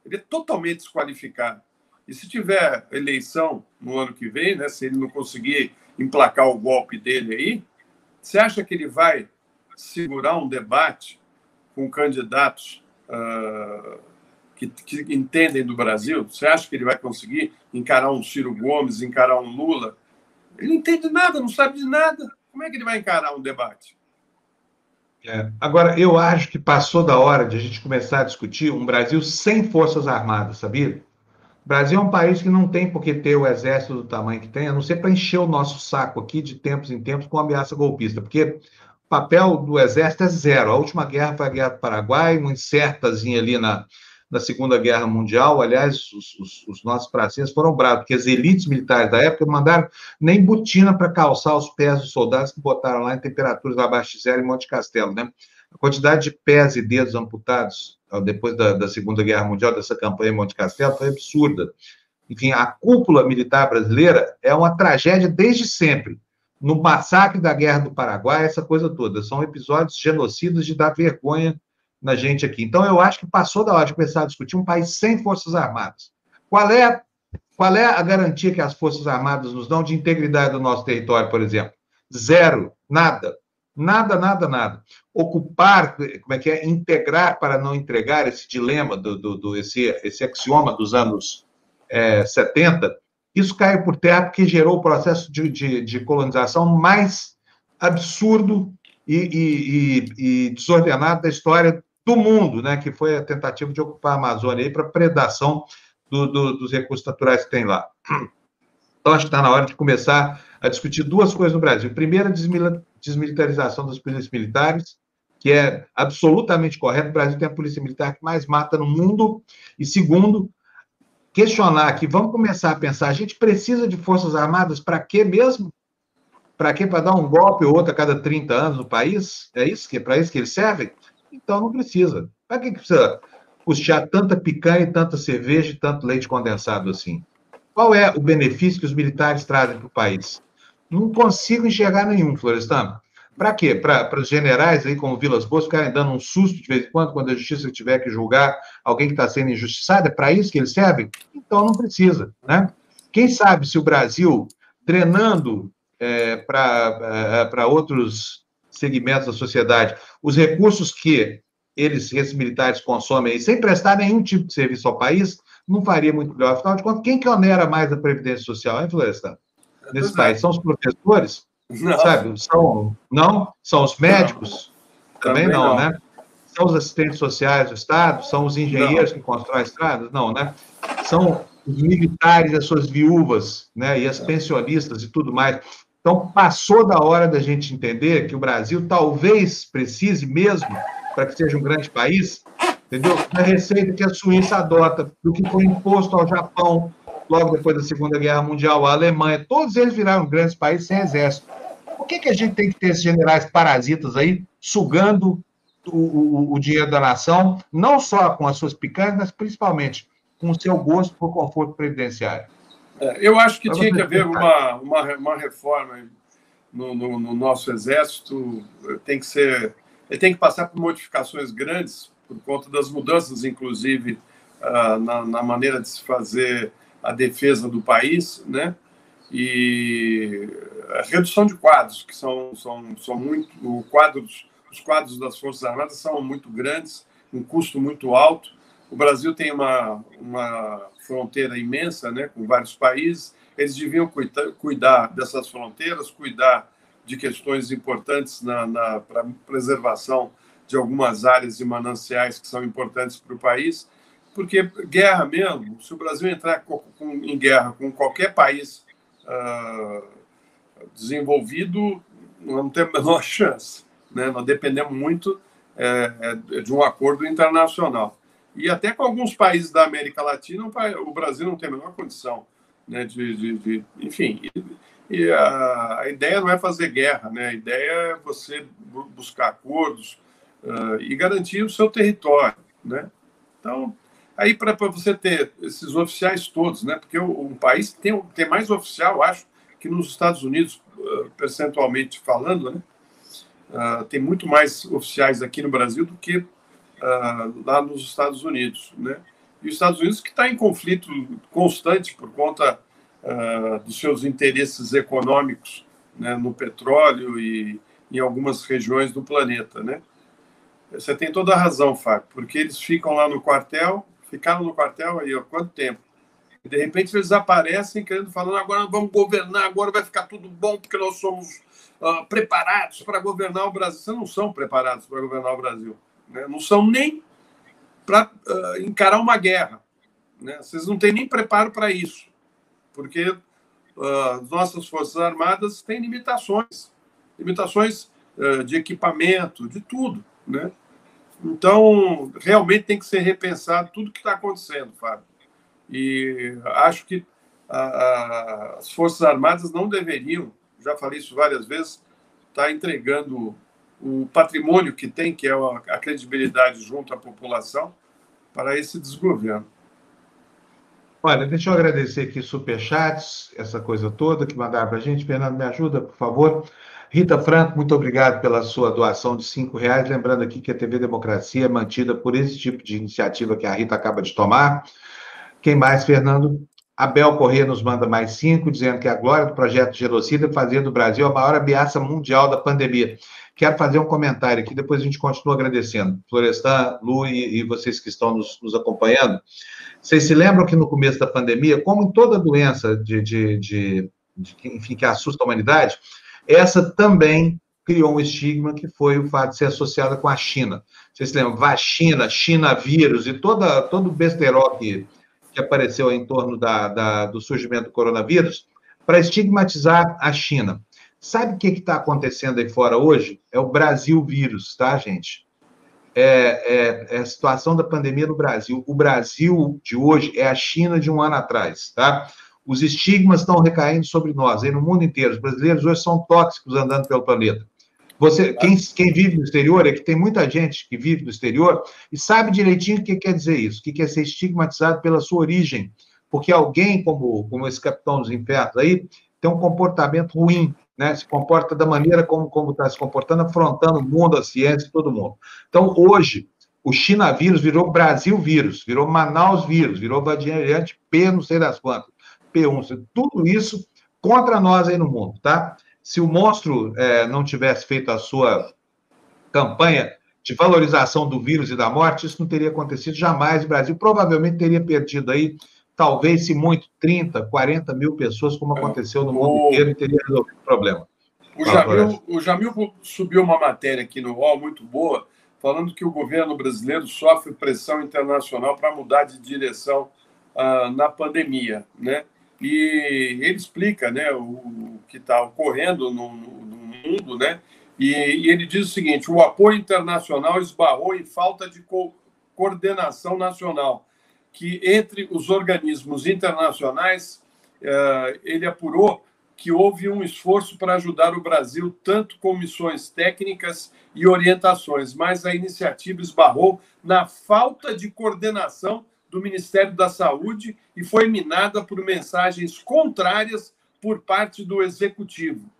Ele é totalmente desqualificado. E se tiver eleição no ano que vem, né, se ele não conseguir emplacar o golpe dele aí, você acha que ele vai segurar um debate com candidatos uh, que, que, entendem do Brasil? Você acha que ele vai conseguir encarar um Ciro Gomes, encarar um Lula? Ele não entende nada, não sabe de nada. Como é que ele vai encarar um debate? É. Agora, eu acho que passou da hora de a gente começar a discutir um Brasil sem forças armadas, sabia? O Brasil é um país que não tem por que ter o exército do tamanho que tem, a não ser para encher o nosso saco aqui de tempos em tempos com ameaça golpista, porque o papel do exército é zero. A última guerra foi a Guerra do Paraguai, uma incertazinha ali na, na Segunda Guerra Mundial. Aliás, os, os, os nossos pracinhas foram bravos, porque as elites militares da época mandaram nem botina para calçar os pés dos soldados que botaram lá em temperaturas abaixo de zero em Monte Castelo, né? A quantidade de pés e dedos amputados depois da, da, Segunda Guerra Mundial, dessa campanha em Monte Castelo, foi absurda. Enfim, a cúpula militar brasileira é uma tragédia desde sempre. No massacre da Guerra do Paraguai, essa coisa toda. São episódios genocidas de dar vergonha na gente aqui. Então, eu acho que passou da hora de começar a discutir um país sem forças armadas. Qual é, qual é a garantia que as forças armadas nos dão de integridade do nosso território, por exemplo? Zero, nada. Nada, nada, nada. Ocupar, como é que é? Integrar para não entregar esse dilema, do, do, do esse, esse axioma dos anos é, 70, isso cai por terra porque gerou o processo de, de, de colonização mais absurdo e, e, e, e, desordenado da história do mundo, né? que foi a tentativa de ocupar a Amazônia para predação do, dos recursos naturais que tem lá. Então, acho que está na hora de começar a discutir duas coisas no Brasil. Primeiro, a desmilitarização das polícias militares, que é absolutamente correto. O Brasil tem a polícia militar que mais mata no mundo. E segundo, questionar que vamos começar a pensar, a gente precisa de forças armadas para quê mesmo? Para quê? Para dar um golpe ou outro a cada 30 anos no país? É isso que para isso que eles servem? Então não precisa. Para que precisa custear tanta picanha tanta cerveja e tanto leite condensado assim? Qual é o benefício que os militares trazem para o país? Não consigo enxergar nenhum, Florestan. Para quê? Para os generais aí, como Vilas Boas, ficarem dando um susto de vez em quando, quando a justiça tiver que julgar alguém que está sendo injustiçado? É para isso que eles servem? Então não precisa, né? Quem sabe se o Brasil, treinando é, para é, outros segmentos da sociedade, os recursos que eles, esses militares, consomem sem prestar nenhum tipo de serviço ao país, não faria muito melhor. Afinal de contas, quem que onera mais a Previdência Social, hein, Florestan? nesse país? São os professores? Não. Sabe? São, não? São os médicos? Não. Também, Também não, não, né? São os assistentes sociais do Estado? São os engenheiros que constroem estradas? Não, né? São os militares, as suas viúvas, né? E as pensionistas e tudo mais. Então, passou da hora da gente entender que o Brasil talvez precise mesmo, para que seja um grande país, entendeu? Receita que a Suíça adota, do que foi imposto ao Japão, logo depois da Segunda Guerra Mundial, a Alemanha, todos eles viraram grandes países sem exército. Por que, que a gente tem que ter esses generais parasitas aí, sugando o, o, o dinheiro da nação, não só com as suas picanhas, mas principalmente com o seu gosto por conforto previdenciário? É, eu acho que tinha que haver uma, uma, uma reforma no, no, no, nosso exército, tem que ser, ele tem que passar por modificações grandes, por conta das mudanças, inclusive, uh, na, na maneira de se fazer a defesa do país, né? E a redução de quadros, que são, são, são muito. Quadros, os quadros das Forças Armadas são muito grandes, um custo muito alto. O Brasil tem uma, uma fronteira imensa né, com vários países. Eles deviam cuidar, cuidar dessas fronteiras, cuidar de questões importantes na, na preservação de algumas áreas e mananciais que são importantes para o país porque guerra mesmo, se o Brasil entrar com, com, em guerra com qualquer país uh, desenvolvido, não tem a menor chance. Né? Nós dependemos muito é, é, de um acordo internacional. E até com alguns países da América Latina, o Brasil não tem a menor condição né, de, de, de enfim, e, e a, a, ideia não é fazer guerra, né, a ideia é você buscar acordos uh, e garantir o seu território, né. Então, aí para você ter esses oficiais todos, né, porque o país tem, tem mais oficial, acho, que nos Estados Unidos, uh, percentualmente falando, né, uh, tem muito mais oficiais aqui no Brasil do que lá nos Estados Unidos, né, e os Estados Unidos que está em conflito constante por conta uh, dos seus interesses econômicos né, no petróleo e em algumas regiões do planeta, né? Você tem toda a razão, Fábio, porque eles ficam lá no quartel, ficaram no quartel aí há quanto tempo? De repente eles aparecem querendo falando agora vamos governar, agora vai ficar tudo bom porque nós somos uh, preparados para governar o Brasil. Vocês não são preparados para governar o Brasil, né? Não são nem para uh, encarar uma guerra. Né? Vocês não têm nem preparo para isso, porque uh, nossas Forças Armadas têm limitações limitações uh, de equipamento, de tudo. Né? Então, realmente tem que ser repensado tudo que está acontecendo, Fábio. E acho que as Forças Armadas não deveriam, já falei isso várias vezes, estar tá entregando o patrimônio que tem, que é a credibilidade junto à população, para esse desgoverno. Olha, deixa eu agradecer aqui superchats, essa coisa toda que mandaram para a gente. Fernando, me ajuda, por favor. Rita Franco, muito obrigado pela sua doação de cinco reais. Lembrando aqui que a TV Democracia é mantida por esse tipo de iniciativa que a Rita acaba de tomar. Quem mais, Fernando? Abel Corrêa nos manda mais cinco, dizendo que a glória do projeto Genocida é fazer do Brasil a maior ameaça mundial da pandemia. Quero fazer um comentário aqui, depois a gente continua agradecendo. Florestan, Lu e, e vocês que estão nos, nos, acompanhando. Vocês se lembram que no começo da pandemia, como em toda doença de, de, de, de enfim, que assusta a humanidade, essa também criou um estigma que foi o fato de ser associada com a China. Vocês se lembram? Vacina, China vírus e toda, todo o besterol que, que apareceu em torno da, da, do surgimento do coronavírus para estigmatizar a China. Sabe o que está acontecendo aí fora hoje? É o Brasil vírus, tá, gente? É, é, é, a situação da pandemia no Brasil. O Brasil de hoje é a China de um ano atrás, tá? Os estigmas estão recaindo sobre nós, aí no mundo inteiro. Os brasileiros hoje são tóxicos andando pelo planeta. Você, quem, quem vive no exterior, é que tem muita gente que vive no exterior e sabe direitinho o que quer dizer isso, o que quer ser estigmatizado pela sua origem. Porque alguém como, como esse capitão dos infernos aí tem um comportamento ruim, né, se comporta da maneira como está se comportando, afrontando o mundo, a ciência, todo mundo. Então, hoje, o China vírus virou Brasil vírus, virou Manaus vírus, virou variante P, não sei das quantas, P1, tudo isso contra nós aí no mundo, tá? Se o monstro é, não tivesse feito a sua campanha de valorização do vírus e da morte, isso não teria acontecido jamais. O Brasil provavelmente teria perdido aí talvez, se muito, 30, 40 mil pessoas, como aconteceu no mundo inteiro, e teria resolvido o problema. O Jamil, o Jamil subiu uma matéria aqui no UOL muito boa, falando que o governo brasileiro sofre pressão internacional para mudar de direção uh, na pandemia, né? E ele explica, né, o, o que está ocorrendo no, no, mundo, né? E, e, ele diz o seguinte: o apoio internacional esbarrou em falta de co coordenação nacional que entre os organismos internacionais eh, ele apurou que houve um esforço para ajudar o Brasil, tanto com missões técnicas e orientações, mas a iniciativa esbarrou na falta de coordenação do Ministério da Saúde e foi minada por mensagens contrárias por parte do Executivo.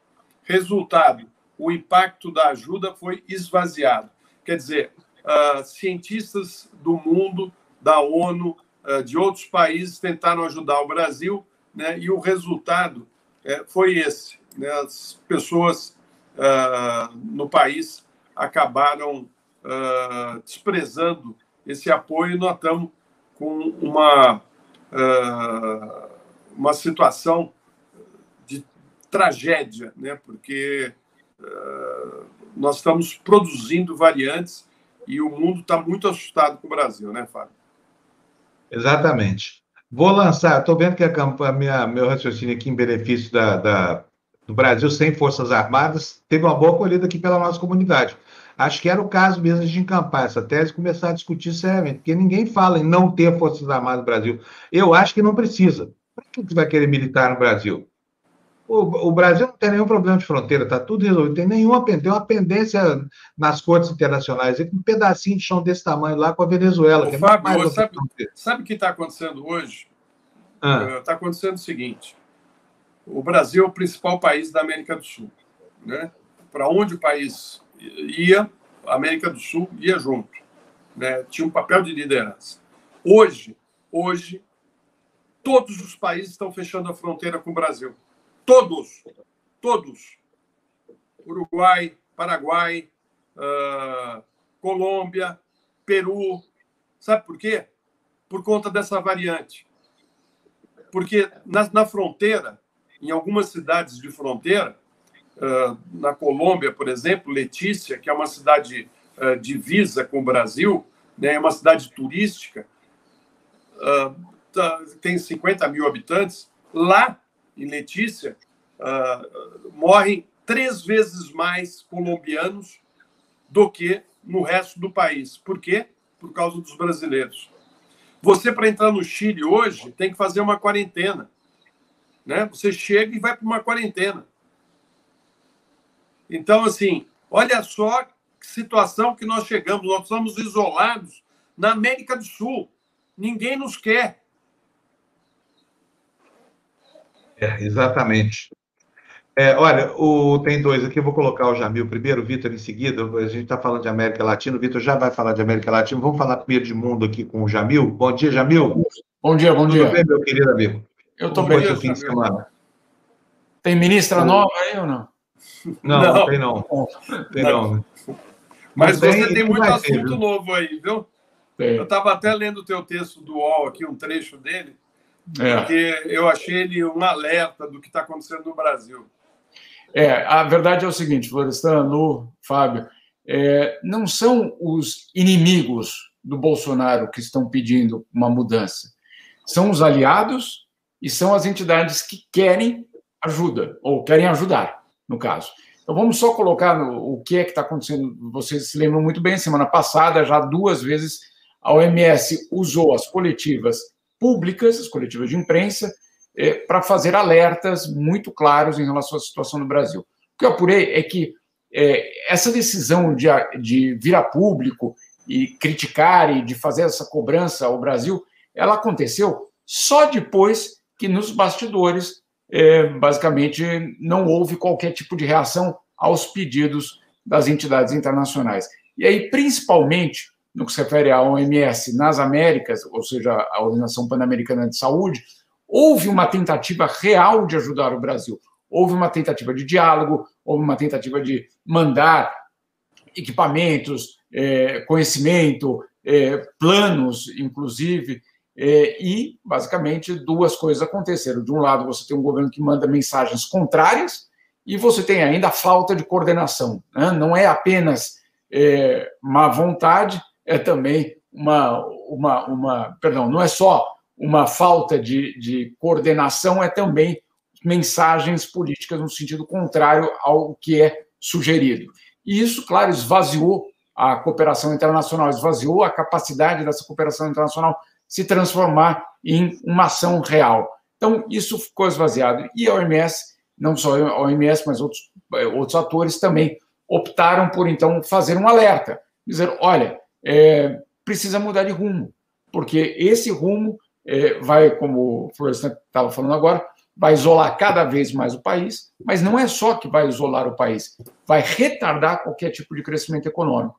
Resultado: o impacto da ajuda foi esvaziado. Quer dizer, uh, cientistas do mundo, da ONU, eh, de outros países tentaram ajudar o Brasil, né, e o resultado é, foi esse. Né, as pessoas uh, no país acabaram uh, desprezando esse apoio e nós estamos com uma, uh, uma situação de tragédia, né, porque nós estamos produzindo variantes e o mundo está muito assustado com o Brasil, né, Fábio? Exatamente. Vou lançar, estou vendo que a campanha, meu raciocínio aqui em benefício da, da, do Brasil sem Forças Armadas teve uma boa acolhida aqui pela nossa comunidade. Acho que era o caso mesmo de encampar essa tese e começar a discutir seriamente, porque ninguém fala em não ter Forças Armadas no Brasil. Eu acho que não precisa. Para que vai querer militar no Brasil? O, o, Brasil não tem nenhum problema de fronteira, está tudo resolvido. Tem nenhuma tem uma pendência nas cortes internacionais, um pedacinho de chão desse tamanho lá com a Venezuela. Ô, é Fábio, sabe, sabe o que está acontecendo hoje? Está ah. Uh, acontecendo o seguinte: o Brasil é o principal país da América do Sul. Né? Para onde o país ia, a América do Sul ia junto. Né? Tinha um papel de liderança. Hoje, hoje, todos os países estão fechando a fronteira com o Brasil. Todos. Todos. Uruguai, Paraguai, uh, Colômbia, Peru. Sabe por quê? Por conta dessa variante. Porque na, na fronteira, em algumas cidades de fronteira, uh, na Colômbia, por exemplo, Letícia, que é uma cidade uh, divisa com o Brasil, né, é uma cidade turística, uh, tá, tem 50 mil habitantes. Lá, em Letícia, morrem três vezes mais colombianos do que no resto do país. Por quê? Por causa dos brasileiros. Você, para entrar no Chile hoje, tem que fazer uma quarentena. Né? Você chega e vai para uma quarentena. Então, assim, olha só que situação que nós chegamos. Nós estamos isolados na América do Sul. Ninguém nos quer. É, exatamente. É, olha, o, tem dois aqui, eu vou colocar o Jamil primeiro, o Vitor em seguida. A gente está falando de América Latina, o Vitor já vai falar de América Latina. Vamos falar primeiro de mundo aqui com o Jamil. Bom dia, Jamil. Bom dia, bom Tudo dia. Tudo bem, meu querido amigo? Eu estou bem. Fim de semana? Tem ministra nova aí ou não? Não, não, tem não. Tem não. não. Mas, Mas você tem muito assunto ser, novo aí, viu? Tem. Eu estava até lendo o teu texto do UOL aqui, um trecho dele, é. porque eu achei ele um alerta do que está acontecendo no Brasil. É, a verdade é o seguinte, Florestan, Lu, Fábio, é, não são os inimigos do Bolsonaro que estão pedindo uma mudança. São os aliados e são as entidades que querem ajuda, ou querem ajudar, no caso. Então vamos só colocar o que é que está acontecendo. Vocês se lembram muito bem, semana passada, já duas vezes, a OMS usou as coletivas públicas, as coletivas de imprensa, é, para fazer alertas muito claros em relação à situação no Brasil. O que eu apurei é que é, essa decisão de, de vir a público e criticar e de fazer essa cobrança ao Brasil, ela aconteceu só depois que nos bastidores, é, basicamente, não houve qualquer tipo de reação aos pedidos das entidades internacionais. E aí, principalmente, no que se refere à OMS nas Américas, ou seja, a Organização Pan-Americana de Saúde, houve uma tentativa real de ajudar o Brasil. Houve uma tentativa de diálogo, houve uma tentativa de mandar equipamentos, é, conhecimento, é, planos, inclusive, é, e, basicamente, duas coisas aconteceram. De um lado, você tem um governo que manda mensagens contrárias, e você tem ainda a falta de coordenação. Né? Não é apenas é, má vontade, é também uma, uma, uma. Perdão, não é só uma falta de, de coordenação, é também mensagens políticas no sentido contrário ao que é sugerido. E isso, claro, esvaziou a cooperação internacional, esvaziou a capacidade dessa cooperação internacional se transformar em uma ação real. Então, isso ficou esvaziado. E a OMS, não só a OMS, mas outros, outros atores também optaram por, então, fazer um alerta. Dizer, olha, é, precisa mudar de rumo, porque esse rumo é, vai, como o Florestan estava falando agora, vai isolar cada vez mais o país, mas não é só que vai isolar o país, vai retardar qualquer tipo de crescimento econômico.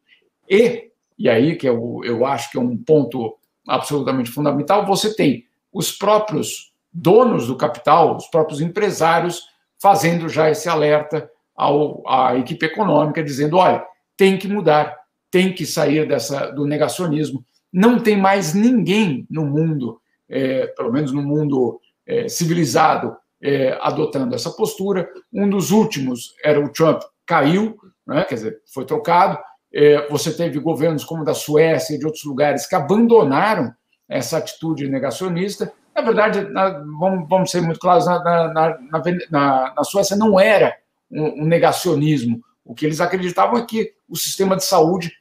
E, e aí que eu, eu acho que é um ponto absolutamente fundamental, você tem os próprios donos do capital, os próprios empresários, fazendo já esse alerta ao, à equipe econômica, dizendo: olha, tem que mudar, tem que sair dessa, do negacionismo. Não tem mais ninguém no mundo, é, pelo menos no mundo é, civilizado, é, adotando essa postura. Um dos últimos era o Trump, caiu, né, quer dizer, foi trocado. É, você teve governos como da Suécia e de outros lugares que abandonaram essa atitude negacionista. Na verdade, na, vamos, vamos, ser muito claros, na, na, na, Suécia não era um, um, negacionismo. O que eles acreditavam é que o sistema de saúde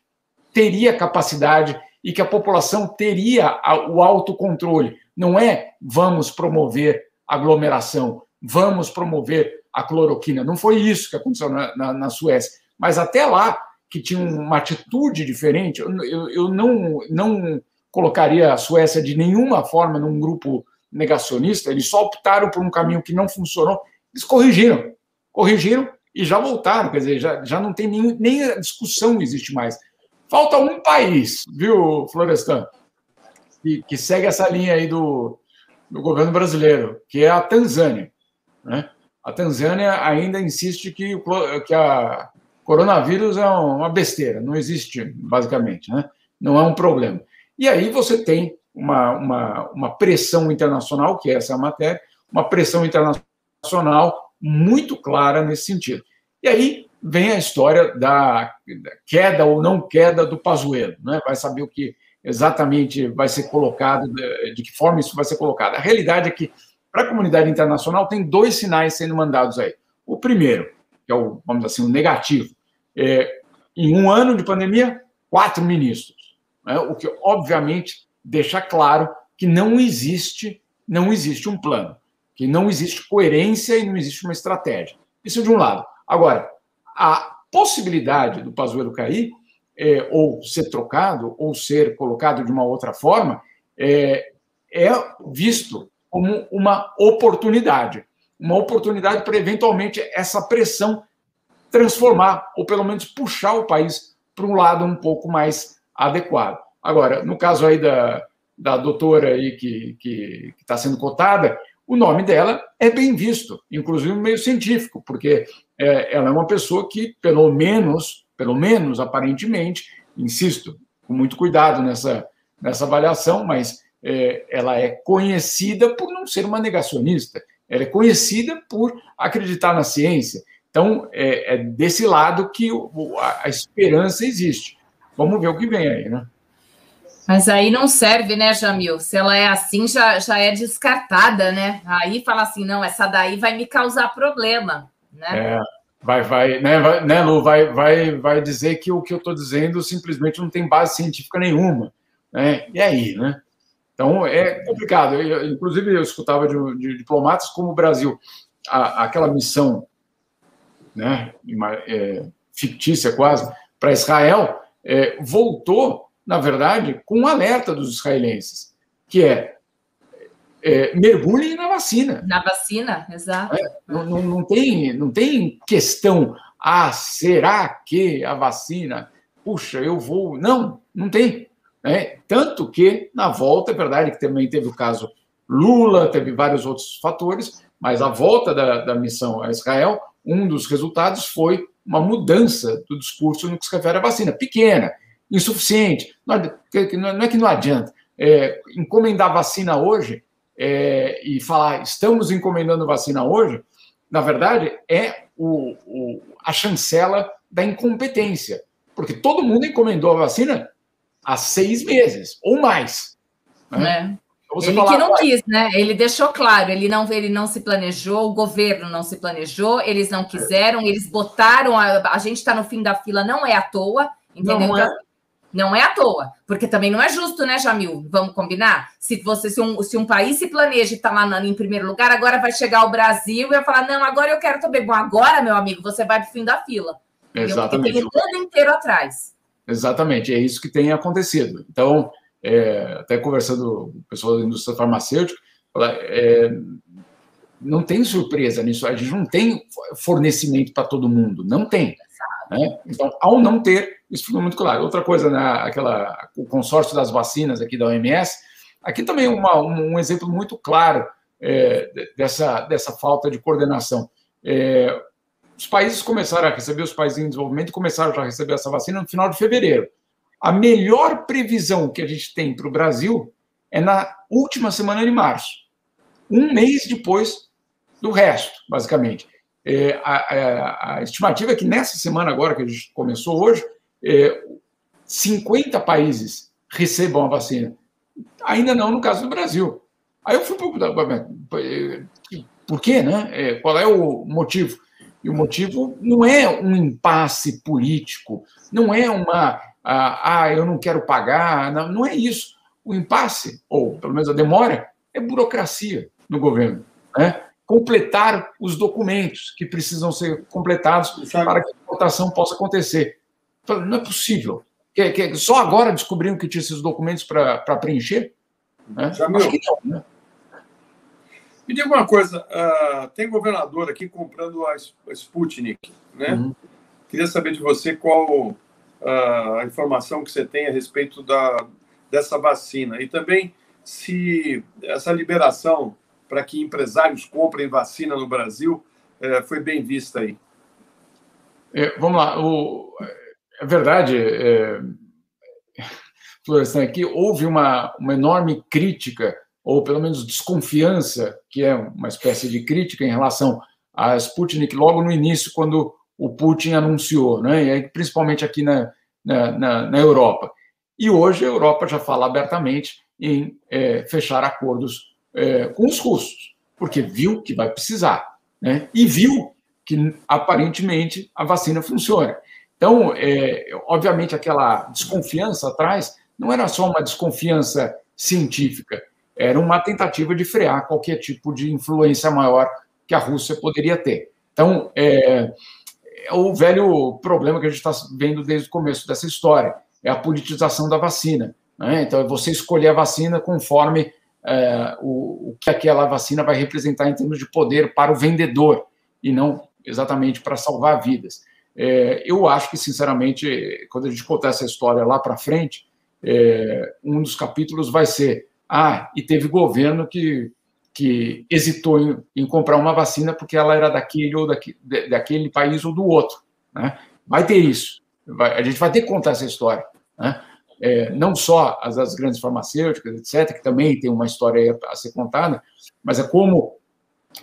teria capacidade e que a população teria o autocontrole. Não é vamos promover aglomeração, vamos promover a cloroquina. Não foi isso que aconteceu na Suécia. Mas até lá, que tinha uma atitude diferente, eu, eu, eu não, não colocaria a Suécia de nenhuma forma num grupo negacionista, eles só optaram por um caminho que não funcionou, eles corrigiram, corrigiram e já voltaram, quer dizer, já, já não tem nem, nem a discussão existe mais. Falta um país, viu, Florestan, que, que segue essa linha aí do, do governo brasileiro, que é a Tanzânia. Né? A Tanzânia ainda insiste que, que a coronavírus é uma besteira, não existe, basicamente, né? não é um problema. E aí você tem uma, uma, uma pressão internacional, que é essa matéria, uma pressão internacional muito clara nesse sentido. E aí vem a história da queda ou não queda do Pazuello, né? vai saber o que exatamente vai ser colocado, de que forma isso vai ser colocado. A realidade é que, para a comunidade internacional, tem dois sinais sendo mandados aí. O primeiro, que é o, vamos assim, o negativo, é, em um ano de pandemia, quatro ministros, né? o que, obviamente, deixa claro que não existe, não existe um plano, que não existe coerência e não existe uma estratégia. Isso de um lado. Agora, a possibilidade do Pazuello cair é, ou ser trocado, ou ser colocado de uma outra forma, é, é visto como uma oportunidade. Uma oportunidade para, eventualmente, essa pressão transformar, ou pelo menos puxar o país para um lado um pouco mais adequado. Agora, no caso aí da, da doutora aí que está sendo cotada, o nome dela é bem visto, inclusive no meio científico, porque é, ela é uma pessoa que, pelo menos, pelo menos aparentemente, insisto, com muito cuidado nessa, nessa avaliação, mas é, ela é conhecida por não ser uma negacionista, ela é conhecida por acreditar na ciência. Então, é, é desse lado que o, a, a esperança existe. Vamos ver o que vem aí, né? Mas aí não serve, né, Jamil? Se ela é assim, já, já é descartada, né? Aí fala assim, não, essa daí vai me causar problema, né? É, vai, vai, né, vai, né, Lu, vai, vai, vai dizer que o que eu estou dizendo simplesmente não tem base científica nenhuma, né? E aí, né? Então é complicado. Eu, inclusive eu escutava de, de, diplomatas como o Brasil, a, aquela missão, né, é, fictícia quase para Israel, é, voltou na verdade, com um alerta dos israelenses, que é, é mergulhem na vacina. Na vacina, exato. É, não, não, não, tem, não tem questão, ah, será que a vacina, puxa, eu vou. Não, não tem. É, tanto que, na volta, é verdade que também teve o caso Lula, teve vários outros fatores, mas a volta da, da missão a Israel, um dos resultados foi uma mudança do discurso no que se refere à vacina, pequena, insuficiente. Não, é que não adianta. É, encomendar vacina hoje é, e falar estamos encomendando vacina hoje, na verdade, é o, o, a chancela da incompetência. Porque todo mundo encomendou a vacina há seis meses ou mais. Né? É. Então, ele que não quis, né? Ele deixou claro, ele não, ele não se planejou, o governo não se planejou, eles não quiseram, eles botaram, a, a gente está no fim da fila, não é à toa, entendeu? Não é. Então, não é à toa, porque também não é justo, né, Jamil? Vamos combinar? Se você, se um, se um país se planeja e está lá em primeiro lugar, agora vai chegar o Brasil e vai falar: não, agora eu quero também. Bom, agora, meu amigo, você vai para o fim da fila. Exatamente. Porque tem o mundo inteiro atrás. Exatamente, é isso que tem acontecido. Então, é, até conversando com o pessoal da indústria farmacêutica, é, não tem surpresa nisso, a gente não tem fornecimento para todo mundo, não tem. Né? Então, ao não ter, isso fica muito claro. Outra coisa, né, aquela, o consórcio das vacinas aqui da OMS, aqui também uma, um, exemplo muito claro é, dessa, dessa falta de coordenação. É, os países começaram a receber, os países em desenvolvimento começaram a receber essa vacina no final de fevereiro. A melhor previsão que a gente tem para o Brasil é na última semana de março, um mês depois do resto, basicamente. É, a, a, a, estimativa é que nessa semana agora, que a gente começou hoje, é, 50 países recebam a vacina. Ainda não no caso do Brasil. Aí eu fui perguntar, por quê, né? É, qual é o motivo? E o motivo não é um impasse político, não é uma ah, ah, eu não quero pagar. Não, não é isso. O impasse, ou pelo menos a demora, é burocracia no governo. Né? Completar os documentos que precisam ser completados para que a votação possa acontecer. Não é possível. Que, que, só agora descobriram que tinha esses documentos para preencher? Né? Já Acho que não, né? Me diga uma coisa, uh, tem governador aqui comprando a Sputnik, né? Uhum. Queria saber de você qual a informação que você tem a respeito da, dessa vacina e também se essa liberação para que empresários comprem vacina no Brasil uh, foi bem vista aí. É, vamos lá, o, é verdade, é, Florestan, aqui houve uma, uma enorme crítica ou pelo menos desconfiança, que é uma espécie de crítica em relação a Sputnik logo no início, quando o Putin anunciou, né? e aí, principalmente aqui na, na, na, Europa. E hoje a Europa já fala abertamente em é, fechar acordos é, com os russos, porque viu que vai precisar, né? e viu que aparentemente a vacina funciona. Então, é, obviamente, aquela desconfiança atrás não era só uma desconfiança científica, era uma tentativa de frear qualquer tipo de influência maior que a Rússia poderia ter. Então, é, é o velho problema que a gente está vendo desde o começo dessa história, é a politização da vacina. Né? Então, é você escolher a vacina conforme é, o, o que aquela vacina vai representar em termos de poder para o vendedor, e não exatamente para salvar vidas. É, eu acho que, sinceramente, quando a gente contar essa história lá para frente, é, um dos capítulos vai ser ah, e teve governo que, que hesitou em, em comprar uma vacina porque ela era daquele ou daquele, daquele país ou do outro. Né? Vai ter isso. Vai, a gente vai ter que contar essa história. Né? É, não só as, as, grandes farmacêuticas, etc., que também tem uma história a ser contada, mas é como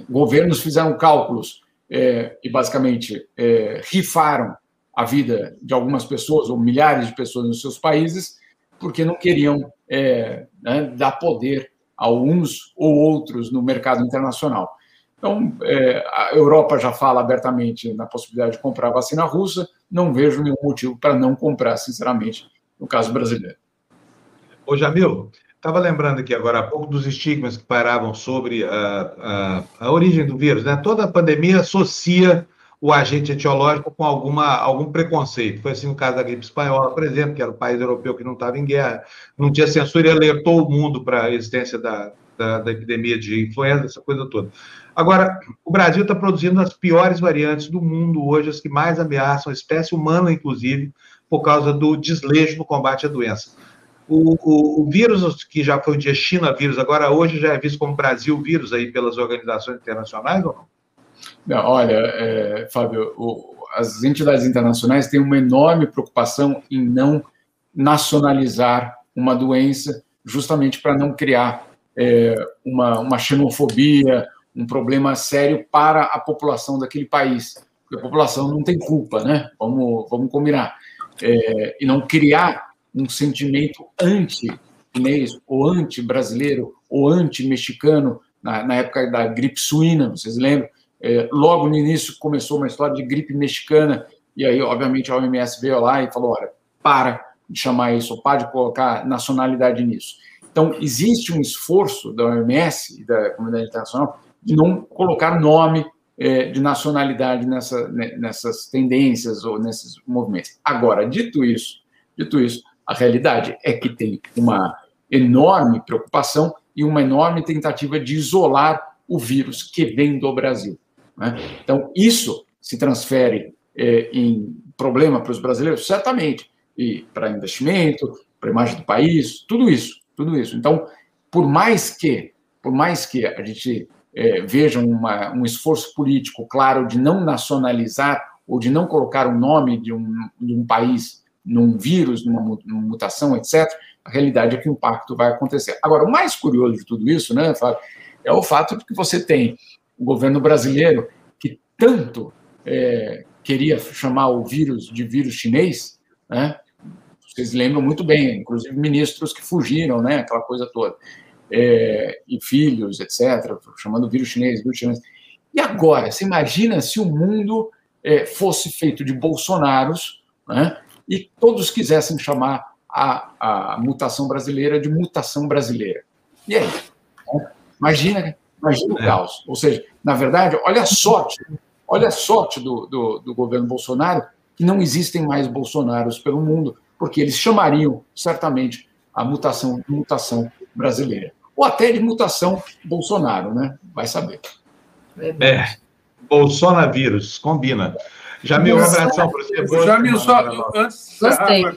governos fizeram cálculos é, e basicamente é, rifaram a vida de algumas pessoas ou milhares de pessoas nos seus países porque não queriam é, né, dar poder a uns ou outros no mercado internacional. Então, é, a Europa já fala abertamente na possibilidade de comprar vacina russa, não vejo nenhum motivo para não comprar, sinceramente, no caso brasileiro. Ô, Jamil, estava lembrando aqui agora há pouco dos estigmas que paravam sobre a, a, a origem do vírus. Né? Toda a pandemia associa o agente etiológico com alguma, algum preconceito. Foi assim no caso da gripe espanhola, por exemplo, que era o país europeu que não estava em guerra, não tinha censura e alertou o mundo para a existência da, da, da, epidemia de influenza, essa coisa toda. Agora, o Brasil está produzindo as piores variantes do mundo hoje, as que mais ameaçam a espécie humana, inclusive, por causa do desleixo no combate à doença. O, o, o, vírus, que já foi o dia China vírus, agora hoje já é visto como Brasil vírus aí pelas organizações internacionais ou não? Não, olha, é, Fábio, o, as entidades internacionais têm uma enorme preocupação em não nacionalizar uma doença, justamente para não criar é, uma, uma xenofobia, um problema sério para a população daquele país. Porque a população não tem culpa, né? Vamos, vamos combinar. É, e não criar um sentimento anti-chinês, ou anti-brasileiro, ou anti-mexicano, na, na época da gripe suína, vocês lembram? É, logo no início começou uma história de gripe mexicana, e aí, obviamente, a OMS veio lá e falou: olha, para de chamar isso, para de colocar nacionalidade nisso. Então, existe um esforço da OMS e da comunidade internacional de não colocar nome é, de nacionalidade nessa, né, nessas tendências ou nesses movimentos. Agora, dito isso, dito isso, a realidade é que tem uma enorme preocupação e uma enorme tentativa de isolar o vírus que vem do Brasil. Né? Então, isso se transfere é, em problema para os brasileiros? Certamente. E para investimento, para a imagem do país, tudo isso, tudo isso. Então, por mais que, por mais que a gente é, veja uma, um esforço político claro de não nacionalizar ou de não colocar o nome de um, de um país num vírus, numa, numa mutação, etc., a realidade é que o impacto vai acontecer. Agora, o mais curioso de tudo isso, né, Fábio, é o fato de que você tem o governo brasileiro, que tanto é, queria chamar o vírus de vírus chinês, né? vocês lembram muito bem, inclusive ministros que fugiram, né? aquela coisa toda, é, e filhos, etc., chamando vírus chinês, vírus chinês. E agora, você imagina se o mundo é, fosse feito de bolsonaros, né? e todos quisessem chamar a, a mutação brasileira de mutação brasileira. E aí? Imagina, imagina o é. caos. Ou seja, na verdade, olha a sorte, olha a sorte do, do, do governo Bolsonaro que não existem mais Bolsonaros pelo mundo, porque eles chamariam certamente a mutação de mutação brasileira. Ou até de mutação Bolsonaro, né? Vai saber. É, Bolsonavírus, combina. Jamil, um abração para você. Jamil, só antes de encerrar,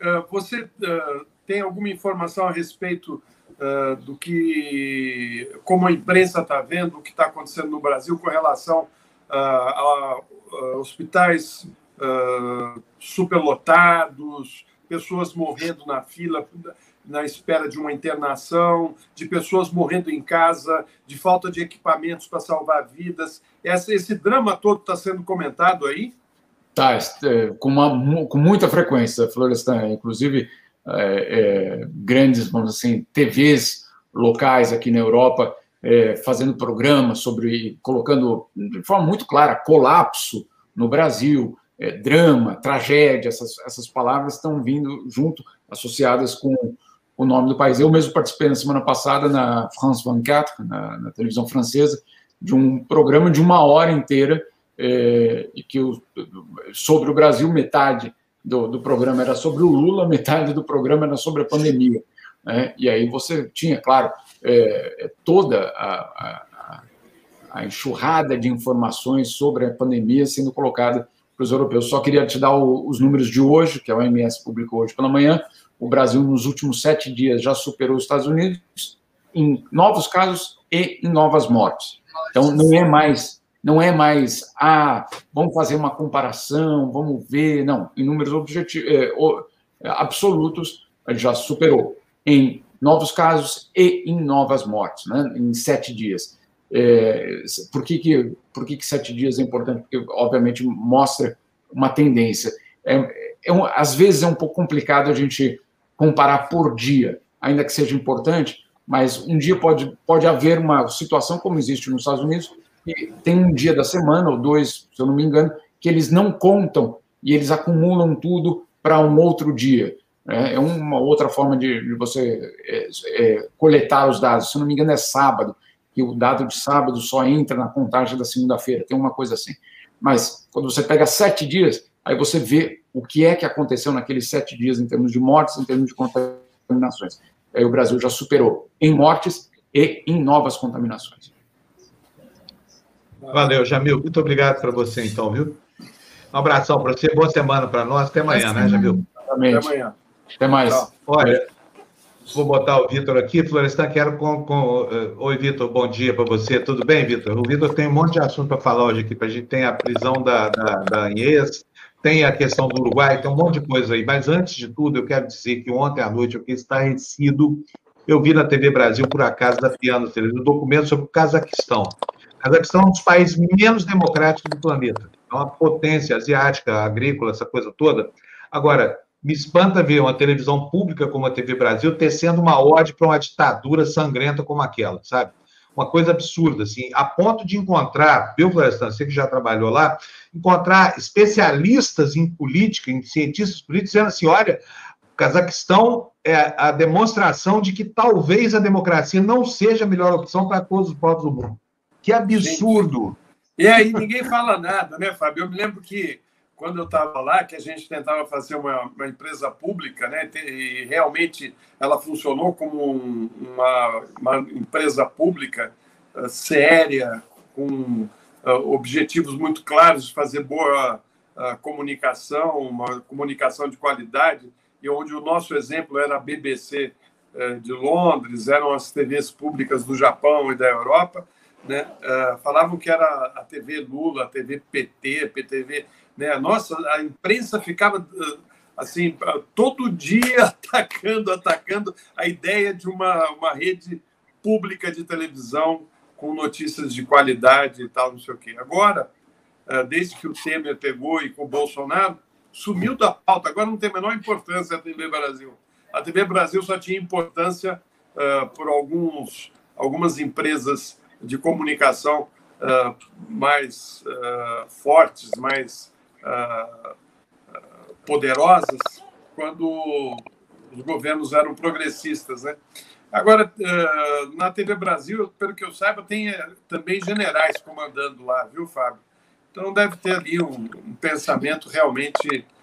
eh, você uh, tem alguma informação a respeito uh, do que, como a imprensa está vendo, o que está acontecendo no Brasil com relação uh, a, hospitais superlotados, pessoas morrendo na fila na espera de uma internação, de pessoas morrendo em casa, de falta de equipamentos para salvar vidas. Esse, drama todo está sendo comentado aí? Tá, é, com, uma, com muita frequência, Florestan. Inclusive, é, é, grandes, vamos assim, TVs locais aqui na Europa é, fazendo programas sobre, colocando de forma muito clara, colapso no Brasil, é, drama, tragédia, essas, essas palavras estão vindo junto, associadas com o nome do país. Eu mesmo participei na semana passada na France 24, na, na televisão francesa, de um programa de uma hora inteira é, que sobre o Brasil metade do, do, programa era sobre o Lula, metade do programa era sobre a pandemia. Né? E aí você tinha, claro, é, é toda a, a, a, enxurrada de informações sobre a pandemia sendo colocada para os europeus. Só queria te dar o, os números de hoje, que a OMS publicou hoje pela manhã. O Brasil, nos últimos sete dias, já superou os Estados Unidos em novos casos e em novas mortes. Então, não é mais, não é mais, ah, vamos fazer uma comparação, vamos ver. Não, em números objetivos, é, absolutos, já superou em novos casos e em novas mortes, né, em sete dias. É, por que, que, por que, que sete dias é importante? Porque, obviamente, mostra uma tendência. É, é um, às vezes é um pouco complicado a gente comparar por dia, ainda que seja importante, mas um dia pode, pode haver uma situação como existe nos Estados Unidos, tem um dia da semana, ou dois, se eu não me engano, que eles não contam e eles acumulam tudo para um outro dia. É, é uma outra forma de, de você é, é, coletar os dados. Se eu não me engano, é sábado, que o dado de sábado só entra na contagem da segunda-feira, tem uma coisa assim. Mas quando você pega sete dias, aí você vê o que é que aconteceu naqueles sete dias em termos de mortes, em termos de contaminações. Aí o Brasil já superou em mortes e em novas contaminações. Valeu, Jamil. Muito obrigado para você, então, viu? Um abração para você, boa semana para nós. Até amanhã, né, Jamil? Exatamente. Até amanhã. Até mais. Olha, vou botar o Vitor aqui. Florestan, quero com. com... Uh, Oi, Vitor, bom dia para você. Tudo bem, Vitor? O Vitor tem um monte de assunto para falar hoje aqui. A gente tem a prisão da, da, da Inês, tem a questão do Uruguai, tem um monte de coisa aí. Mas antes de tudo, eu quero dizer que ontem à noite eu fiquei estarrecido. Eu vi na TV Brasil, por acaso, da Piano um documento sobre o Cazaquistão. Cazaquistão é um dos países menos democráticos do planeta. É uma potência asiática, agrícola, essa coisa toda. Agora, me espanta ver uma televisão pública como a TV Brasil tecendo uma ode para uma ditadura sangrenta como aquela, sabe? Uma coisa absurda, assim, a ponto de encontrar, viu, Florestan, você que já trabalhou lá, encontrar especialistas em política, em cientistas políticos, dizendo assim: olha, Cazaquistão é a demonstração de que talvez a democracia não seja a melhor opção para todos os povos do mundo. Que absurdo! E aí ninguém fala nada, né, Fábio? Eu me lembro que quando eu estava lá, que a gente tentava fazer uma, uma, empresa pública, né, e realmente ela funcionou como um, uma, uma, empresa pública uh, séria, com uh, objetivos muito claros de fazer boa uh, comunicação, uma comunicação de qualidade, e onde o nosso exemplo era a BBC de Londres, eram as TVs públicas do Japão e da Europa, né? falavam que era a TV Lula, a TV PT, PTV, né? Nossa, a imprensa ficava assim todo dia atacando, atacando a ideia de uma, uma rede pública de televisão com notícias de qualidade e tal, não sei o quê. Agora, eh, desde que o Temer pegou e com o Bolsonaro, sumiu da pauta. Agora não tem a menor importância a TV Brasil. A TV Brasil só tinha importância uh, por alguns, algumas empresas de comunicação uh, mais uh, fortes, mais poderosas quando os governos eram progressistas, né? Agora, na TV Brasil, pelo que eu saiba, tem também generais comandando lá, viu, Fábio? Então deve ter ali um, um pensamento realmente uh,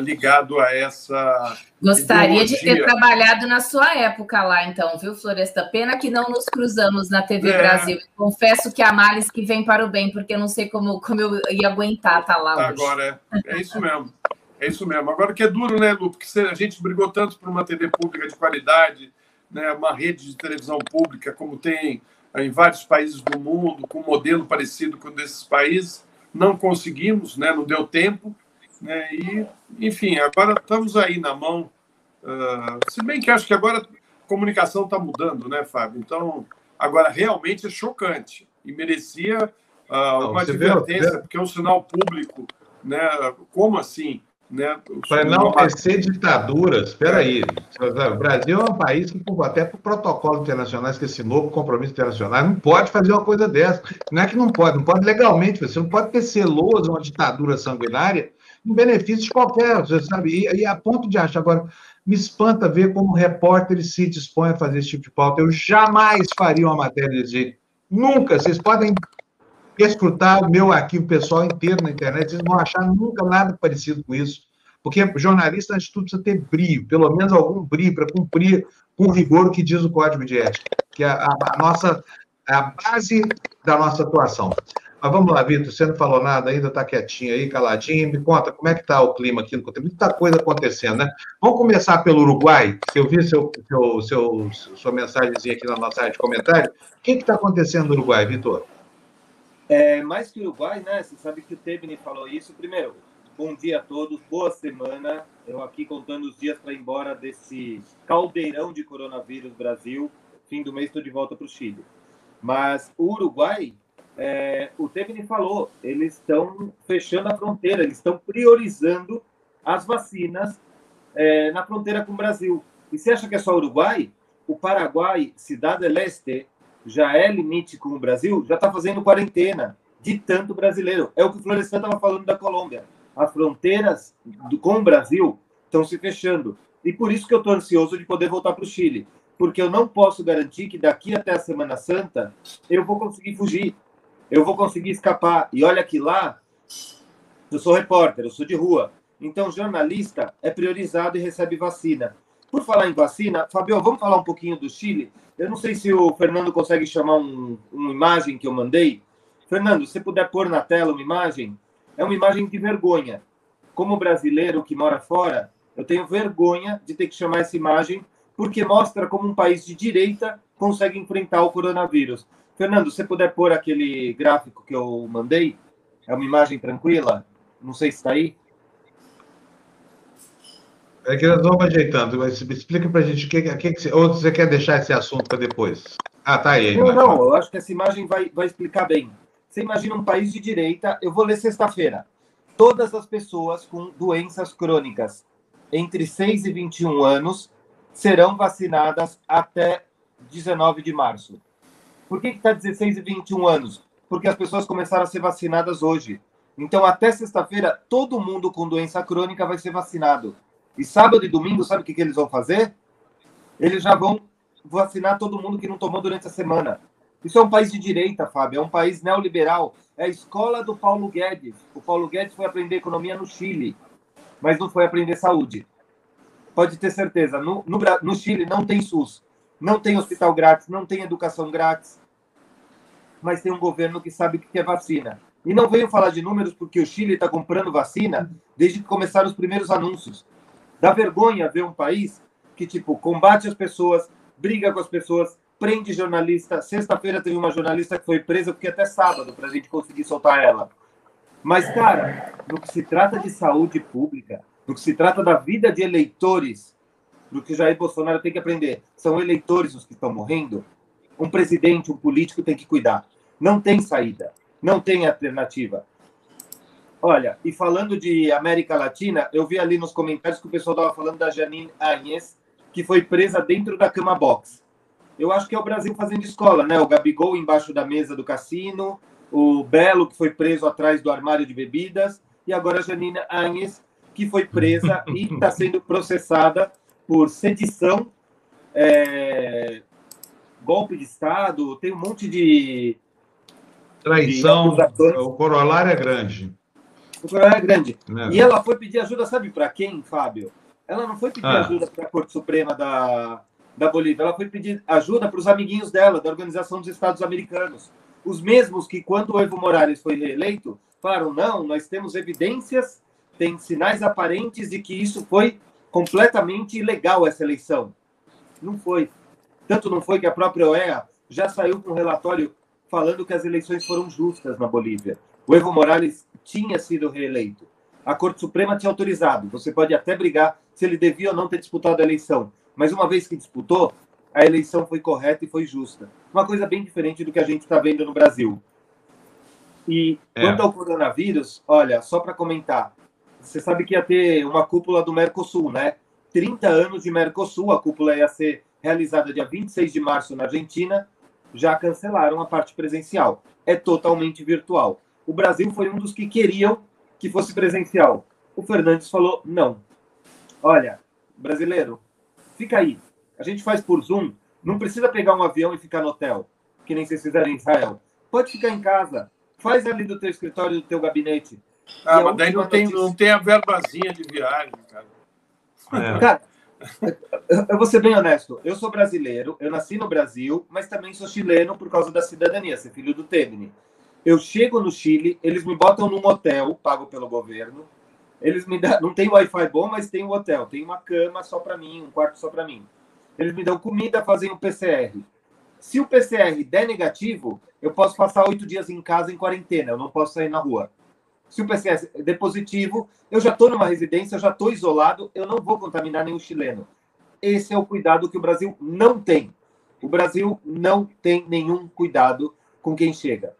ligado a essa. Gostaria ideologia. de ter trabalhado na sua época lá, então, viu, Floresta? Pena que não nos cruzamos na TV é. Brasil. Confesso que há males que vem para o bem, porque eu não sei como, como eu ia aguentar estar tá lá. Agora, é, é isso mesmo. É isso mesmo. Agora que é duro, né, Lu? Porque a gente brigou tanto por uma TV pública de qualidade, né, uma rede de televisão pública, como tem em vários países do mundo, com um modelo parecido com desses países não conseguimos, né? não deu tempo. Né? E, enfim, agora estamos aí na mão. Uh, se bem que acho que agora a comunicação está mudando, né, Fábio? Então, agora realmente é chocante e merecia uh, uma advertência, porque é um sinal público. Né? Como assim? Né? Para não ter ditadura, espera aí. O Brasil é um país que, até por protocolo internacionais que assinou, por compromisso internacional, não pode fazer uma coisa dessa. Não é que não pode, não pode legalmente, você não pode ter celoso uma ditadura sanguinária em benefício de qualquer, você sabe? E, e a ponto de achar agora, me espanta ver como repórteres se dispõem a fazer esse tipo de pauta. Eu jamais faria uma matéria desse jeito. Nunca. Vocês podem escrutar o meu arquivo pessoal inteiro na internet, vocês não vão achar nunca nada parecido com isso. Porque jornalista, antes de tudo, precisa ter brilho, pelo menos algum brilho, para cumprir com rigor o que diz o Código de Ética, que é a, a, nossa, a base da nossa atuação. Mas vamos lá, Vitor, você não falou nada ainda, está quietinho aí, caladinho. Me conta como é que está o clima aqui no Tem muita coisa acontecendo, né? Vamos começar pelo Uruguai. Eu vi seu, seu, seu, sua mensagenzinha aqui na nossa área de comentário. O que está acontecendo no Uruguai, Vitor? É, mais que o Uruguai, né? Você sabe que o Tebni falou isso. Primeiro, bom dia a todos, boa semana. Eu aqui contando os dias para ir embora desse caldeirão de coronavírus Brasil. Fim do mês estou de volta para o Chile. Mas o Uruguai, é, o Tebni falou, eles estão fechando a fronteira, eles estão priorizando as vacinas é, na fronteira com o Brasil. E você acha que é só Uruguai? O Paraguai, Cidade Leste, já é limite com o Brasil, já está fazendo quarentena de tanto brasileiro. É o que o Florestan estava falando da Colômbia. As fronteiras do, com o Brasil estão se fechando. E por isso que eu estou ansioso de poder voltar para o Chile. Porque eu não posso garantir que daqui até a Semana Santa eu vou conseguir fugir. Eu vou conseguir escapar. E olha que lá, eu sou repórter, eu sou de rua. Então, jornalista é priorizado e recebe vacina. Por falar em vacina, Fabio, vamos falar um pouquinho do Chile? Eu não sei se o Fernando consegue chamar um, uma imagem que eu mandei. Fernando, se puder pôr na tela uma imagem, é uma imagem de vergonha. Como brasileiro que mora fora, eu tenho vergonha de ter que chamar essa imagem, porque mostra como um país de direita consegue enfrentar o coronavírus. Fernando, se puder pôr aquele gráfico que eu mandei, é uma imagem tranquila? Não sei se está aí. É que nós vamos ajeitando, mas explica para a gente o que, que, que você, ou você quer deixar esse assunto para depois? Ah, tá aí. Não, não, eu acho que essa imagem vai, vai explicar bem. Você imagina um país de direita, eu vou ler sexta-feira. Todas as pessoas com doenças crônicas entre 6 e 21 anos serão vacinadas até 19 de março. Por que está 16 e 21 anos? Porque as pessoas começaram a ser vacinadas hoje. Então, até sexta-feira, todo mundo com doença crônica vai ser vacinado. E sábado e domingo, sabe o que, que eles vão fazer? Eles já vão vacinar todo mundo que não tomou durante a semana. Isso é um país de direita, Fábio, é um país neoliberal. É a escola do Paulo Guedes. O Paulo Guedes foi aprender economia no Chile, mas não foi aprender saúde. Pode ter certeza, no, no, no Chile não tem SUS, não tem hospital grátis, não tem educação grátis, mas tem um governo que sabe o que é vacina. E não venho falar de números porque o Chile está comprando vacina desde que começaram os primeiros anúncios. Dá vergonha ver um país que, tipo, combate as pessoas, briga com as pessoas, prende jornalista. Sexta-feira teve uma jornalista que foi presa, porque até sábado, para a gente conseguir soltar ela. Mas, cara, no que se trata de saúde pública, no que se trata da vida de eleitores, no que Jair Bolsonaro tem que aprender, são eleitores os que estão morrendo. Um presidente, um político tem que cuidar. Não tem saída, não tem alternativa. Olha, e falando de América Latina, eu vi ali nos comentários que o pessoal estava falando da Janine Agnes, que foi presa dentro da cama box. Eu acho que é o Brasil fazendo escola, né? O Gabigol embaixo da mesa do cassino, o Belo, que foi preso atrás do armário de bebidas, e agora a Janine Agnes, que foi presa e está sendo processada por sedição, é, golpe de Estado, tem um monte de. Traição, de o corolário é grande. O corolário é grande. É. E ela foi pedir ajuda, sabe para quem, Fábio? Ela não foi pedir ah. ajuda para a Corte Suprema da, da Bolívia, ela foi pedir ajuda para os amiguinhos dela, da Organização dos Estados Americanos. Os mesmos que, quando o Evo Morales foi reeleito, falaram: não, nós temos evidências, tem sinais aparentes de que isso foi completamente ilegal, essa eleição. Não foi. Tanto não foi que a própria OEA já saiu com um relatório falando que as eleições foram justas na Bolívia. O Evo Morales tinha sido reeleito. A Corte Suprema tinha autorizado. Você pode até brigar se ele devia ou não ter disputado a eleição. Mas uma vez que disputou, a eleição foi correta e foi justa. Uma coisa bem diferente do que a gente está vendo no Brasil. E é. quanto ao coronavírus, olha, só para comentar, você sabe que ia ter uma cúpula do Mercosul, né? 30 anos de Mercosul, a cúpula ia ser realizada dia 26 de março na Argentina, já cancelaram a parte presencial. É totalmente virtual. O Brasil foi um dos que queriam que fosse presencial. O Fernandes falou: não. Olha, brasileiro, fica aí. A gente faz por Zoom. Não precisa pegar um avião e ficar no hotel, que nem vocês fizeram em Israel. Pode ficar em casa. Faz ali do teu escritório, do teu gabinete. Ah, mas daí não tem, não tem a verbazinha de viagem, cara. É. Cara, eu vou ser bem honesto. Eu sou brasileiro, eu nasci no Brasil, mas também sou chileno por causa da cidadania, ser filho do Tebni. Eu chego no Chile, eles me botam num hotel pago pelo governo. Eles me dão, não tem Wi-Fi bom, mas tem um hotel, tem uma cama só para mim, um quarto só para mim. Eles me dão comida, fazem um PCR. Se o PCR der negativo, eu posso passar oito dias em casa em quarentena, eu não posso sair na rua. Se o PCR der positivo, eu já estou numa residência, já estou isolado, eu não vou contaminar nenhum chileno. Esse é o cuidado que o Brasil não tem. O Brasil não tem nenhum cuidado com quem chega.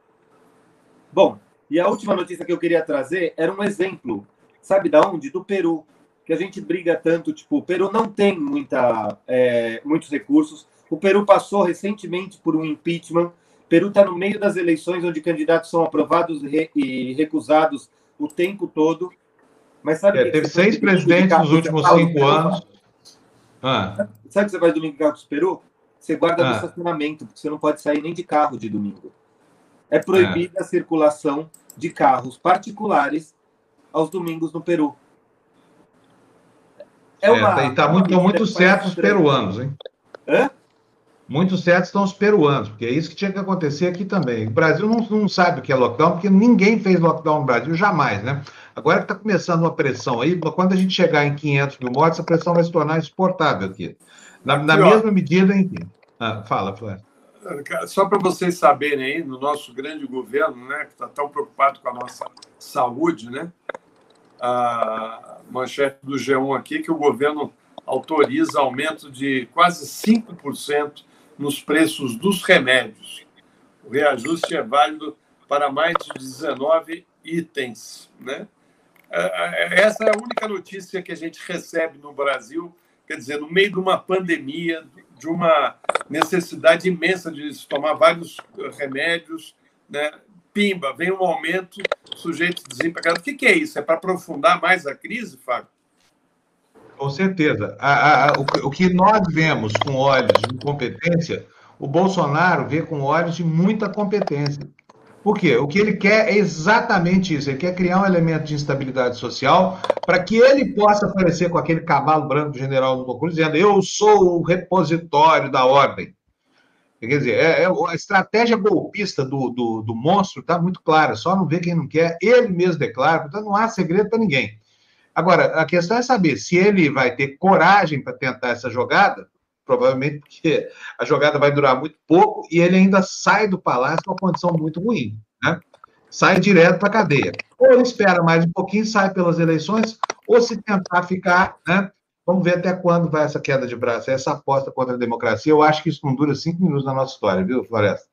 Bom, e a última notícia que eu queria trazer era um exemplo, sabe da onde? Do Peru, que a gente briga tanto, tipo, o Peru não tem muita, é, muitos recursos. O Peru passou recentemente por um impeachment. Peru está no meio das eleições onde candidatos são aprovados e recusados o tempo todo. Mas sabe é, teve seis presidentes nos últimos cinco anos. Ah. Sabe que você faz domingo em carro do Peru? Você guarda ah. no estacionamento, porque você não pode sair nem de carro de domingo é proibida é. a circulação de carros particulares aos domingos no Peru. É uma, é, tá muito, muito certo os peruanos, hein? Hã? Muito certo estão os peruanos, porque é isso que tinha que acontecer aqui também. O Brasil não, não sabe o que é lockdown, porque ninguém fez lockdown no Brasil, jamais, né? Agora que está começando uma pressão aí, quando a gente chegar em 500 mil mortes, a pressão vai se tornar insuportável aqui. Na, na mesma medida em que... Ah, fala, Flávio. Só para vocês saberem aí, no nosso grande governo, né, que está tão preocupado com a nossa saúde, né, a manchete do G1 aqui, que o governo autoriza aumento de quase 5% nos preços dos remédios. O reajuste é válido para mais de 19 itens. Né? É, é, essa é a única notícia que a gente recebe no Brasil, quer dizer, no meio de uma pandemia, de uma necessidade imensa de se tomar vários remédios, né? Pimba, vem um aumento, sujeito desempregado. O que é isso? É para aprofundar mais a crise, Fábio? Com certeza. A, a, o, o, que nós vemos com olhos de incompetência, o Bolsonaro vê com olhos de muita competência. Por quê? O que ele quer é exatamente isso. Ele quer criar um elemento de instabilidade social para que ele possa aparecer com aquele cavalo branco do general Lucro dizendo eu sou o repositório da ordem. Quer dizer, é, é a estratégia golpista do, do, do monstro está muito clara, só não vê quem não quer, ele mesmo declara, portanto não há segredo para ninguém. Agora, a questão é saber se ele vai ter coragem para tentar essa jogada, provavelmente porque a jogada vai durar muito pouco e ele ainda sai do palácio com uma condição muito ruim, né? Sai direto para a cadeia. Ou ele espera mais um pouquinho, sai pelas eleições, ou se tentar ficar, né? Vamos ver até quando vai essa queda de braço, essa aposta contra a democracia. Eu acho que isso não dura cinco minutos na nossa história, viu, Floresta?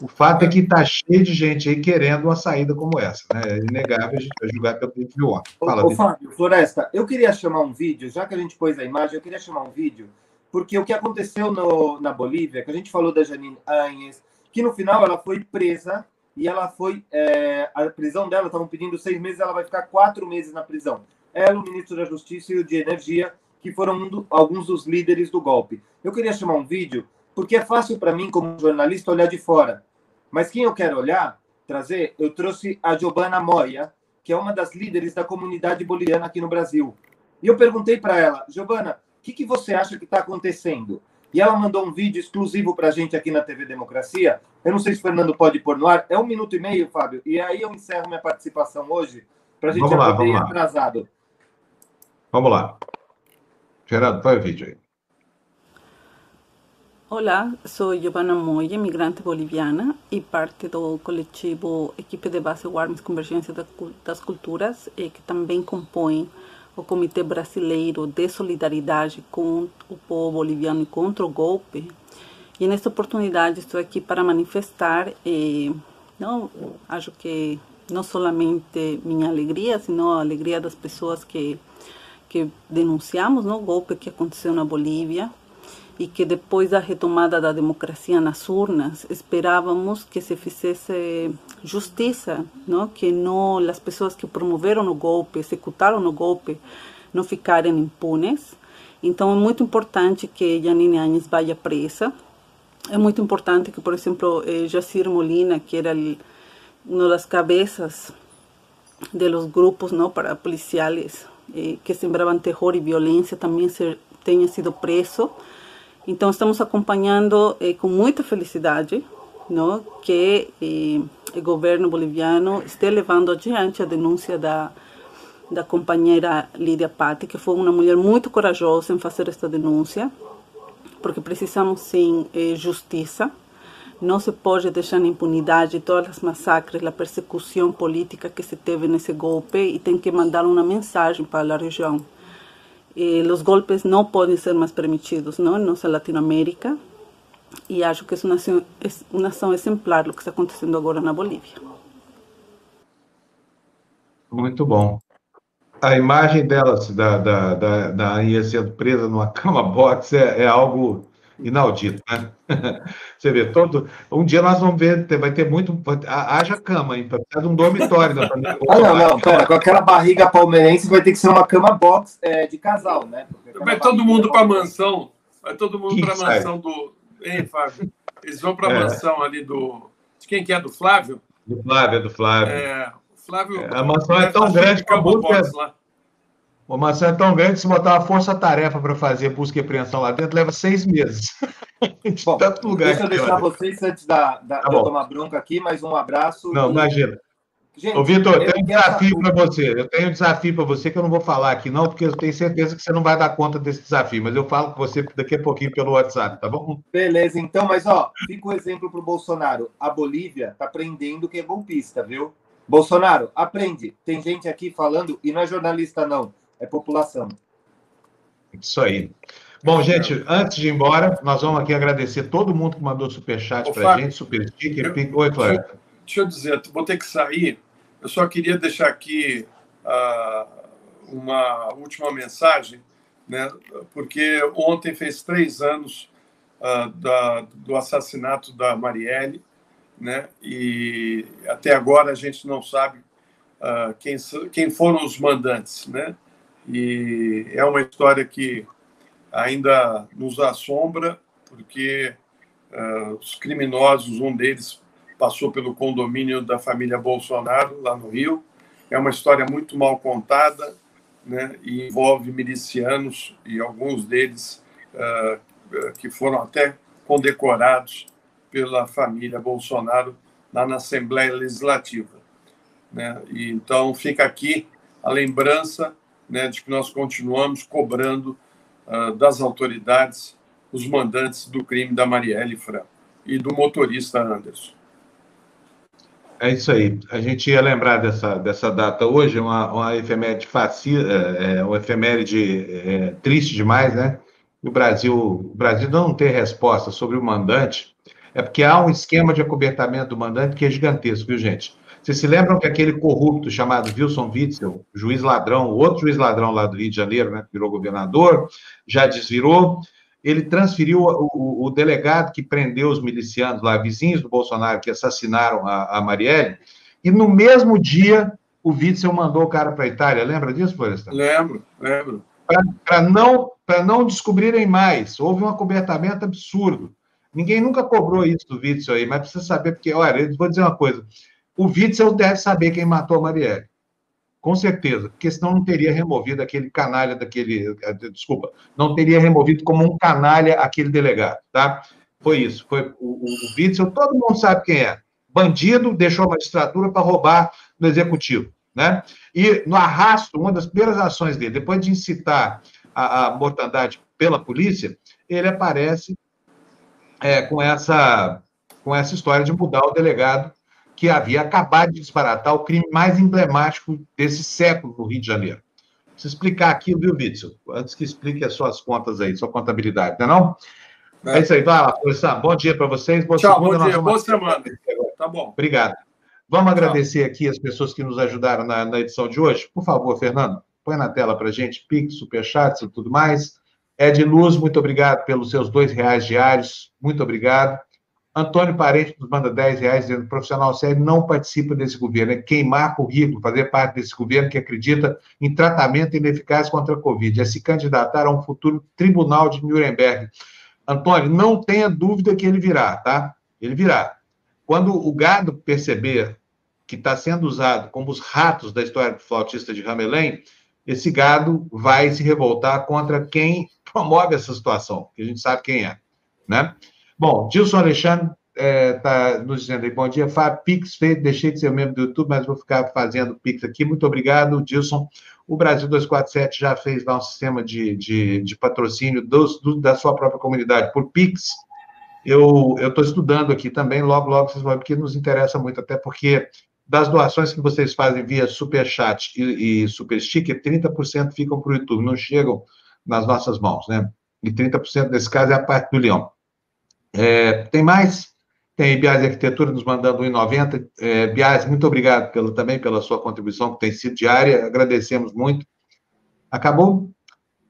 O fato é que está cheio de gente aí querendo uma saída como essa. Né? É inegável a gente julgar pelo que viu ontem. Fala, ô, ô Fábio, Floresta, eu queria chamar um vídeo, já que a gente pôs a imagem, eu queria chamar um vídeo porque o que aconteceu no, na Bolívia, que a gente falou da Janine Anhes, que no final ela foi presa e ela foi. É, a prisão dela, estavam pedindo seis meses, ela vai ficar quatro meses na prisão. ela, o ministro da Justiça e o de Energia, que foram um do, alguns dos líderes do golpe. Eu queria chamar um vídeo, porque é fácil para mim, como jornalista, olhar de fora. Mas quem eu quero olhar, trazer, eu trouxe a Giovanna Moya, que é uma das líderes da comunidade boliviana aqui no Brasil. E eu perguntei para ela, Giovanna, o que, que você acha que está acontecendo? E ela mandou um vídeo exclusivo para a gente aqui na TV Democracia. Eu não sei se o Fernando pode pôr no ar. É um minuto e meio, Fábio. E aí eu encerro minha participação hoje para a gente vamos lá, vamos atrasado. Lá. Vamos lá. Gerardo, põe o vídeo aí. Olá, sou Giovanna Moya, imigrante boliviana e parte do coletivo Equipe de Base Warmes Convergência das Culturas, que também compõe o Comitê Brasileiro de Solidariedade com o povo boliviano contra o golpe. E nesta oportunidade estou aqui para manifestar, eh, não, acho que não somente minha alegria, sino a alegria das pessoas que que denunciamos no golpe que aconteceu na Bolívia e que depois da retomada da democracia nas urnas esperávamos que se fizesse justiça, não? que não as pessoas que promoveram o golpe, executaram o golpe, não ficarem impunes. Então é muito importante que Janine Áñez vá presa. É muito importante que, por exemplo, eh, Jacir Molina, que era uma das cabeças de los grupos não para policiais eh, que sembravam terror e violência, também ser, tenha sido preso. Então estamos acompanhando eh, com muita felicidade não, que eh, o governo boliviano esteja levando adiante a denúncia da, da companheira Lídia Patti, que foi uma mulher muito corajosa em fazer esta denúncia, porque precisamos sim eh, justiça. Não se pode deixar na impunidade todas as massacres, a persecução política que se teve nesse golpe e tem que mandar uma mensagem para a região. E os golpes não podem ser mais permitidos não? em nossa Latinoamérica e acho que uma ação, é uma ação exemplar o que está acontecendo agora na Bolívia. Muito bom. A imagem dela, da, da, da, da presa numa cama box é, é algo inaudito, né? Você vê, todo. Um dia nós vamos ver, vai ter muito. Haja cama, hein? Precisa de um dormitório família. Ah, não, não, pera, com aquela barriga palmeirense vai ter que ser uma cama box é, de casal, né? Vai todo mundo para a mansão. Vai todo mundo para a mansão do, Hein, Fábio? Eles vão para a é. mansão ali do. De quem que é? Do Flávio? Do Flávio, do Flávio. É, Flávio. É, a mansão é tão grande que a busca. A mansão é tão grande que se botar uma força-tarefa para fazer busca e apreensão lá dentro, leva seis meses. Bom, tanto lugar. Deixa eu deixar vocês antes da, da, tá tomar bronca aqui, mais um abraço. Não, e... imagina. Gente, Ô, Vitor, eu tenho um desafio para você. Eu tenho um desafio para você que eu não vou falar aqui, não, porque eu tenho certeza que você não vai dar conta desse desafio, mas eu falo com você daqui a pouquinho pelo WhatsApp, tá bom? Beleza, então, mas ó, fica o um exemplo para o Bolsonaro. A Bolívia está aprendendo que é golpista, viu? Bolsonaro, aprende. Tem gente aqui falando, e não é jornalista, não, é população. Isso aí. Bom, gente, antes de ir embora, nós vamos aqui agradecer todo mundo que mandou superchat para a gente, super sticker. Oi, Cláudio. Deixa eu dizer, vou ter que sair. Eu só queria deixar aqui uh, uma última mensagem, né? porque ontem fez três anos uh, da, do assassinato da Marielle, né? e até agora a gente não sabe uh, quem, quem foram os mandantes. Né? E é uma história que ainda nos assombra, porque os criminosos, um deles passou pelo condomínio da família Bolsonaro, lá no Rio. É uma história muito mal contada, né, e envolve milicianos e alguns deles uh, que foram até condecorados pela família Bolsonaro lá na Assembleia Legislativa. Né? E, então, fica aqui a lembrança né, de que nós continuamos cobrando uh, das autoridades os mandantes do crime da Marielle Franco e do motorista Anderson. É isso aí. A gente ia lembrar dessa, dessa data hoje, uma, uma efeméride faci, é, é, uma efeméride é, triste demais, né? O Brasil, o Brasil não ter resposta sobre o mandante, é porque há um esquema de acobertamento do mandante que é gigantesco, viu, gente? Vocês se lembram que aquele corrupto chamado Wilson Witzel, juiz ladrão, outro juiz ladrão lá do Rio de Janeiro, né, que virou governador, já desvirou, ele transferiu o, o, delegado que prendeu os milicianos lá, vizinhos do Bolsonaro, que assassinaram a, a Marielle, e no mesmo dia o Witzel mandou o cara para a Itália. Lembra disso, Florestan? Lembro, lembro. Para não, não descobrirem mais. Houve um acobertamento absurdo. Ninguém nunca cobrou isso do Witzel aí, mas precisa saber, porque, olha, eu vou dizer uma coisa. O Witzel deve saber quem matou a Marielle. Com certeza, porque senão não teria removido aquele canalha daquele. Eh, desculpa, não teria removido como um canalha aquele delegado, tá? Foi isso. Foi o, o, o Witzel, todo mundo sabe quem é. Bandido, deixou a magistratura para roubar no executivo, né? E no arrasto, uma das primeiras ações dele, depois de incitar a, a mortandade pela polícia, ele aparece é, com, essa, com essa história de mudar o delegado que havia acabado de disparatar o crime mais emblemático desse século no Rio de Janeiro. Preciso explicar aqui, viu, Witzel? Antes que explique as suas contas aí, sua contabilidade, não é não? É, é isso aí, vai lá, professor. Bom dia para vocês. Boa Tchau, segunda, bom dia, boa semana. Tá bom. Obrigado. Vamos Tchau. agradecer aqui as pessoas que nos ajudaram na, na edição de hoje. Por favor, Fernando, põe na tela para gente, Pix, Superchats e tudo mais. Ed Luz, muito obrigado pelos seus dois reais diários. Muito obrigado. Antônio Parente nos manda 10 reais, dizendo profissional sério não participa desse governo, é queimar currículo, fazer parte desse governo que acredita em tratamento ineficaz contra a Covid, é se candidatar a um futuro tribunal de Nuremberg. Antônio, não tenha dúvida que ele virá, tá? Ele virá. Quando o gado perceber que está sendo usado como os ratos da história do flautista de Ramelém, esse gado vai se revoltar contra quem promove essa situação, que a gente sabe quem é, né? Bom, Dilson Alexandre está é, nos dizendo aí, bom dia, Fábio, Pix feito, deixei de ser membro do YouTube, mas vou ficar fazendo Pix aqui. Muito obrigado, Dilson. O Brasil 247 já fez lá um sistema de, de, de patrocínio dos, do, da sua própria comunidade por Pix. Eu estou estudando aqui também, logo, logo vocês vão ver, porque nos interessa muito, até porque das doações que vocês fazem via Superchat e, e Super Sticker, 30% ficam para o YouTube, não chegam nas nossas mãos, né? E 30% desse caso é a parte do Leão. É, tem mais? Tem Biase Arquitetura nos mandando 1,90. É, Biase, muito obrigado pelo, também pela sua contribuição, que tem sido diária. Agradecemos muito. Acabou?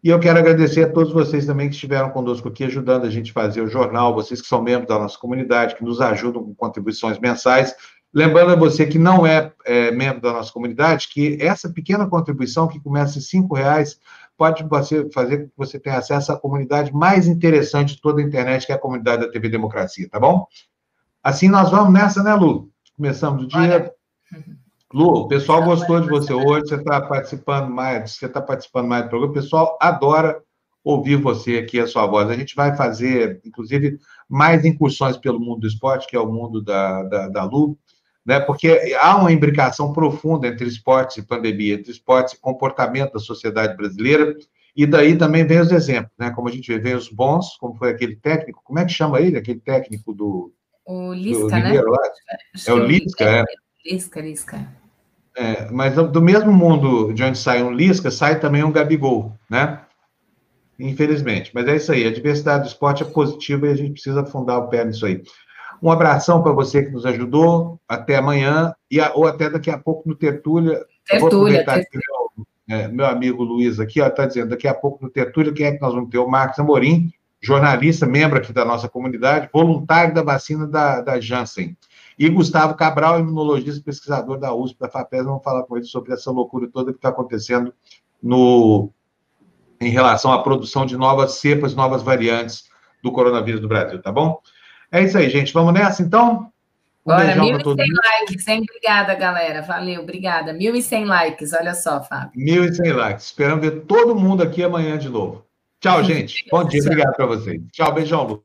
E eu quero agradecer a todos vocês também que estiveram conosco aqui, ajudando a gente a fazer o jornal, vocês que são membros da nossa comunidade, que nos ajudam com contribuições mensais. Lembrando a você que não é, é membro da nossa comunidade, que essa pequena contribuição, que começa em R$ reais pode você fazer com que você tenha acesso à comunidade mais interessante de toda a internet, que é a comunidade da TV Democracia, tá bom? Assim nós vamos nessa, né, Lu? Começamos o dia. Olha. Lu, o pessoal gostou de você hoje, você está participando mais, você está participando mais do programa, o pessoal adora ouvir você aqui, a sua voz. A gente vai fazer, inclusive, mais incursões pelo mundo do esporte, que é o mundo da, da, da Lu, né? porque há uma imbricação profunda entre esportes e pandemia, entre esportes e comportamento da sociedade brasileira, e daí também vem os exemplos, né? como a gente vê, vem os bons, como foi aquele técnico, como é que chama ele, aquele técnico do... O Lisca, do né? É o Lisca, é. Lisca, Lisca. É, mas do mesmo mundo de onde sai um Lisca, sai também um Gabigol, né? Infelizmente. Mas é isso aí, a diversidade do esporte é positiva e a gente precisa fundar o pé nisso aí. Um abração para você que nos ajudou. Até amanhã, e ou até daqui a pouco no Tertúlia. Tertúlia, Tertúlia. Meu, é, meu, amigo Luiz aqui está dizendo, daqui a pouco no Tertúlia, quem é que nós vamos ter? O Marcos Amorim, jornalista, membro aqui da nossa comunidade, voluntário da vacina da, da Janssen. E Gustavo Cabral, imunologista pesquisador da USP, da FAPES, vamos falar com ele sobre essa loucura toda que está acontecendo no, em relação à produção de novas cepas, novas variantes do coronavírus no Brasil, tá bom? É isso aí, gente. Vamos nessa, então? Um Bora, 1.100 likes, hein? Obrigada, galera. Valeu, obrigada. 1.100 likes, olha só, Fábio. 1.100 likes. Esperamos ver todo mundo aqui amanhã de novo. Tchau, gente. Bom dia, obrigado para vocês. Tchau, beijão, Lu.